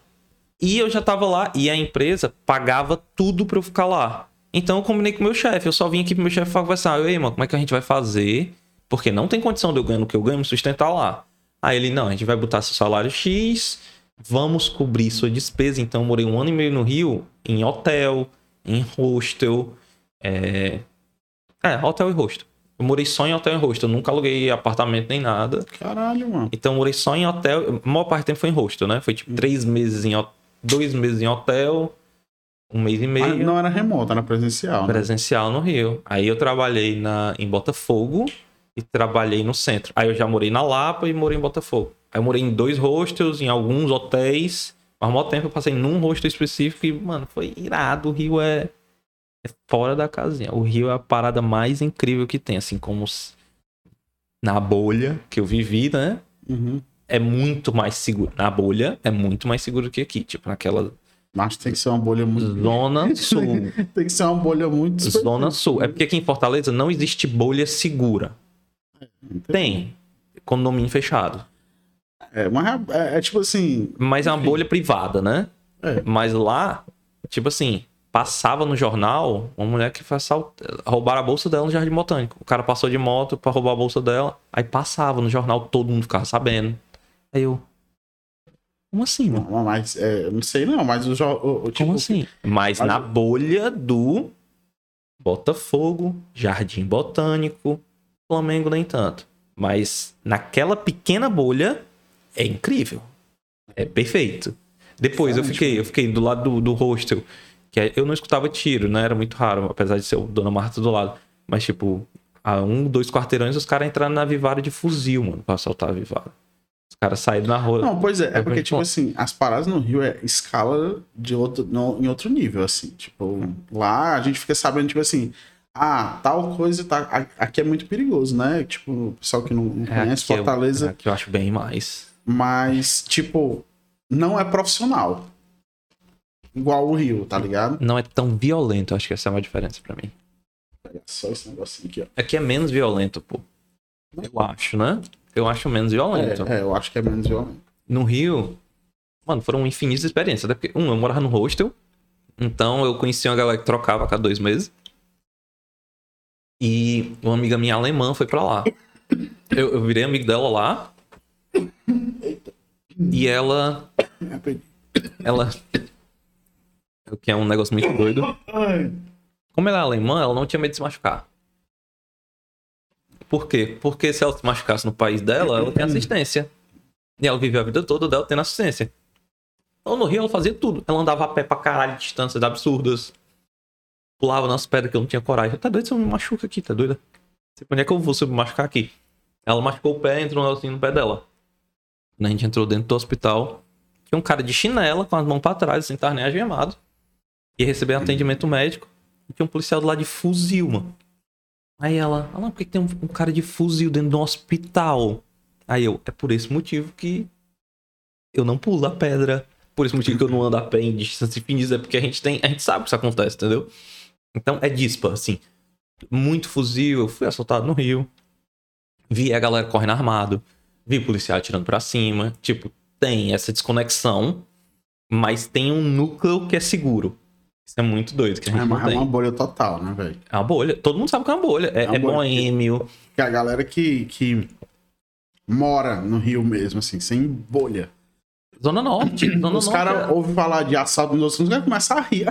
E eu já tava lá e a empresa pagava tudo pra eu ficar lá. Então eu combinei com o meu chefe. Eu só vim aqui pro meu chefe conversar. Eu, Ei, mano, como é que a gente vai fazer? Porque não tem condição de eu ganhar o que eu ganho me sustentar lá. Aí ele, não, a gente vai botar seu salário X, vamos cobrir sua despesa. Então eu morei um ano e meio no Rio, em hotel, em hostel. É, é hotel e hostel. Eu morei só em hotel e hostel. Eu nunca aluguei apartamento nem nada. Caralho, mano. Então eu morei só em hotel. A maior parte do tempo foi em hostel, né? Foi tipo três meses em hotel. Dois meses em hotel. Um mês e meio. Mas não era remoto, era presencial. né? Presencial no Rio. Aí eu trabalhei na, em Botafogo e trabalhei no centro. Aí eu já morei na Lapa e morei em Botafogo. Aí eu morei em dois hostels, em alguns hotéis. Mas maior tempo eu passei num hostel específico e, mano, foi irado. O Rio é, é fora da casinha. O Rio é a parada mais incrível que tem. Assim como na bolha que eu vivi, né? Uhum. é muito mais seguro. Na bolha, é muito mais seguro que aqui. Tipo, naquela Mas tem que ser uma bolha muito. zona sul. Tem que ser uma bolha muito. zona sul. É porque aqui em Fortaleza não existe bolha segura. Tem. Condomínio fechado. É, mas é, é tipo assim. Mas é uma bolha privada, né? É. Mas lá, tipo assim, passava no jornal uma mulher que foi assalt... roubaram a bolsa dela no Jardim Botânico. O cara passou de moto pra roubar a bolsa dela. Aí passava no jornal, todo mundo ficava sabendo. Aí eu. Como assim, mano? Não, mas é, eu não sei não, mas o, jo- o, o tipo. Como assim? Mas na bolha do Botafogo, Jardim Botânico, Flamengo nem tanto. Mas naquela pequena bolha é incrível. É perfeito. Depois eu fiquei, eu fiquei do lado do, do hostel, que é- eu não escutava tiro, né? Era muito raro, apesar de ser o Dona Marta do lado. Mas tipo, a um, dois quarteirões os caras entraram na Vivara de fuzil, mano, pra assaltar a Vivara. Os caras saíram na rua. Não, pois é, é porque, tipo assim, as paradas no Rio é escala de outro, no- em outro nível, assim. Tipo, lá a gente fica sabendo, tipo assim, ah, tal coisa tá. Aqui é muito perigoso, né? Tipo, o pessoal que não, não É conhece eu- Fortaleza, é aqui eu acho bem mais. mas, tipo, não é profissional. Igual o Rio, tá ligado? Não é tão violento, acho que essa é uma diferença pra mim. Só esse negocinho aqui, ó. Aqui é menos violento, pô. Eu acho, né? Eu acho menos violento. É, é, eu acho que é menos violento. No Rio, mano, foram infinitas experiências. Até porque, um, eu morava no hostel. Então eu conhecia uma galera que trocava a cada dois meses. E uma amiga minha alemã foi pra lá. Eu, eu virei amigo dela lá. E ela. Ela. O que é um negócio muito doido. Como ela é alemã, ela não tinha medo de se machucar. Por quê? Porque se ela se machucasse no país dela, ela tem assistência. E ela viveu a vida toda dela tendo assistência. Então no Rio ela fazia tudo. Ela andava a pé pra caralho, distâncias absurdas. Pulava nas pedras que eu não tinha coragem. Tá doido se eu me machuca aqui, tá doida? Onde é que eu vou se eu me machucar aqui? Ela machucou o pé, entrou um negocinho no pé dela. Quando a gente entrou dentro do hospital, tinha um cara de chinela com as mãos pra trás, sem estar nem agemado. Ia receber atendimento médico. E tinha um policial do lado de fuzil, mano. Aí ela, ah, não, por que que tem um, um cara de fuzil dentro de um hospital? Aí eu, é por esse motivo que eu não pulo a pedra. Por esse motivo que eu não ando a pé em distância infinita, é porque a gente tem, a gente sabe que isso acontece, entendeu? Então é dispa, assim. Muito fuzil, eu fui assaltado no Rio. Vi a galera correndo armado. Vi policial atirando pra cima. Tipo, tem essa desconexão, mas tem um núcleo que é seguro. Isso é muito doido, que a gente É uma, é uma bolha total, né, velho? É uma bolha. Todo mundo sabe que é uma bolha. É, É uma é bolha. boêmio. Que a galera que, que mora no Rio mesmo, assim, sem bolha. Zona Norte. Zona Os caras é- ouvem falar de assalto nos outros, os caras começam a rir.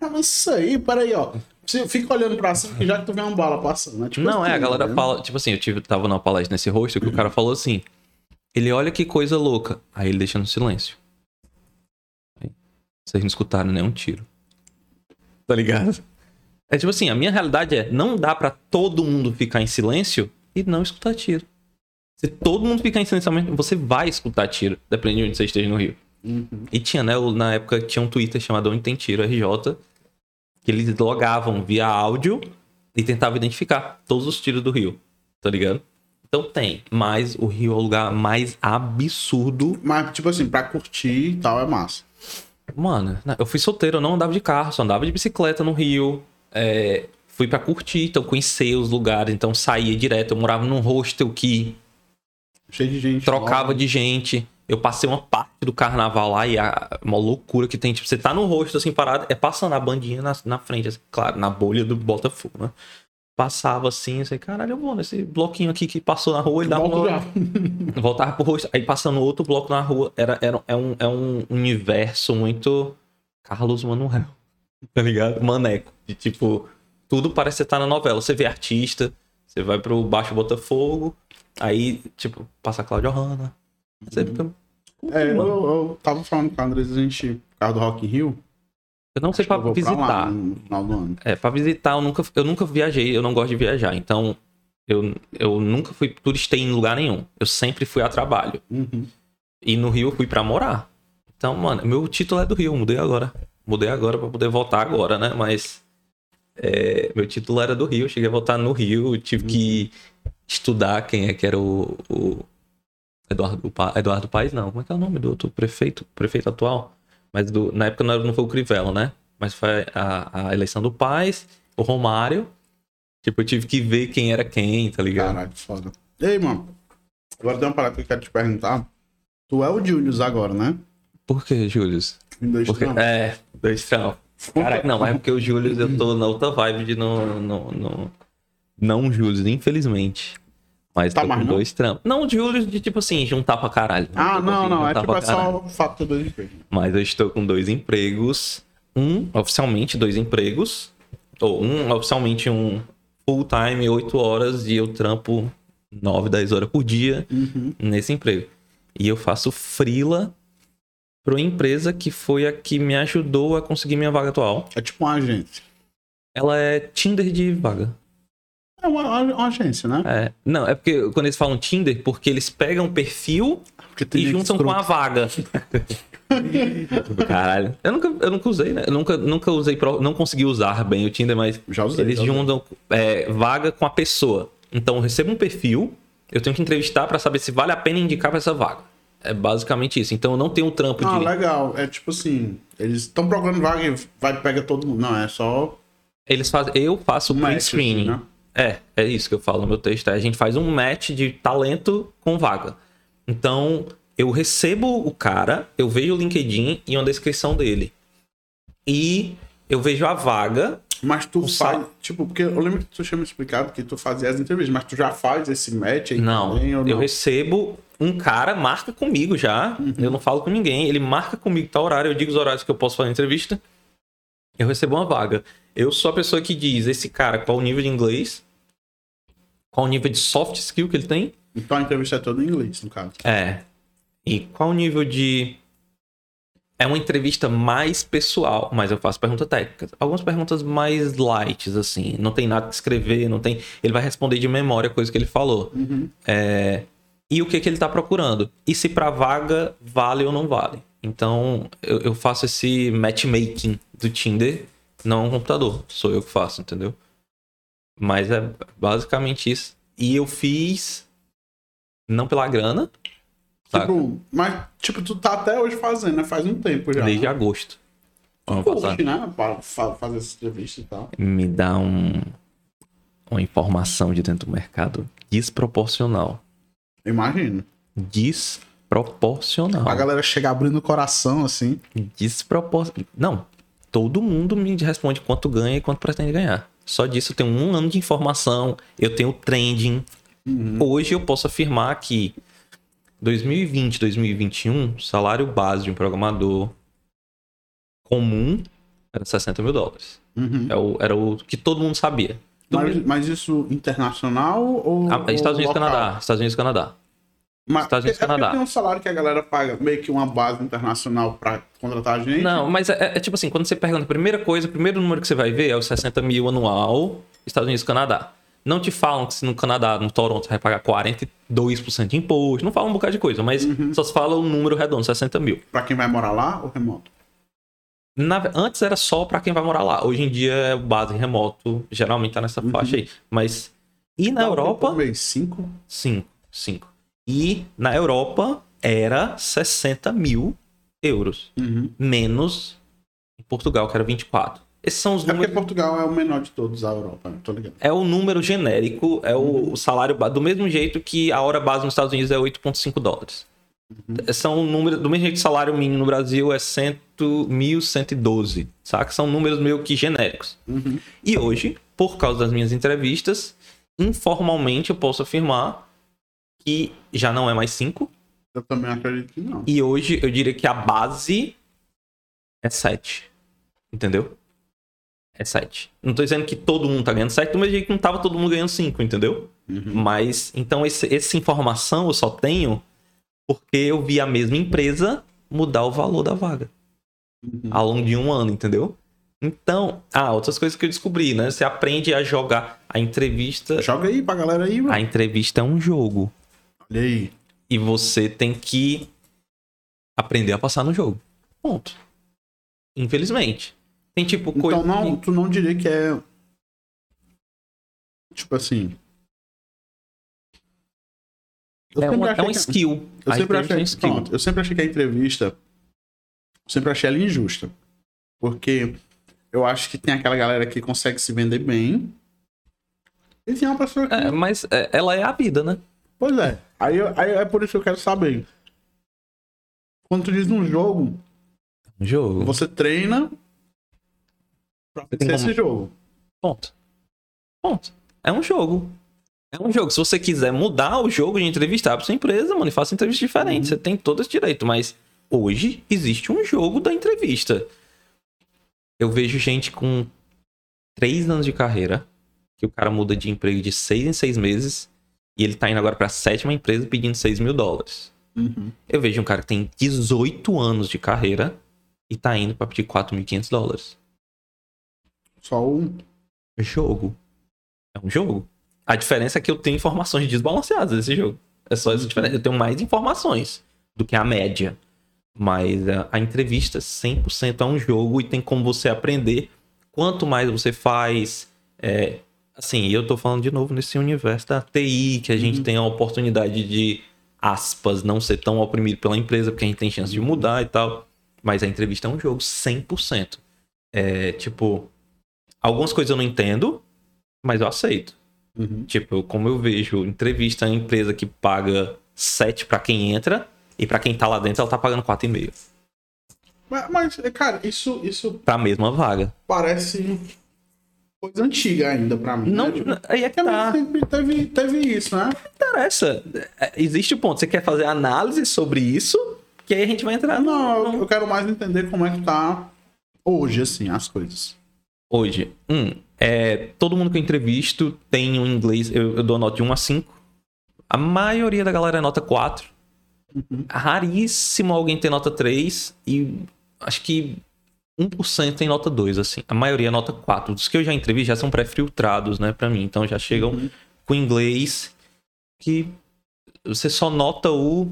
Mas isso aí, peraí, ó. Você fica olhando pra cima que já que tu vê uma bala passando, né? Tipo Não, é, a assim, galera né? fala. Tipo assim, eu tive, tava numa palestra nesse rosto que o cara falou assim. Ele olha que coisa louca. Aí ele deixa no silêncio. Aí, vocês não escutaram nenhum tiro. Tá ligado? É tipo assim, a minha realidade é, não dá pra todo mundo ficar em silêncio e não escutar tiro. Se todo mundo ficar em silêncio, você vai escutar tiro, dependendo de onde você esteja no Rio. E tinha, né, na época tinha um Twitter chamado Onde Tem Tiro, RJ, que eles logavam via áudio e tentavam identificar todos os tiros do Rio, tá ligado? Então tem, mas o Rio é o lugar mais absurdo. Mas, tipo assim, pra curtir e tal é massa. Mano, eu fui solteiro, eu não andava de carro, só andava de bicicleta no Rio. É, fui pra curtir, então conhecer os lugares, então saía direto. Eu morava num hostel que Cheio de gente. trocava nova. de gente. Eu passei uma parte do carnaval lá e a, uma loucura que tem. Tipo, você tá no rosto assim parado, é passando a bandinha na, na frente, assim, claro, na bolha do Botafogo, né? Passava assim, assim, caralho, eu vou nesse bloquinho aqui que passou na rua, ele dava uma... Voltava pro rosto, aí passando outro bloco na rua. Era, era, é, um, é um universo muito Carlos Manuel, tá ligado? Maneco. De tipo, tudo parece estar na novela. Você vê artista, você vai pro Baixo Botafogo, aí, tipo, passa a Cláudia Hanna. Você fica. É, eu, eu tava falando com a Andrés, a gente, por causa do Rock in Rio. Eu não sei acho eu pra vou pra lá visitar. É, pra visitar eu nunca, eu nunca viajei, eu não gosto de viajar. Então, eu, eu nunca fui turistei em lugar nenhum. Eu sempre fui a trabalho. Uhum. E no Rio eu fui pra morar. Então, mano, meu título é do Rio, mudei agora. Mudei agora pra poder voltar agora, né? Mas é, meu título era do Rio, eu cheguei a voltar no Rio, tive que estudar quem é que era o, o Eduardo, Eduardo Paes, não. Como é que é o nome do outro prefeito, prefeito atual? Mas do- na época não, não foi o Crivella, né? Mas foi a, a eleição do Paes, o Romário. Tipo, eu tive que ver quem era quem, tá ligado? Caralho, foda. Ei, mano. Agora tem uma parada que eu quero te perguntar. Tu é o Julius agora, né? Por que, dois Porque, é, dois trampos. Caraca, não, é porque o Júlio, eu tô na outra vibe de não. Não, não, não Júlio, infelizmente. Mas Tá mais dois trampos. Não, o Júlio de tipo assim, juntar pra caralho. Ah, não, assim, não. É tipo, pra é só o fato de dois empregos. Mas eu estou com dois empregos. Um, oficialmente, dois empregos. Ou um, oficialmente, um full time, oito horas, e eu trampo nove, dez horas por dia Uhum. nesse emprego. E eu faço frila para uma empresa que foi a que me ajudou a conseguir minha vaga atual. É tipo uma agência. Ela é Tinder de vaga. É uma, uma agência, né? É, não, é porque quando eles falam Tinder, porque eles pegam o perfil e juntam com a vaga. Caralho. Eu nunca, eu nunca usei, né? Eu nunca, nunca usei, pro- não consegui usar bem o Tinder, mas Já usei. eles já usei. juntam é, vaga com a pessoa. Então eu recebo um perfil, eu tenho que entrevistar para saber se vale a pena indicar para essa vaga. É basicamente isso. Então eu não tenho o trampo Ah, de. legal. É tipo assim, eles estão procurando vaga e vai pegar todo mundo. Não, é só Eles fazem, eu faço um pre-screening. assim, né? É, é isso que eu falo no meu texto. é, A gente faz um match de talento com vaga. Então, eu recebo o cara, eu vejo o LinkedIn e uma descrição dele. E eu vejo a vaga. Mas tu faz, sal- tipo, porque eu lembro que tu tinha me explicado que tu fazia as entrevistas, mas tu já faz esse match aí Não, também, ou eu não? recebo um cara, marca comigo já. Uhum. Eu não falo com ninguém. Ele marca comigo tal horário, eu digo os horários que eu posso fazer a entrevista. Eu recebo uma vaga. Eu sou a pessoa que diz esse cara qual o nível de inglês, qual o nível de soft skill que ele tem. Então a entrevista é toda em inglês, no caso. É. E qual o nível de. É uma entrevista mais pessoal, mas eu faço perguntas técnicas. Algumas perguntas mais light, assim. Não tem nada que escrever, não tem. Ele vai responder de memória coisa que ele falou. Uhum. É, E o que, que ele tá procurando? E se pra vaga vale ou não vale? Então, eu, eu faço esse matchmaking do Tinder, não um computador. Sou eu que faço, entendeu? Mas é basicamente isso. E eu fiz. Não pela grana, Tá. Tipo, mas, tipo, tu tá até hoje fazendo, né? Faz um tempo já. desde né? agosto. Curte, né? Pra fa- fazer essa entrevista e tal. Me dá um, uma informação de dentro do mercado desproporcional. Imagino. Desproporcional. A galera chega abrindo o coração, assim. Desproporcional. Não. Todo mundo me responde quanto ganha e quanto pretende ganhar. Só disso eu tenho um ano de informação, eu tenho trending. Hoje eu posso afirmar que 2020, 2021, salário base de um programador comum era 60 mil dólares. Uhum. É o- era o que todo mundo sabia. Mas, mas isso internacional ou. Ah, Estados Unidos e? Canadá. Estados Unidos e Canadá. Mas Estados Unidos e é porque Canadá. tem um salário que a galera paga meio que uma base internacional pra contratar a gente. Não, mas é, é tipo assim, quando você pergunta a primeira coisa, o primeiro número que você vai ver é os 60 mil anual, Estados Unidos e Canadá. Não te falam que se no Canadá, no Toronto, você vai pagar 42% de imposto, não falam um bocado de coisa, mas só se fala o número redondo, 60 mil. Pra quem vai morar lá ou remoto? Na- antes era só pra quem vai morar lá, hoje em dia é base remoto, geralmente tá nessa faixa aí. Mas. E na Europa. por mês? Cinco? 5, 5. E na Europa era 60 mil euros. Uhum. Menos em Portugal, que era 24. Esses são os É porque. Portugal é o menor de todos da Europa, né? tô ligado. É o número genérico, é o, o salário do mesmo jeito que a hora base nos Estados Unidos é 8,5 dólares. São números, do mesmo jeito que o salário mínimo no Brasil é 100, 1.112, saca? São números meio que genéricos. Uhum. E hoje, por causa das minhas entrevistas, informalmente eu posso afirmar que já não é mais 5. Eu também acredito que não. E hoje eu diria que a base é 7. Entendeu? É 7. Não tô dizendo que todo mundo tá ganhando 7, do mesmo jeito que não tava todo mundo ganhando 5, entendeu? Uhum. Mas, então, esse, essa informação eu só tenho porque eu vi a mesma empresa mudar o valor da vaga Uhum. ao longo de um ano, entendeu? Então, ah, outras coisas que eu descobri, né? Você aprende a jogar a entrevista. Joga aí pra galera aí, mano. A entrevista é um jogo. Olha aí. E você tem que aprender a passar no jogo. Ponto. Infelizmente. Tem tipo coisa. Então não, que- tu não diria que é. Tipo assim. Eu É, sempre uma- é achei um que- skill. Eu A sempre, entrevista é um achei, skill. pronto, eu sempre achei que a entrevista. Eu sempre achei ela injusta. Porque eu acho que tem aquela galera que consegue se vender bem. E tem uma pessoa que. É, mas é, ela é a vida, né? Pois é. Aí, aí é por isso que eu quero saber. Quando tu diz um jogo, Um jogo. você treina pra Você vencer esse jogo. Ponto. Ponto. É um jogo. É um jogo. Se você quiser mudar o jogo de entrevistar pra sua empresa, mano, e faça entrevista diferente. Você tem todo esse direito. Mas hoje existe um jogo da entrevista. Eu vejo gente com três anos de carreira, que o cara muda de emprego de seis em seis meses, e ele tá indo agora pra sétima empresa pedindo 6 mil dólares. Uhum. Eu vejo um cara que tem 18 anos de carreira e tá indo pra pedir 4.500 dólares. Só um. jogo. É um jogo. A diferença é que eu tenho informações desbalanceadas nesse jogo. É só essa diferença. Eu tenho mais informações do que a média. Mas a, a entrevista 100% é um jogo e tem como você aprender. Quanto mais você faz. É, assim, eu tô falando de novo nesse universo da TI, que a gente tem a oportunidade de, aspas, não ser tão oprimido pela empresa, porque a gente tem chance de mudar e tal. Mas a entrevista é um jogo 100%. É, tipo, algumas coisas eu não entendo, mas eu aceito. Uhum. Tipo, como eu vejo entrevista em empresa que paga 7 pra quem entra e pra quem tá lá dentro ela tá pagando 4,5 Mas, mas, cara, isso, isso pra mesma vaga. parece coisa antiga ainda pra mim. Não, né? Tipo, aí é que tá. sempre teve, teve isso, né? interessa. É, Existe o ponto. Você quer fazer análise sobre isso? Que aí a gente vai entrar Não, eu, no- eu quero mais entender como é que tá hoje, assim, as coisas. Hoje, um, é, todo mundo que eu entrevisto tem um inglês, eu, eu dou nota de 1 a 5. A maioria da galera é nota 4. Raríssimo alguém tem nota 3 e acho que 1% tem nota 2, assim. A maioria é nota 4. Os que eu já entrevi já são pré-filtrados, né, pra mim. Então já chegam Uhum. com inglês que você só nota o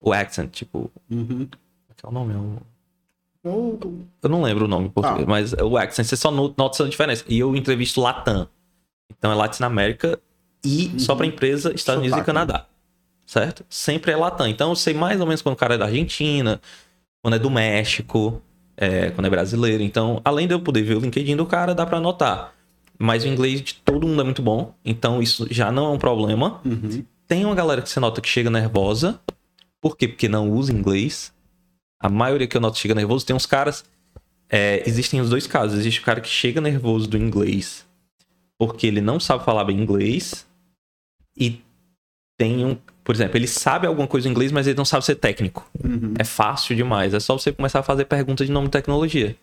o accent, tipo, Uhum. qual é o nome? É o- Ou- eu não lembro o nome em português, Ah. mas o accent, você só no- nota essa diferença. E eu entrevisto Latam. Então é Latinoamérica e só pra empresa Estados Unidos e. Canadá. Certo? Sempre é Latam. Então eu sei mais ou menos quando o cara é da Argentina, quando é do México, é, quando é brasileiro. Então, além de eu poder ver o LinkedIn do cara, dá pra anotar. Mas o inglês de todo mundo é muito bom. Então isso já não é um problema. Uhum. Tem uma galera que você nota que chega nervosa. Por quê? Porque não usa inglês. A maioria que eu noto chega nervoso. Tem uns caras. é, existem os dois casos. Existe o cara que chega nervoso do inglês porque ele não sabe falar bem inglês. E tem um. Por exemplo, ele sabe alguma coisa em inglês, mas ele não sabe ser técnico. Uhum. É fácil demais. É só você começar a fazer perguntas de nome de tecnologia.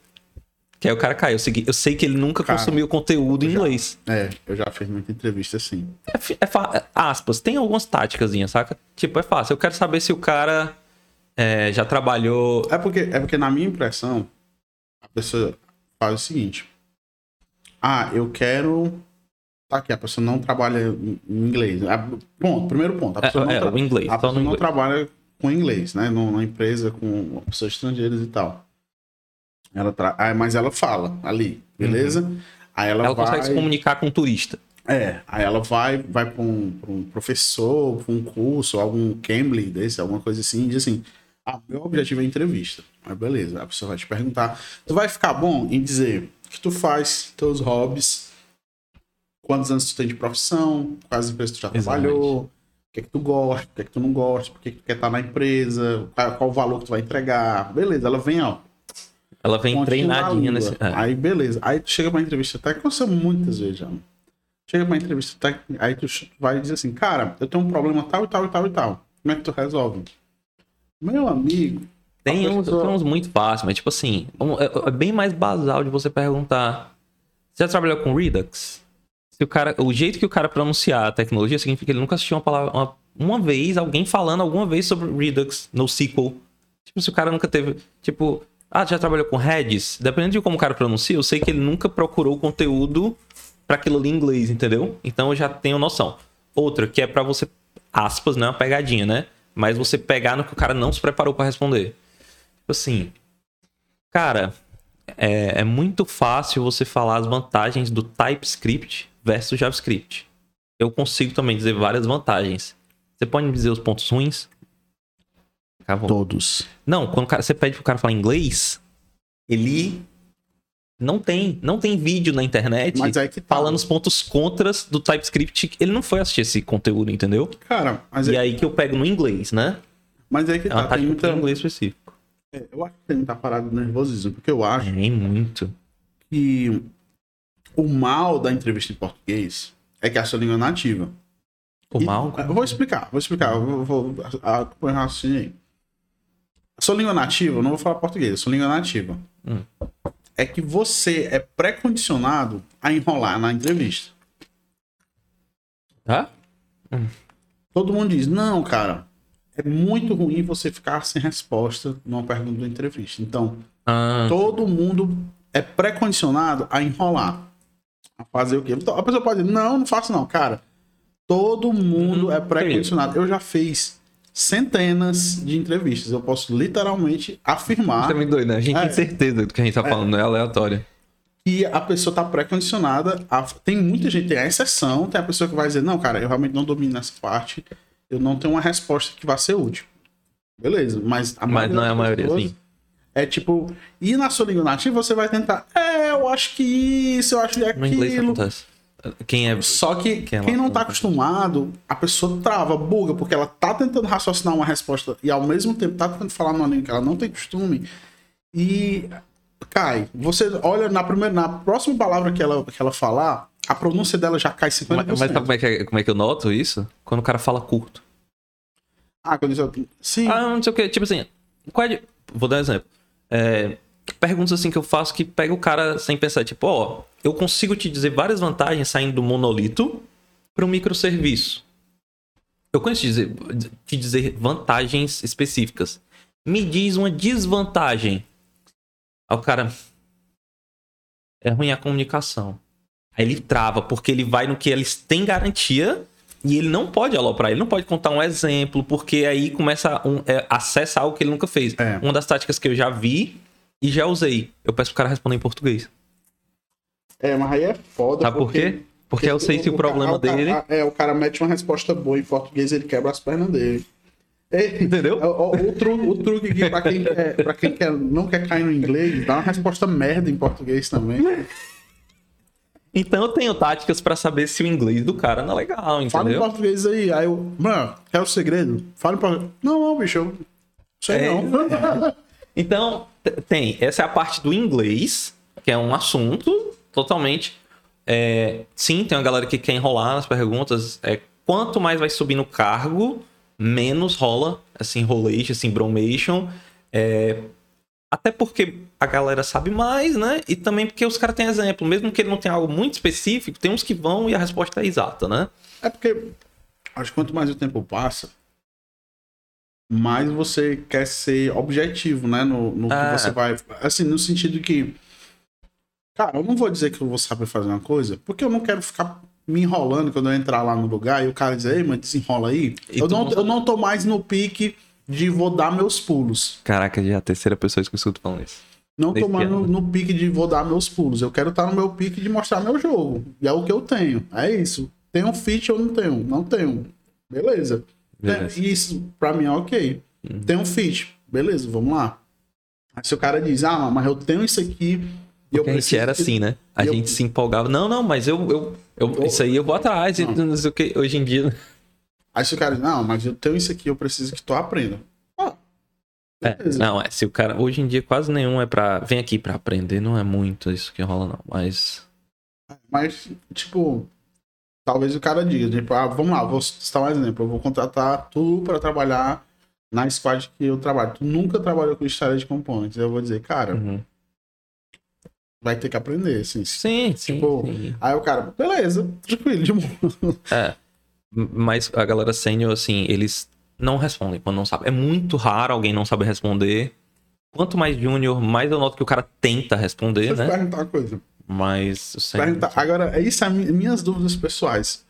Que aí o cara cai. Eu, segui, eu sei que ele nunca Cara, consumiu conteúdo em já. inglês. É, eu já fiz muita entrevista assim. É, é é, aspas, tem algumas táticas, saca? Tipo, é fácil. Eu quero saber se o cara é, já trabalhou. É porque, é porque, na minha impressão, a pessoa faz o seguinte: Ah, eu quero. Tá aqui, a pessoa não trabalha em inglês. Ponto, primeiro ponto. A É, pessoa, não, é, tra- inglês, a pessoa não inglês. trabalha com inglês, né? Numa empresa com pessoas estrangeiras e tal. Ela tra... ah, mas ela fala ali, beleza? Aí ela, Ela vai. consegue se comunicar com o turista. É, aí ela vai, vai para um, um professor, para um curso, algum Cambly desse, alguma coisa assim, e diz assim: Ah, meu objetivo é entrevista. Aí beleza, a pessoa vai te perguntar. Tu vai ficar bom em dizer que tu faz, teus hobbies, quantos anos tu tem de profissão, quais empresas tu já Exatamente. trabalhou, o que é que tu gosta, o que é que tu não gosta, por que tu quer estar na empresa, qual, qual o valor que tu vai entregar. Beleza, ela vem, ó, Ela vem treinadinha na nesse. é. Aí, beleza. Aí tu chega pra entrevista, que aconteceu muitas vezes já. Chega pra entrevista, tá- aí tu vai dizer assim, cara, eu tenho um problema tal e tal e tal e tal. Como é que tu resolve? Meu amigo. Tem uns, pessoa- tem uns muito fáceis, mas tipo assim, é, é bem mais basal de você perguntar. Você já trabalhou com Redux? Se o, cara, o jeito que o cara pronunciar a tecnologia significa que ele nunca assistiu uma palavra. Uma, uma vez, alguém falando alguma vez sobre Redux no SQL. Tipo, se o cara nunca teve. Tipo, ah, já trabalhou com Redis? Dependendo de como o cara pronuncia, eu sei que ele nunca procurou conteúdo pra aquilo ali em inglês, entendeu? Então eu já tenho noção. Outra, que é pra você, aspas, não é uma pegadinha, né? Mas você pegar no que o cara não se preparou pra responder. Tipo assim, cara, é, é muito fácil você falar as vantagens do TypeScript versus JavaScript. Eu consigo também dizer várias vantagens. Você pode me dizer os pontos ruins? Acabou. Todos. Não, quando cara- você pede pro cara falar inglês, ele não tem, não tem vídeo na internet que tá. falando os pontos contras do TypeScript. Ele não foi assistir esse conteúdo, entendeu? Cara, mas E é, aí que eu pego no inglês, né? mas aí que É tá. Tem muita, inglês específico. é, eu acho que tem muita parada de nervosismo, porque eu acho Tem muito. que o mal da entrevista em português é que é a sua língua nativa. O E- mal. Eu vou explicar, vou explicar. Vou, vou acompanhar o raciocínio aí. A sua língua nativa, eu não vou falar português, a sua língua nativa. Hum. É que você é pré-condicionado a enrolar na entrevista. Tá? Todo mundo diz, não, cara, é muito ruim você ficar sem resposta numa pergunta da entrevista. Então, Ah, todo mundo é pré-condicionado a enrolar. Fazer o quê? Então, A pessoa pode dizer, não, não faço não, cara. Todo mundo Uhum, é pré-condicionado. Eu já fiz centenas de entrevistas. Eu posso literalmente afirmar Isso é muito doido, né? A gente É. tem certeza do que a gente tá falando, não é aleatório. que a pessoa está pré-condicionada. a- Tem muita gente, tem a exceção, tem a pessoa que vai dizer, não, cara, eu realmente não domino essa parte, eu não tenho uma resposta que vá ser útil. Beleza, mas a Mas não é a maioria, pessoas sim. É tipo, e na sua língua nativa você vai tentar, é, eu acho que isso, eu acho que No inglês isso aquilo. acontece. Quem é. Só que Quem é quem não tá acostumado, a pessoa trava, buga, porque ela tá tentando raciocinar uma resposta e ao mesmo tempo tá tentando falar numa língua que ela não tem costume e cai. Você olha na primeira, na próxima palavra que ela, que ela falar, a pronúncia dela já cai 50%. Mas, mas sabe como é, que, é- como é que eu noto isso? Quando o cara fala curto. Ah, quando isso... Sim. Ah, não sei o que. Tipo assim, qual é de- vou dar um exemplo. É, perguntas assim que eu faço que pega o cara sem pensar, tipo, ó, eu consigo te dizer várias vantagens saindo do monolito para um microserviço. Eu conheço te dizer, te dizer vantagens específicas. Me diz uma desvantagem. Aí o cara. É ruim a comunicação. Aí ele trava, porque ele vai no que eles têm garantia e ele não pode aloprar, ele não pode contar um exemplo, porque aí começa um, é, acessa algo que ele nunca fez. É. Uma das táticas que eu já vi e já usei. Eu peço pro cara responder em português. É, mas aí é foda. Sabe por quê? Porque eu sei se o problema cara- dele. É, o cara mete uma resposta boa em português ele quebra as pernas dele. É, Entendeu? O, o, o truque, o truque aqui pra quem, quer, pra quem quer, não quer cair no inglês, dá uma resposta merda em português também. Então eu tenho táticas pra saber se o inglês do cara não é legal, Fala em entendeu? português aí. Aí eu, mano, quer o segredo? Fala em português. Não, não, bicho, eu sei É. não. Então, t- tem. Essa é a parte do inglês, que é um assunto totalmente. é, sim, tem uma galera que quer enrolar nas perguntas. É, quanto mais vai subir no cargo, menos rola essa enrolation, essa embromation. É, Até porque a galera sabe mais, né? E também porque os caras têm exemplo. Mesmo que ele não tenha algo muito específico, tem uns que vão e a resposta é exata, né? É porque acho que quanto mais o tempo passa, mais você quer ser objetivo, né? No, no Ah. que você vai. Assim, no sentido que. Cara, eu não vou dizer que eu vou saber fazer uma coisa, porque eu não quero ficar me enrolando quando eu entrar lá no lugar e o cara dizer, ei, mas desenrola aí. E Eu não, não- eu não tô mais no pique de vou dar meus pulos. Caraca, já é a terceira pessoa que eu escuto falando isso. Não Nesse mais no, ano. no pique de vou dar meus pulos. Eu quero estar no meu pique de mostrar meu jogo. E é o que eu tenho. É isso. Tem um fit ou não tenho? Não tenho. Beleza. Beleza. Tem- Isso, pra mim, é ok. Uhum. Tem um fit. Beleza, vamos lá. Aí se o cara diz, ah, mas eu tenho isso aqui. E eu a gente era assim, né? A eu- gente se empolgava. Não, não, mas eu, eu, eu- Eu- isso aí eu vou atrás. Não. Não sei o que. Hoje em dia. Aí se o cara diz, não, mas eu tenho isso aqui, eu preciso que tu aprenda. Ah, É, beleza. não, é. Se o cara. Hoje em dia quase nenhum é pra. Vem aqui pra aprender. Não é muito isso que rola, não. Mas. Mas, tipo, talvez o cara diga, tipo, ah, vamos lá, vou citar um exemplo. Eu vou contratar tu pra trabalhar na squad que eu trabalho. Tu nunca trabalhou com história de componentes. Eu vou dizer, cara, Uhum. vai ter que aprender, assim. Sim, sim. Tipo, sim. Aí o cara, beleza, tranquilo, de boa. É. Mas a galera sênior, assim, eles não respondem quando não sabem. É muito raro alguém não saber responder. Quanto mais júnior, mais eu noto que o cara tenta responder, Deixa eu te né? perguntar uma coisa. Mas o sênior. Perguntar, agora, isso é mi- minhas dúvidas pessoais.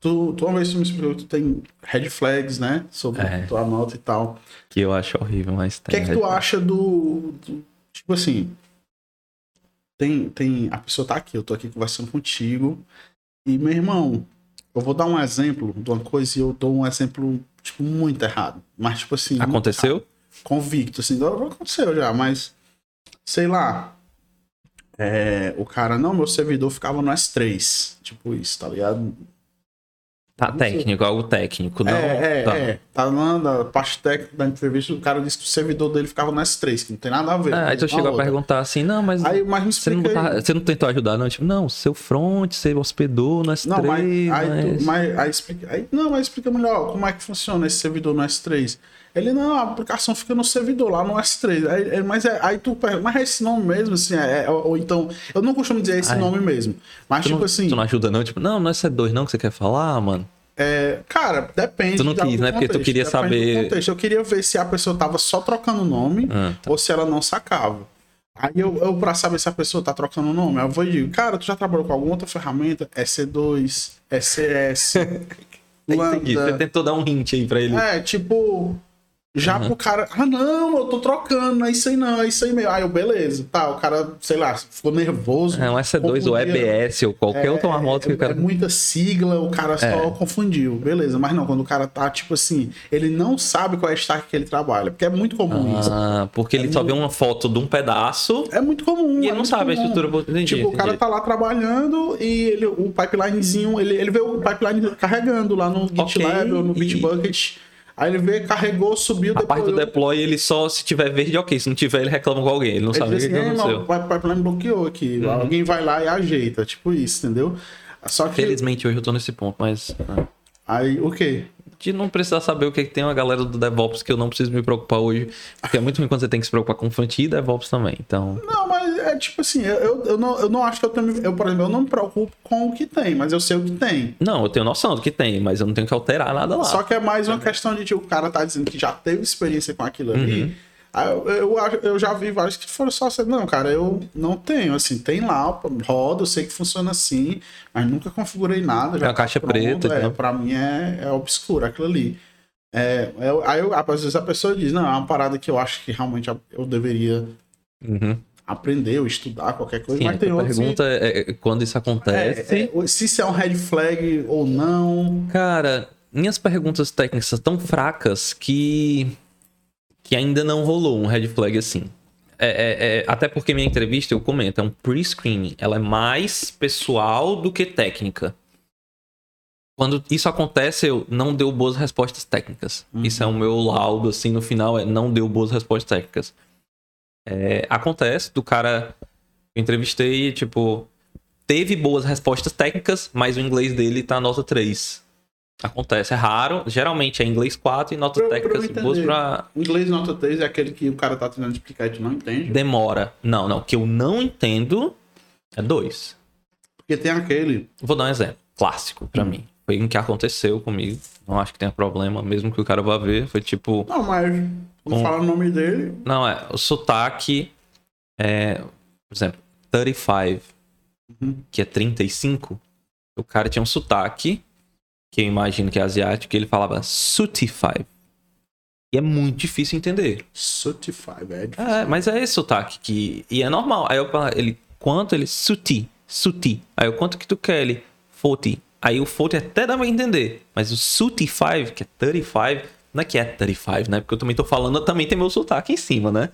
Tu, tu uma vez tu me explicou que tu tem red flags, né? Sobre É. tua nota e tal. Que eu acho horrível, mas O que é que tu acha do, do- Tipo assim. Tem, tem. A pessoa tá aqui, eu tô aqui conversando contigo. E, meu irmão, eu vou dar um exemplo de uma coisa e eu dou um exemplo, tipo, muito errado. Mas, tipo assim. Aconteceu? Convicto, assim. não Aconteceu já, mas. Sei lá. É, o cara, não, meu servidor ficava no S3. Tipo isso, tá ligado? Tá técnico, algo técnico. Não, é, é, tá. é. Tá lá na parte técnica da entrevista, o cara disse que o servidor dele ficava no S3, que não tem nada a ver. Ah, aí tu chegou a perguntar assim, não, mas Aí, mas me você, não tá- você não tentou ajudar, não? Tipo, não, seu front, você hospedou no S3, Não, mas, aí, mas... tu- mas aí explica, aí, não, mas explica melhor como é que funciona esse servidor no S3. Ele, não, a aplicação fica no servidor lá no S3. Aí, é, mas é, aí tu pergunta, mas é esse nome mesmo, assim, é, é- ou, ou então, eu não costumo dizer esse Ai. nome mesmo. Mas, tipo não, assim, tu não ajuda não? Tipo, não, não é C2 não que você quer falar, mano. É, cara, depende. Tu não quis, né? Porque tu queria depende saber- contexto. Eu queria ver se a pessoa tava só trocando o nome Ah, ou se ela não sacava. Aí eu, eu pra saber se a pessoa tá trocando o nome, eu vou e digo, cara, tu já trabalhou com alguma outra ferramenta? É C2, é CS, Entendi, você Lambda. tentou dar um hint aí pra ele. É, tipo, já Uhum. pro cara, ah não, eu tô trocando, é isso aí não, é isso aí mesmo. Aí eu, beleza, tá, o cara, sei lá, ficou nervoso. É um S2 ou. EBS ou qualquer outra marmota que o é cara... muita sigla, o cara só É. confundiu, beleza. Mas não, quando o cara tá, tipo assim, ele não sabe qual é a stack que ele trabalha, porque é muito comum isso. Ah, porque ele só vê uma foto de um pedaço É muito comum. e é ele não muito sabe a comum. estrutura. Entendi, Tipo, o cara entendi. tá lá trabalhando e ele, o pipelinezinho, ele, ele vê o pipeline carregando lá no GitLab ou no e- Bitbucket. Aí ele vê, carregou, subiu, A parte do deployou. deploy, ele só, se tiver verde, ok. Se não tiver, ele reclama com alguém. Ele não Ele sabe o que assim, que "Ei, aconteceu. Uhum. não, o pipeline bloqueou aqui. Alguém vai lá e ajeita, tipo isso, entendeu? Só que. Felizmente hoje eu tô nesse ponto, mas... ah, Aí, o quê? De não precisar saber o que, que tem uma galera do DevOps que eu não preciso me preocupar hoje. Porque é muito ruim quando você tem que se preocupar com front e DevOps também. Então... Não, mas é tipo assim, eu, eu, eu não, eu não acho que eu tenho. Eu, por exemplo, eu não me preocupo com o que tem, mas eu sei o que tem. Não, eu tenho noção do que tem, mas eu não tenho que alterar nada lá. Só que é mais uma questão de tipo, o cara tá dizendo que já teve experiência com aquilo ali. Uhum. Aí eu, eu, eu já vi vários que foram só assim, não, cara, eu não tenho, assim, tem lá, roda, eu sei que funciona assim, mas nunca configurei nada. Já É caixa tá pronto, preta, É, né? pra mim é, é obscuro aquilo ali. É, eu- aí eu- às vezes a pessoa diz, não, é uma parada que eu acho que realmente eu deveria Uhum. aprender ou estudar, qualquer coisa, Sim, mas tem a outros que- pergunta é, é quando isso acontece. é, é, se isso é um red flag ou não. Cara, minhas perguntas técnicas são tão fracas que que ainda não rolou um red flag assim. É, é- é- até porque minha entrevista, eu comento, é um pre-screening. Ela é mais pessoal do que técnica. Quando isso acontece, eu não deu boas respostas técnicas. Isso é o meu laudo, assim, no final, é não deu boas respostas técnicas. É, acontece do cara... Eu entrevistei, tipo... Teve boas respostas técnicas, mas o inglês dele tá nota 3. Acontece, é raro. Geralmente é inglês 4 e notas Pra- técnicas boas entender. pra. Inglês nota 3 é aquele que o cara tá tentando explicar e tu não entende. Demora. Não, não. O que eu não entendo é 2. Porque tem aquele. Vou dar um exemplo. Clássico pra mim. Foi um que aconteceu comigo. Não acho que tenha problema, mesmo que o cara vá ver. Foi tipo. Não, mas quando Um- fala o nome dele. Não, é. O sotaque é. Por exemplo, 35, Uhum. que é 35. O cara tinha um sotaque, que eu imagino que é asiático, ele falava 35. E é muito difícil entender. Certified, é difícil. É, mas é esse sotaque que. E é normal. Aí eu falo, ele, quanto? Ele, suti, suti. Aí eu, quanto que tu quer? Ele, 40. Aí o 40 até dá pra entender. Mas o suti 5, que é 35, não é que é 35, né? Porque eu também tô falando, também tem meu sotaque em cima, né?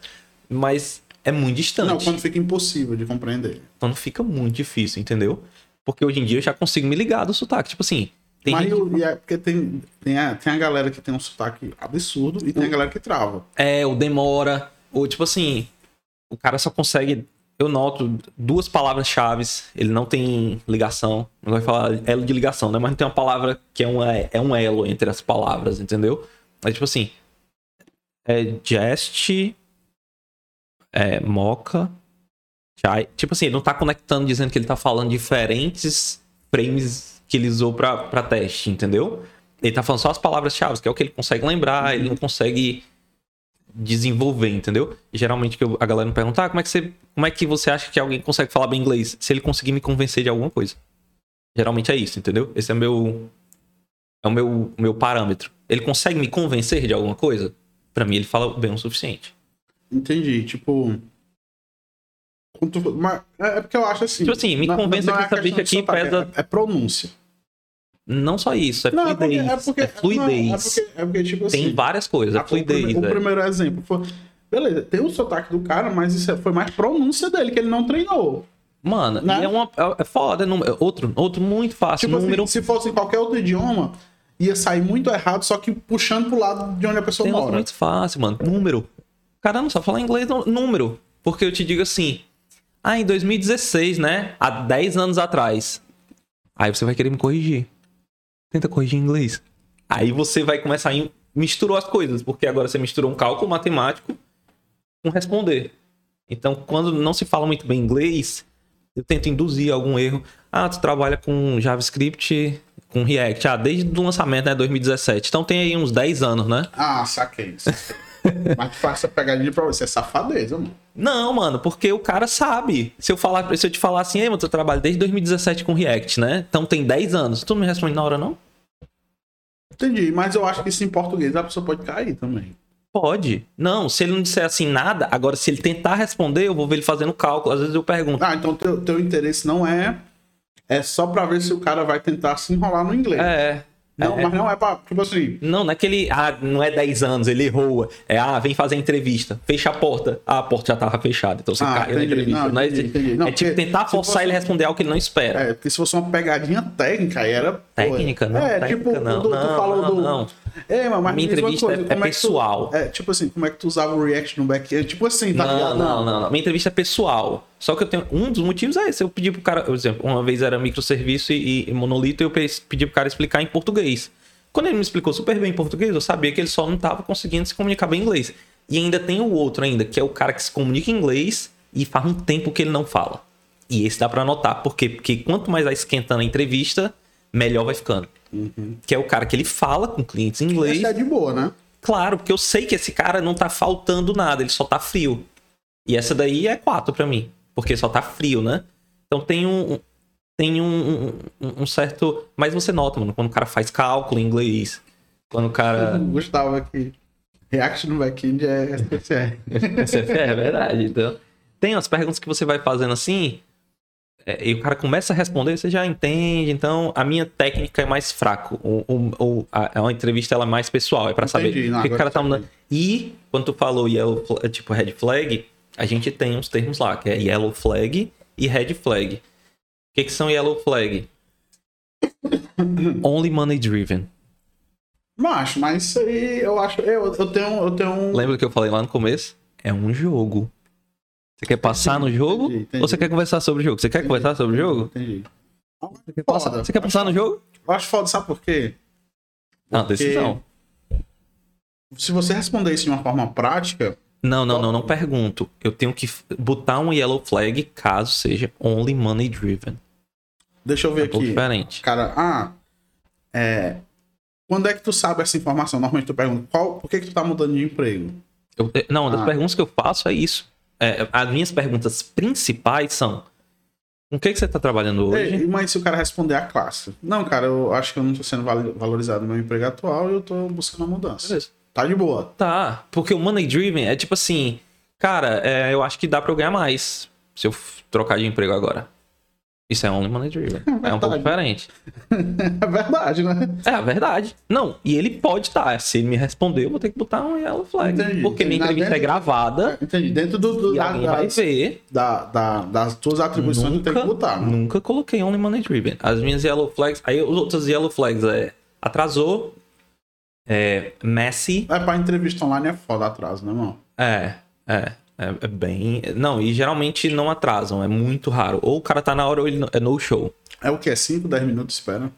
Mas é muito distante. Não, quando fica impossível de compreender. Então fica muito difícil, entendeu? Porque hoje em dia eu já consigo me ligar do sotaque. Tipo assim, tem gente- e é porque tem, tem, a, tem a galera que tem um sotaque absurdo e tem a galera que trava. É, ou demora. Ou tipo assim, o cara só consegue. Eu noto duas palavras-chave, ele não tem ligação. Não vai falar elo de ligação, né? Mas não tem uma palavra que é um, é um elo entre as palavras, entendeu? Mas tipo assim. É jest. É moca. Chai. Tipo assim, ele não tá conectando dizendo que ele tá falando diferentes frames que ele usou pra, pra teste, entendeu? Ele tá falando só as palavras-chave, que é o que ele consegue lembrar, ele não consegue desenvolver, entendeu? Geralmente que a galera me pergunta, ah, como é que você, como é que você acha que alguém consegue falar bem inglês? Se ele conseguir me convencer de alguma coisa. Geralmente é isso, entendeu? Esse é o meu é o meu meu parâmetro. Ele consegue me convencer de alguma coisa? Pra mim ele fala bem o suficiente. Entendi. Tipo. mas é é porque eu acho assim. Tipo assim, me convença que é essa bicha aqui pesa- É, é pronúncia. Não só isso, é Não, é porque, fluidez. é porque, é fluidez. não, é porque, é porque, tipo assim. Tem várias coisas, é o fluidez. O, é. primeiro exemplo foi. Beleza, tem o sotaque do cara, mas isso é- foi mais pronúncia dele, que ele não treinou. Mano, Né? é uma é- é foda, é número- outro, outro muito fácil, Tipo número assim, se fosse em qualquer outro idioma, ia sair muito errado, só que puxando pro lado de onde a pessoa Tem mora. muito fácil, mano. Número. O cara não sabe falar inglês, número. Porque eu te digo assim. Ah, em 2016, né? Há 10 anos atrás. Aí você vai querer me corrigir. Tenta corrigir em inglês. Aí você vai começar a. Misturou as coisas, porque agora você misturou um cálculo matemático com responder. Então, quando não se fala muito bem inglês, eu tento induzir algum erro. Ah, tu trabalha com JavaScript, com React. Ah, desde o lançamento, né? 2017. Então tem aí uns 10 anos, né? Ah, saquei. saquei. mas tu faz essa pegadinha pra você, é safadeza, mano. Não, mano, porque o cara sabe. Se eu falar, se eu te falar assim, ei, mano, eu trabalho desde 2017 com React, né? Então tem 10 anos. Tu não me responde na hora, não? Entendi, mas eu acho que isso em português a pessoa pode cair também. Pode. Não, se ele não disser assim nada, agora se ele tentar responder, eu vou ver ele fazendo cálculo. Às vezes eu pergunto. Ah, então teu, teu interesse não é. É só pra ver se o cara vai tentar se enrolar no inglês. É. Não, é. mas não é pra. Tipo assim. Não, não é que ele. Ah, não é 10 anos, ele errou. É, ah, vem fazer a entrevista. Fecha a porta. Ah, a porta já tava fechada. Então você Ah, caiu na entendi. entrevista. Não, Não, é, entendi. Não, é tipo tentar forçar fosse- ele a responder algo que ele não espera. É, porque se fosse uma pegadinha técnica, aí era. pô, Técnica, não, É, técnica tipo, não, tu, tu não, falou não, do. não. É, mas, Minha entrevista coisa, é- é que tu- pessoal. é, tipo assim, como é que tu usava o React no back-end? Tipo assim, tá Não, ligado? não, não, não. Minha entrevista é pessoal. Só que eu tenho. Um dos motivos é esse. Eu pedi pro cara. Por exemplo, uma vez era microserviço e, e monolito, e eu pe- pedi pro cara explicar em português. Quando ele me explicou super bem em português, eu sabia que ele só não tava conseguindo se comunicar bem em inglês. E ainda tem o outro ainda, que é o cara que se comunica em inglês e faz um tempo que ele não fala. E esse dá pra anotar, por quê? Porque quanto mais vai esquentando a entrevista, melhor vai ficando. Que é o cara que ele fala com clientes em inglês. Essa é de boa, né? Claro, porque eu sei que esse cara não tá faltando nada, ele só tá frio. E essa daí é 4 pra mim, porque só tá frio, né? Então tem um tem um, um, um certo, mas você nota, mano, quando o cara faz cálculo em inglês, quando o cara Gustavo aqui. React no back-end é SPCR. é verdade, então tem as perguntas que você vai fazendo assim, e o cara começa a responder, você já entende. Então, a minha técnica é mais fraco. O, o, a, a entrevista ela é mais pessoal, é pra saber Entendi, o não, que, o cara tá eu mandando. E, quando tu falou yellow, tipo red flag, a gente tem uns termos lá, que é yellow flag e red flag. O que, que são yellow flag? Only money driven. Macho, mas isso aí eu acho. Eu, eu tenho. Eu tenho um. Lembra que eu falei lá no começo? É um jogo. Você quer passar no jogo? entendi, entendi. Ou você quer conversar sobre o jogo? Você quer conversar sobre o jogo? Entendi. Você quer passar, você quer passar no jogo? Eu acho foda, sabe por quê? É uma Porque decisão. Se você responder isso de uma forma prática, Não, não, não, não pergunto. Eu tenho que botar um yellow flag caso seja only money driven. deixa eu ver É aqui. diferente. Cara, ah, é. Quando é que tu sabe essa informação? Normalmente tu pergunta, qual, por que, que tu tá mudando de emprego? Eu- eu- não, uma das Ah. perguntas que eu faço é isso. É, as minhas perguntas principais são: com o que, que você está trabalhando hoje? Ei, mas se o cara responder a classe? Não, cara, eu acho que eu não tô sendo valorizado no meu emprego atual e eu tô buscando uma mudança. Beleza. Tá de boa. Tá, porque o money driven é tipo assim, cara, é, eu acho que dá pra eu ganhar mais se eu trocar de emprego agora. Isso é only money driven. É um pouco diferente. É verdade, né? É verdade. Não, e ele pode estar. Se ele me responder, eu vou ter que botar um yellow flag. Entendi. Porque minha entrevista é dentro- gravada Entendi. Dentro do, do- da- vai das, ver. da- da- das tuas atribuições, tu tem que botar, né? nunca coloquei only money driven. As minhas yellow flags, aí os outros yellow flags é atrasou, é messy, É pra entrevista online é foda atraso, né, irmão? é, é, é, é bem, não, e geralmente não atrasam, é muito raro. Ou o cara tá na hora ou ele não- é no show. É o que? 5, 10 minutos, espera.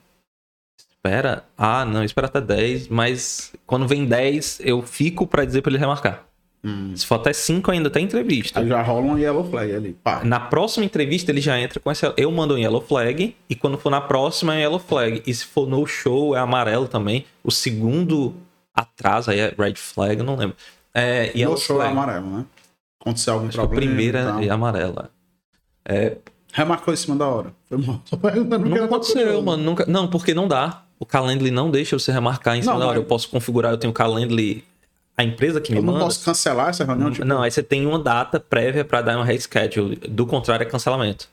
Espera, ah, não, espera até 10, mas quando vem 10, eu fico pra dizer pra ele remarcar. Hum. Se for até 5 ainda tem entrevista. Aí já rola um yellow flag ali. Pá. Na próxima entrevista ele já entra com essa. Eu mando um yellow flag e quando for na próxima é yellow flag. E se for no show é amarelo também. O segundo atrás aí é red flag, eu não lembro. É No yellow show é flag. amarelo, né? Acontecer algum Acho que a problema. primeira e é amarela. É, Remarcou em cima da hora. Foi mal. Não eu tô aconteceu, mano. Nunca... Não, porque não dá. O Calendly não deixa você remarcar em cima Não, da hora. Eu posso configurar, eu tenho o Calendly. A empresa que me Eu não manda. posso cancelar essa reunião? Tipo, Não, aí você tem uma data prévia pra dar um reschedule. Do contrário, é cancelamento.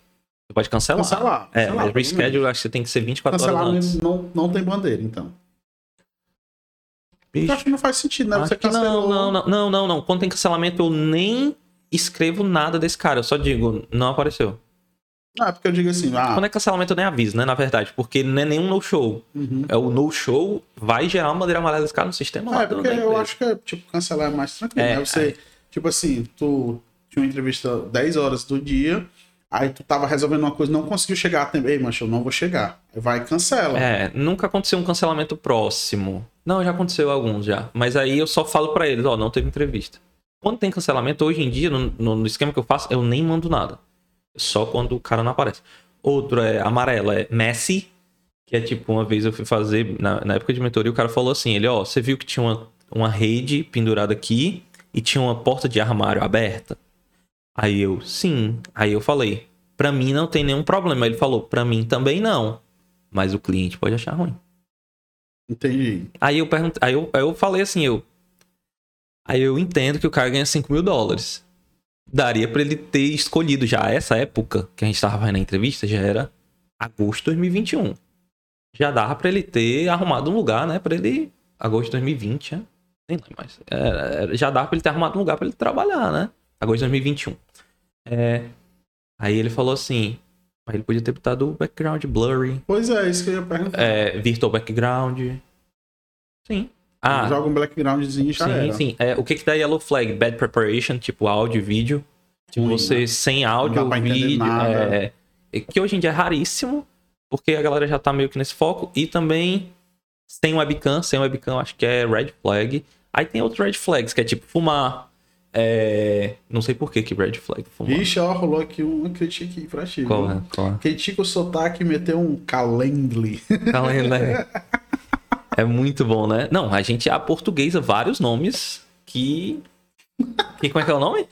Você pode cancelar. Cancelar, É, cancelar, mas reschedule eu acho que você tem que ser 24 horas cancelamento antes. não, não tem bandeira, então. Eu Bicho, acho que não faz sentido, né? Você cancelou. não, não, não, não, não, não. Quando tem cancelamento, eu nem escrevo nada desse cara. Eu só digo, não apareceu. Ah, é porque eu digo assim, ah, Quando é cancelamento, eu nem aviso, né? Na verdade, porque não é nenhum no-show. uhum. É o no-show vai gerar uma bandeira amarela desse cara no sistema Ah, é porque eu acho que, tipo, cancelar é mais tranquilo, É, né? Você, tipo assim, tu tinha uma entrevista 10 horas do dia, aí tu tava resolvendo uma coisa, não conseguiu chegar a tempo. Ei, mas eu não vou chegar. Vai e cancela. É, nunca aconteceu um cancelamento próximo. Não, já aconteceu alguns já. Mas aí eu só falo pra eles, ó, não teve entrevista. Quando tem cancelamento, hoje em dia, no, no- esquema que eu faço, eu nem mando nada. Só quando o cara não aparece. Outro é amarelo, é Messi, que é tipo, uma vez eu fui fazer, na, na época de mentoria, o cara falou assim, ele, ó, você viu que tinha uma, uma rede pendurada aqui e tinha uma porta de armário aberta? Aí eu, sim. Aí eu falei, pra mim não tem nenhum problema. Ele falou, pra mim também não. Mas o cliente pode achar ruim. Entendi. Aí eu perguntei, aí eu, aí eu falei assim, eu. Aí eu entendo que o cara ganha 5 mil dólares. Daria pra ele ter escolhido já essa época que a gente tava fazendo a entrevista, já era agosto de 2021. Já dava pra ele ter arrumado um lugar, né? Pra ele. Agosto de 2020, né? Nem lembro mais. Já dava pra ele ter arrumado um lugar pra ele trabalhar, né? Agosto de 2021. É, aí ele falou assim. Aí ele podia ter botado o background blurry, Pois é, isso que eu ia perguntar. é, virtual background. Sim. Ah, Joga um backgroundzinho e já sim, era. sim. É, o que que dá yellow flag? Bad preparation, tipo áudio e vídeo. Tipo, você sem áudio vídeo. É, é que hoje em dia é raríssimo, porque a galera já tá meio que nesse foco. E também sem webcam, sem webcam acho que é red flag. Aí tem outros red flags, que é tipo fumar. É... Não sei por que que red flag fumar. Vixe, ó, rolou aqui uma crítica aqui pra ti. Qual é? Qual é? Critica o sotaque e meteu um calendly. Calendly. É muito bom, né? Não, a gente aportuguesa vários nomes que. que como é que é o nome?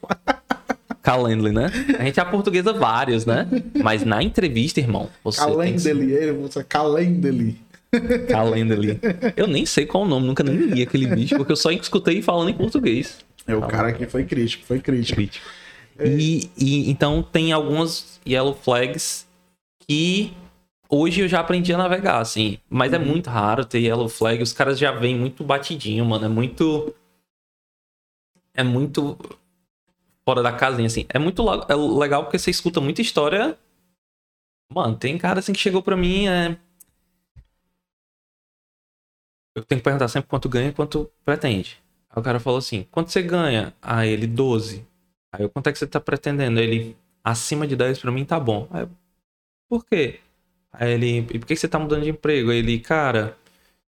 Calendly, né? A gente aportuguesa vários, né? Mas na entrevista, irmão, você que... Calendly, ele, você calendly. Calendly. Eu nem sei qual o nome, nunca nem li aquele bicho, porque eu só escutei falando em português. É, o cara aqui foi crítico, foi crítico. Crítico. E, e então tem algumas yellow flags que hoje eu já aprendi a navegar, assim. Mas é muito raro ter yellow flag. Os caras já vêm muito batidinho, mano. É muito. É muito fora da casinha, assim. É muito é legal porque você escuta muita história. Mano, tem cara assim que chegou pra mim. É... Eu tenho que perguntar sempre quanto ganha e quanto pretende. Aí o cara falou assim: quanto você ganha? Aí ele, 12. Aí eu, quanto é que você tá pretendendo? Ele, acima de 10 pra mim tá bom. Aí eu, por quê? Aí ele, e por que você tá mudando de emprego? Aí ele, cara,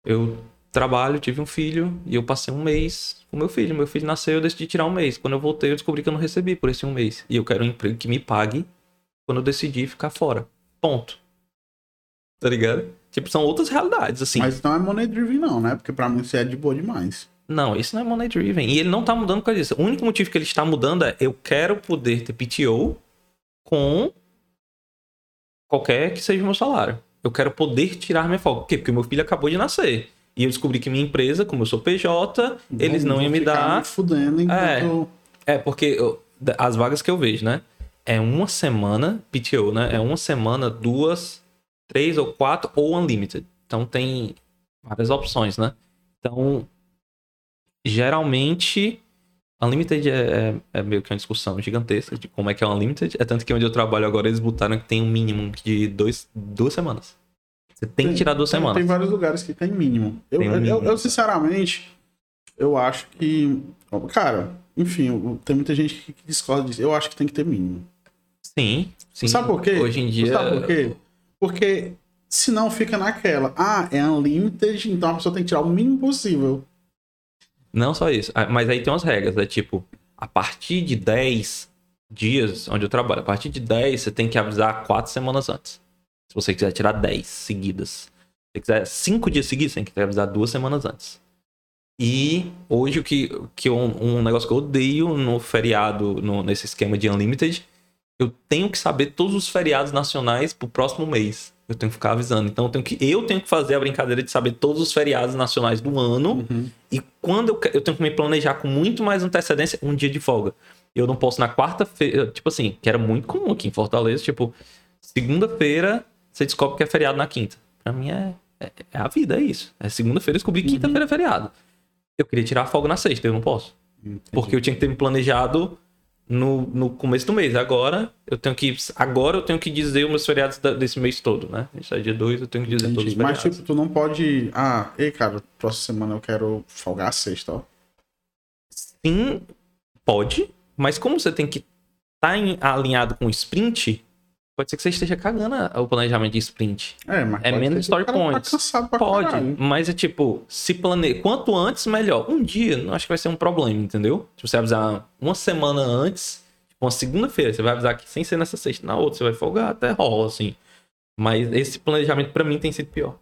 eu trabalho, tive um filho e eu passei um mês com meu filho. Meu filho nasceu, eu decidi tirar um mês. Quando eu voltei, eu descobri que eu não recebi por esse um mês. E eu quero um emprego que me pague quando eu decidi ficar fora. Ponto. Tá ligado? Tipo, são outras realidades, assim. Mas não é money driven, não, né? Porque pra mim isso é de boa demais. Não, isso não é money driven. E ele não tá mudando por causa disso. O único motivo que ele está mudando é eu quero poder ter PTO com qualquer que seja o meu salário. Eu quero poder tirar minha folga. Por quê? Porque meu filho acabou de nascer. E eu descobri que minha empresa, como eu sou PJ, eles não iam me dar. me fudendo enquanto... É, porque eu- as vagas que eu vejo, né? É uma semana PTO, né? É uma semana, duas, três ou quatro ou unlimited. Então tem várias opções, né? Então, geralmente, unlimited é, é, é meio que uma discussão gigantesca de como é que é unlimited. É tanto que onde eu trabalho agora eles botaram que tem um mínimo de dois, duas semanas. Você tem, que tirar duas tem, semanas. Tem vários lugares que tem mínimo. Eu, Tem um eu- mínimo. eu, sinceramente, eu acho que. Cara, enfim, eu- tem muita gente que que discorda disso. Eu acho que tem que ter mínimo. Sim, sim. Sabe por quê? Hoje em dia. Sabe por quê? Porque senão fica naquela. Ah, é unlimited, então a pessoa tem que tirar o mínimo possível. Não só isso, mas aí tem umas regras, é tipo, a partir de 10 dias onde eu trabalho, a partir de 10 você tem que avisar 4 semanas antes. Se você quiser tirar 10 seguidas. Se quiser 5 dias seguidos, você tem que avisar 2 semanas antes. E hoje o que, que eu- um negócio que eu odeio no feriado, no- nesse esquema de Unlimited, eu tenho que saber todos os feriados nacionais pro próximo mês. Eu tenho que ficar avisando. Então eu tenho que, eu tenho que fazer a brincadeira de saber todos os feriados nacionais do ano. E quando eu, eu tenho que me planejar com muito mais antecedência, um dia de folga. Eu não posso na quarta-feira, tipo assim, que era muito comum aqui em Fortaleza, tipo, segunda-feira você descobre que é feriado na quinta. Pra mim é, é, é a vida, é isso. É segunda-feira eu descobri que quinta-feira é feriado. Eu queria tirar folga na sexta, eu não posso. Porque eu tinha que ter me planejado no, no começo do mês. Agora eu tenho que. Agora eu tenho que dizer os meus feriados da- desse mês todo, né? A gente é dia 2, eu tenho que dizer todos os Entendi. Mas, feriados. tipo, tu não pode. Ah, ei, cara, próxima semana eu quero folgar a sexta, ó. Sim, pode, mas como você tem que estar alinhado com o sprint, pode ser que você esteja cagando o planejamento de sprint. É, mas É menos story cara points. Tá pra Pode, caralho. mas é tipo, se planeja. Quanto antes, melhor. Um dia, não acho que vai ser um problema, entendeu? Se você avisar uma semana antes, tipo, uma segunda-feira, você vai avisar que sem ser nessa sexta, na outra, você vai folgar, até rola, assim. Mas esse planejamento pra mim tem sido pior.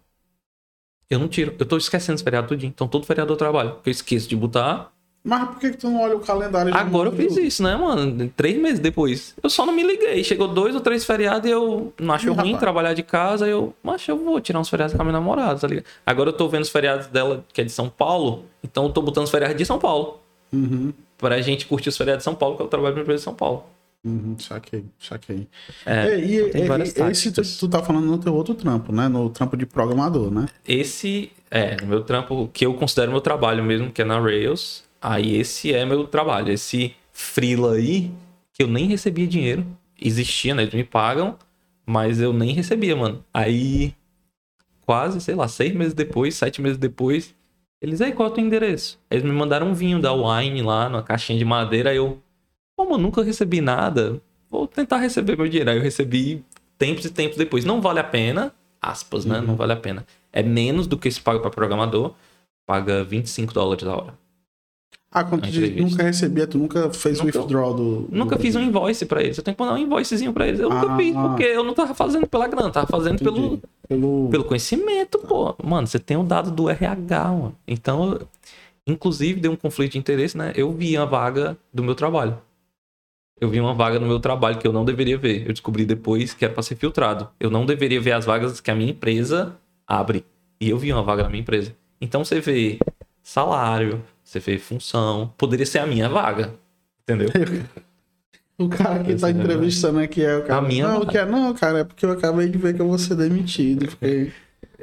Eu não tiro. Eu tô esquecendo esse feriado tudinho. Então todo feriado eu trabalho. Porque eu esqueço de botar. Mas por que, que tu não olha o calendário de Agora eu fiz isso, né, mano? Três meses depois. Eu só não me liguei. Chegou dois ou três feriados e eu não acho Ih, ruim rapaz. trabalhar de casa. Eu, mas eu vou tirar uns feriados com a minha namorada, tá ligado? Agora eu tô vendo os feriados dela, que é de São Paulo. Então eu tô botando os feriados de São Paulo. Uhum, Pra gente curtir os feriados de São Paulo, que eu trabalho na empresa de São Paulo. uhum, saquei, saquei. É, É, e, tem e- várias e- esse tu, tu tá falando no teu outro trampo, né? No trampo de programador, né? Esse é o meu trampo, que eu considero meu trabalho mesmo, que é na Rails. Aí esse é meu trabalho. Esse freela aí, que eu nem recebia dinheiro. Existia, né? Eles me pagam, mas eu nem recebia, mano. Aí, quase, sei lá, seis meses depois, sete meses depois, eles, aí, qual é o teu endereço? Eles me mandaram um vinho da Wine lá, numa caixinha de madeira. Aí eu, pô, mano, nunca recebi nada. Vou tentar receber meu dinheiro. Aí eu recebi tempos e tempos depois. Não vale a pena, aspas, né? Não vale a pena. É menos do que se paga para programador. Paga 25 dólares a hora. Ah, quando tu nunca recebia, tu nunca fez o Nunca- withdrawal do. Nunca do- fiz um invoice pra eles. Eu tenho que mandar um invoicezinho pra eles. Eu nunca Ah. fiz, porque eu não tava fazendo pela grana, tava fazendo pelo, Entendi. Pelo... pelo conhecimento, pô. Mano, você tem o dado do RH, mano. Então, inclusive, deu um conflito de interesse, né? Eu vi a vaga do meu trabalho. Eu vi uma vaga no meu trabalho que eu não deveria ver. Eu descobri depois que era pra ser filtrado. Eu não deveria ver as vagas que a minha empresa abre. E eu vi uma vaga na minha empresa. Então você vê salário, você vê função. Poderia ser a minha vaga. Entendeu? O cara que tá Esse é- entrevistando aqui é o cara. A minha não, vaga. que é, não, cara, é porque eu acabei de ver que eu vou ser demitido. Fiquei...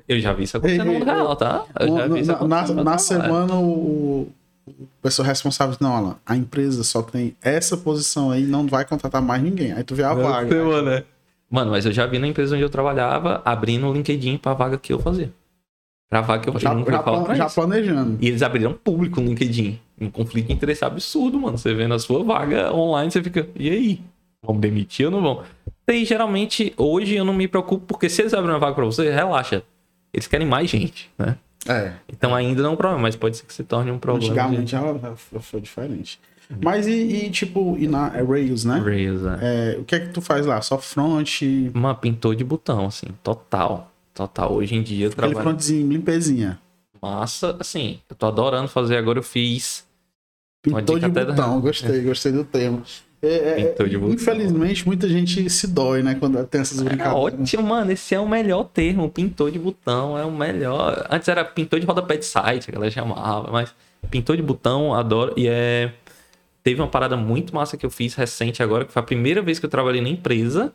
Eu já vi isso acontecer no real, tá? Eu já vi isso na, na, na semana, o, o pessoa responsável disse, não, Alan, a empresa só tem essa posição aí, não vai contratar mais ninguém. Aí tu vê a vaga. né? Mano, mas eu já vi na empresa onde eu trabalhava abrindo o LinkedIn pra vaga que eu fazia. Pra vaga que eu. Já, não já, já, falar já planejando. E eles abriram público no LinkedIn. Um conflito de interesse absurdo, mano. Você vendo a sua vaga online, você fica, e aí? Vamos demitir ou não vão? E geralmente, hoje eu não me preocupo, porque se eles abrem uma vaga pra você, relaxa. Eles querem mais gente, né? É. Então ainda não é um problema, mas pode ser que se torne um problema. Antigamente já foi diferente. Mas e, e, tipo, e na é Rails, né? Rails, é. É, o que é que tu faz lá? Só front, Uma pintor de botão, assim, total. Total. Hoje em dia eu aquele trabalho. frontzinho, limpezinha. Massa, assim, eu tô adorando fazer. Agora eu fiz. Uma Pintor de dica até da- botão, gostei, gostei do tema. É, é, de infelizmente, muita gente se dói, né? Quando tem essas É brincadeiras. ótimo, mano. Esse é o melhor termo. Pintor de botão é o melhor. Antes era pintor de rodapé de site, a galera chamava, mas pintor de botão, adoro. E é. Teve uma parada muito massa que eu fiz recente agora, que foi a primeira vez que eu trabalhei na empresa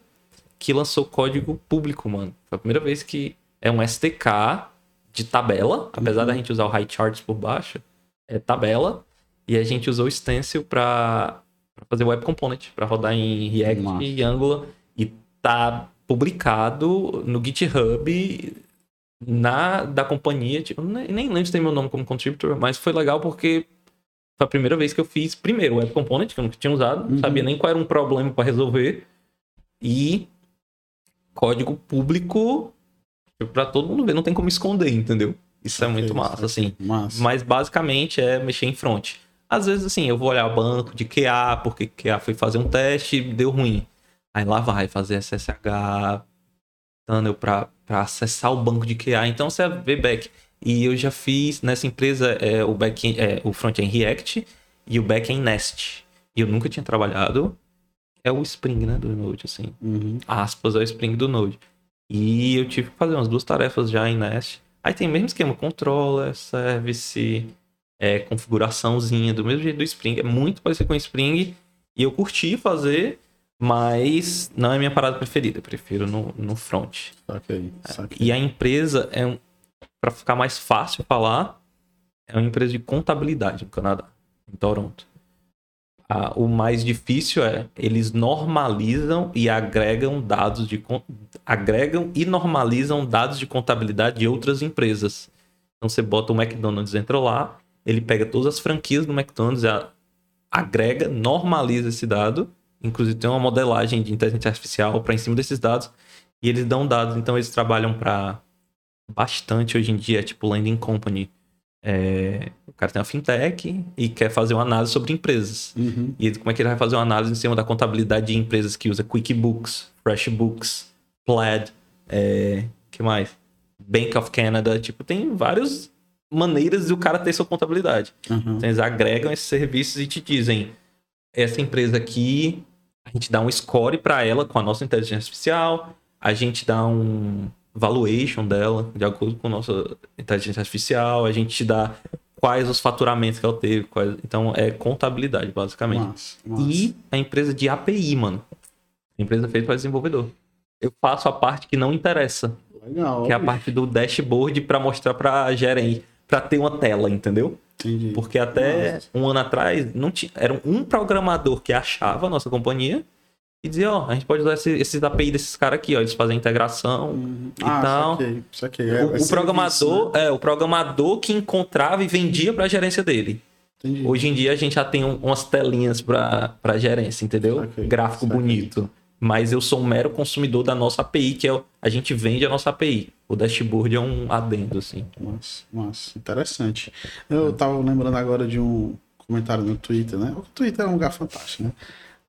que lançou código público, mano. Foi a primeira vez que é um SDK de tabela, apesar da gente usar o high charts por baixo, é tabela. E a gente usou o stencil pra fazer web component, pra rodar em React Massa. e Angular. E tá publicado no GitHub na, da companhia. Tipo, nem, nem lembro se tem meu nome como contributor, mas foi legal porque foi a primeira vez que eu fiz, primeiro, web component, que eu nunca tinha usado, não Uhum. sabia nem qual era um problema para resolver. E código público para todo mundo ver, não tem como esconder, entendeu? Isso é muito massa, assim. Massa. Mas basicamente é mexer em front. Às vezes, assim, eu vou olhar o banco de QA, porque QA foi fazer um teste e deu ruim. Aí lá vai fazer SSH, tunnel pra, pra acessar o banco de QA. Então você vê back. E eu já fiz nessa empresa é, o back é, o front é em React e o back é em Nest. E eu nunca tinha trabalhado. É o Spring, né, do Node, assim Uhum. aspas, é o Spring do Node. E eu tive que fazer umas duas tarefas já em Nest. Aí tem o mesmo esquema, controller, service, é, configuraçãozinha, do mesmo jeito do Spring. É muito parecido com o Spring. E eu curti fazer, mas não é minha parada preferida. Eu prefiro no, no front. Saquei, saquei. E a empresa é um. Pra ficar mais fácil falar, é uma empresa de contabilidade no Canadá, em Toronto. O mais difícil é eles normalizam e agregam dados de agregam e normalizam dados de contabilidade de outras empresas. Então você bota o McDonald's entra lá, ele pega todas as franquias do McDonald's, a- agrega, normaliza esse dado, inclusive tem uma modelagem de inteligência artificial para em cima desses dados e eles dão dados, então eles trabalham para bastante hoje em dia, tipo Landing Company. É, cara tem uma fintech e quer fazer uma análise sobre empresas. Uhum. E como é que ele vai fazer uma análise em cima da contabilidade de empresas que usa QuickBooks, FreshBooks, Plaid, é, que mais? Bank of Canada, tipo, tem várias maneiras do cara ter sua contabilidade. Uhum. Então eles agregam esses serviços e te dizem: essa empresa aqui, a gente dá um score para ela com a nossa inteligência artificial, a gente dá um valuation dela de acordo com a nossa inteligência artificial, a gente te dá quais os faturamentos que ela teve, quais... então é contabilidade basicamente. Massa, massa. E a empresa de API, mano. A empresa feita para desenvolvedor. Eu faço a parte que não interessa, Legal. que é a parte do dashboard para mostrar para gerente, para ter uma tela, entendeu? Entendi. Porque até Nossa. um ano atrás não tinha, era um programador que achava a nossa companhia e dizia, ó, a gente pode usar esse, esses API desses caras aqui, ó, eles fazem integração. Uhum. e Ah, tal. saquei, saquei. É, o, o programador, né? é, o programador que encontrava e vendia para a gerência dele. Entendi. Hoje em dia a gente já tem um- umas telinhas para para gerência, entendeu? Saquei, Gráfico saquei. bonito. Mas eu sou um mero consumidor da nossa API, que é a gente vende a nossa API. O dashboard é um adendo, assim. Nossa, nossa, interessante. Eu tava lembrando agora de um comentário no Twitter, né? O Twitter é um lugar fantástico, né?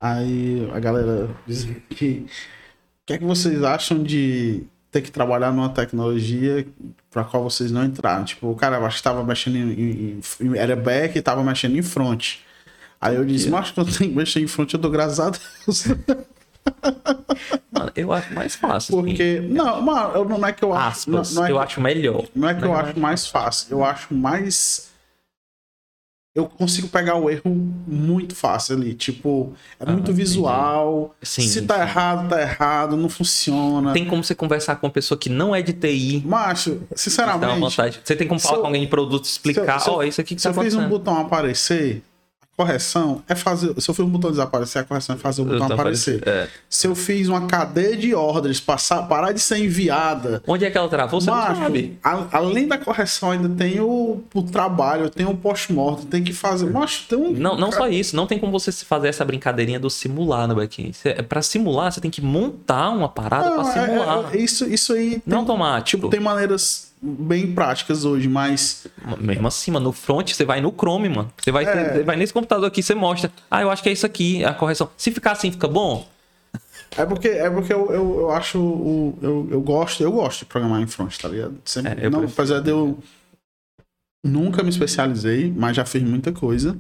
Aí a galera diz que o que é que vocês acham de ter que trabalhar numa tecnologia para qual vocês não entraram? Tipo, o cara acho que tava mexendo em, em- era back e tava mexendo em front. Aí eu disse, mas quando tem que mexer em front, eu dou graças a Deus. Mano, eu acho mais fácil. assim. Porque. Não, mano, não é que eu acho. Não, Aspas, não é eu que- acho melhor. Não é que eu Mas acho mais fácil, eu acho mais. Eu consigo pegar o erro muito fácil ali. Tipo, é Ah, muito visual. Sim, Se tá sim. errado, tá errado, não funciona. Tem como você conversar com uma pessoa que não é de TI. Macho, Dá uma sinceramente, vantagem. Você tem como se falar eu- com alguém de produto e explicar, se ó, isso aqui que se tá eu fiz um botão aparecer, correção é fazer. Se eu fiz um botão desaparecer, a correção é fazer o botão aparecer. aparecer, é. Se eu fiz uma cadeia de ordens passar, parar de ser enviada. Onde é que ela travou? Você Macho, não sabe. a- além da correção, ainda tem o, o trabalho, tem o pós-mortem, tem que fazer. Macho, tem um. Não, não só isso, não tem como você fazer essa brincadeirinha do simular no back-end. Você- Pra simular, você tem que montar uma parada Não, pra é- simular. é- isso, isso aí Não tem, automático. tipo, tem maneiras bem práticas hoje, mas Mesmo assim, mano, no front você vai no Chrome, mano. Você vai, É. vai nesse computador aqui, você mostra. Ah, eu acho que é isso aqui, a correção. Se ficar assim, fica bom? é porque, é porque eu, eu, eu acho. o- Eu, eu gosto, eu gosto de programar em front, tá ligado? Sempre, É, eu não, prefiro. apesar de eu nunca me especializei, mas já fiz muita coisa.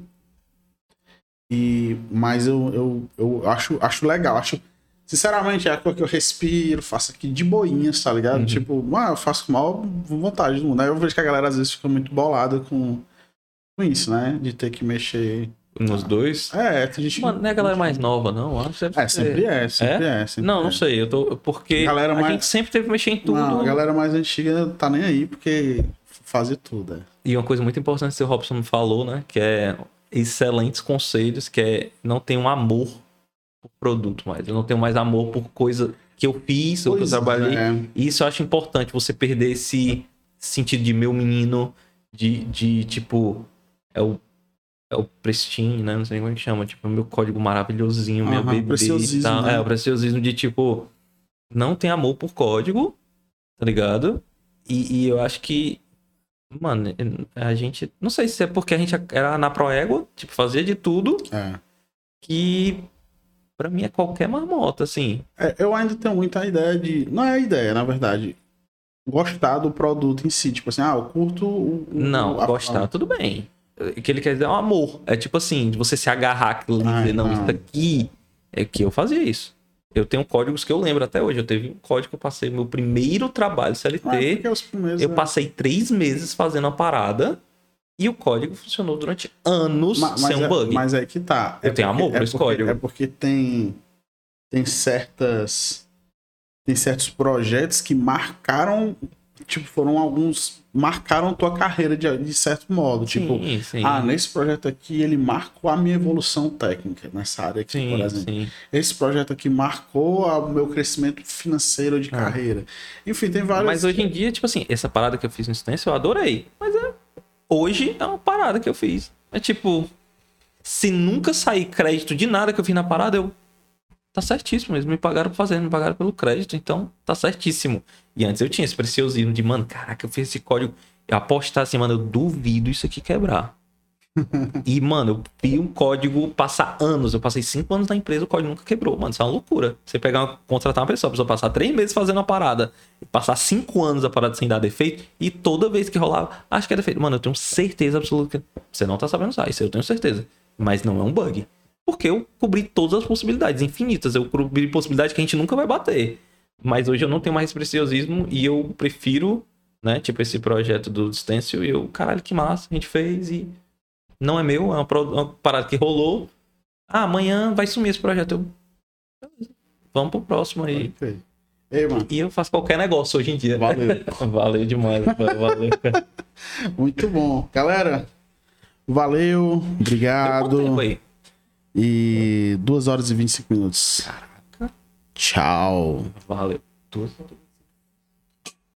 E, mas eu, eu, eu acho, acho legal, acho. Sinceramente, é a coisa que eu respiro, faço aqui de boinhas, tá ligado? Uhum. Tipo, ah, eu faço com maior vontade do mundo. Aí eu vejo que a galera às vezes fica muito bolada com, com isso, né? De ter que mexer. Nos dois? É, tem gente. Mano, não é a galera mais nova, não. Acho deve É, sempre é, sempre é. sempre Não, é. não sei. Eu tô. Porque Galera a mais- gente sempre teve que mexer em tudo. Não, a galera mais antiga tá nem aí porque fazer tudo, é. E uma coisa muito importante que o Robson falou, né? Que é excelentes conselhos, que é não tem um amor produto mais. Eu não tenho mais amor por coisa que eu fiz ou que eu Pois trabalhei. é. E isso eu acho importante, você perder esse sentido de meu menino, de, de tipo, é o, é o pristine, né? Não sei como é que chama, tipo, meu código maravilhosinho, minha Aham, bebê e tal. né? É, o preciosismo de tipo, não tem amor por código, tá ligado? E, e eu acho que, mano, a gente, não sei se é porque a gente era na Proego, tipo, fazia de tudo, É. que pra mim é qualquer marmota, assim. É, eu ainda tenho muita ideia de. Não é a ideia, na verdade. Gostar do produto em si. Tipo assim, ah, eu curto o. o- Não, a- gostar, tudo bem. O que ele quer dizer é um amor. É tipo assim, de você se agarrar aquilo e Ai, dizer, não, não. isso aqui é que eu fazia isso. Eu tenho códigos que eu lembro até hoje. Eu teve um código que eu passei meu primeiro trabalho CLT. Ah, é eu é- passei três meses fazendo a parada e o código funcionou durante anos Ma- sem um é, bug. mas é que tá. Eu É tenho porque- amor por é esse porque- código. É porque tem. Tem certas. Tem certos projetos que marcaram. Tipo, foram alguns. Marcaram tua carreira de, de certo modo. Tipo, sim, ah, nesse projeto aqui ele marcou a minha evolução técnica nessa área aqui, sim, por exemplo. sim. Esse projeto aqui marcou o meu crescimento financeiro de Ah. carreira. Enfim, tem vários. Mas hoje em dia, tipo assim, essa parada que eu fiz no instância, eu adorei. Mas é, hoje é uma parada que eu fiz. É tipo, se nunca sair crédito de nada que eu fiz na parada, eu. Tá certíssimo, eles me pagaram por fazer, me pagaram pelo crédito, então tá certíssimo. E antes eu tinha esse preciosismo de, mano, caraca, eu fiz esse código. Eu apostar assim, mano, eu duvido isso aqui quebrar. E, mano, eu vi um código passar anos. Eu passei cinco anos na empresa, o código nunca quebrou, mano. Isso é uma loucura. Você pegar, uma- contratar uma pessoa, a pessoa passar três meses fazendo a parada, passar cinco anos a parada sem dar defeito, e toda vez que rolava, acho que é defeito. Mano, eu tenho certeza absoluta que você não tá sabendo usar, isso eu tenho certeza. Mas não é um bug. Porque eu cobri todas as possibilidades, infinitas. Eu cobri possibilidades que a gente nunca vai bater. Mas hoje eu não tenho mais preciosismo e eu prefiro, né? Tipo, esse projeto do Stencil e eu, caralho, que massa, a gente fez e não é meu, é uma, uma parada que rolou. Ah, amanhã vai sumir esse projeto. Eu, vamos pro próximo aí. Ok. Ei, E eu faço qualquer negócio hoje em dia. valeu. valeu demais, valeu, cara. Muito bom. Galera, valeu. Obrigado. E 2 horas e 25 minutos. Caraca. Tchau. Valeu. Duas-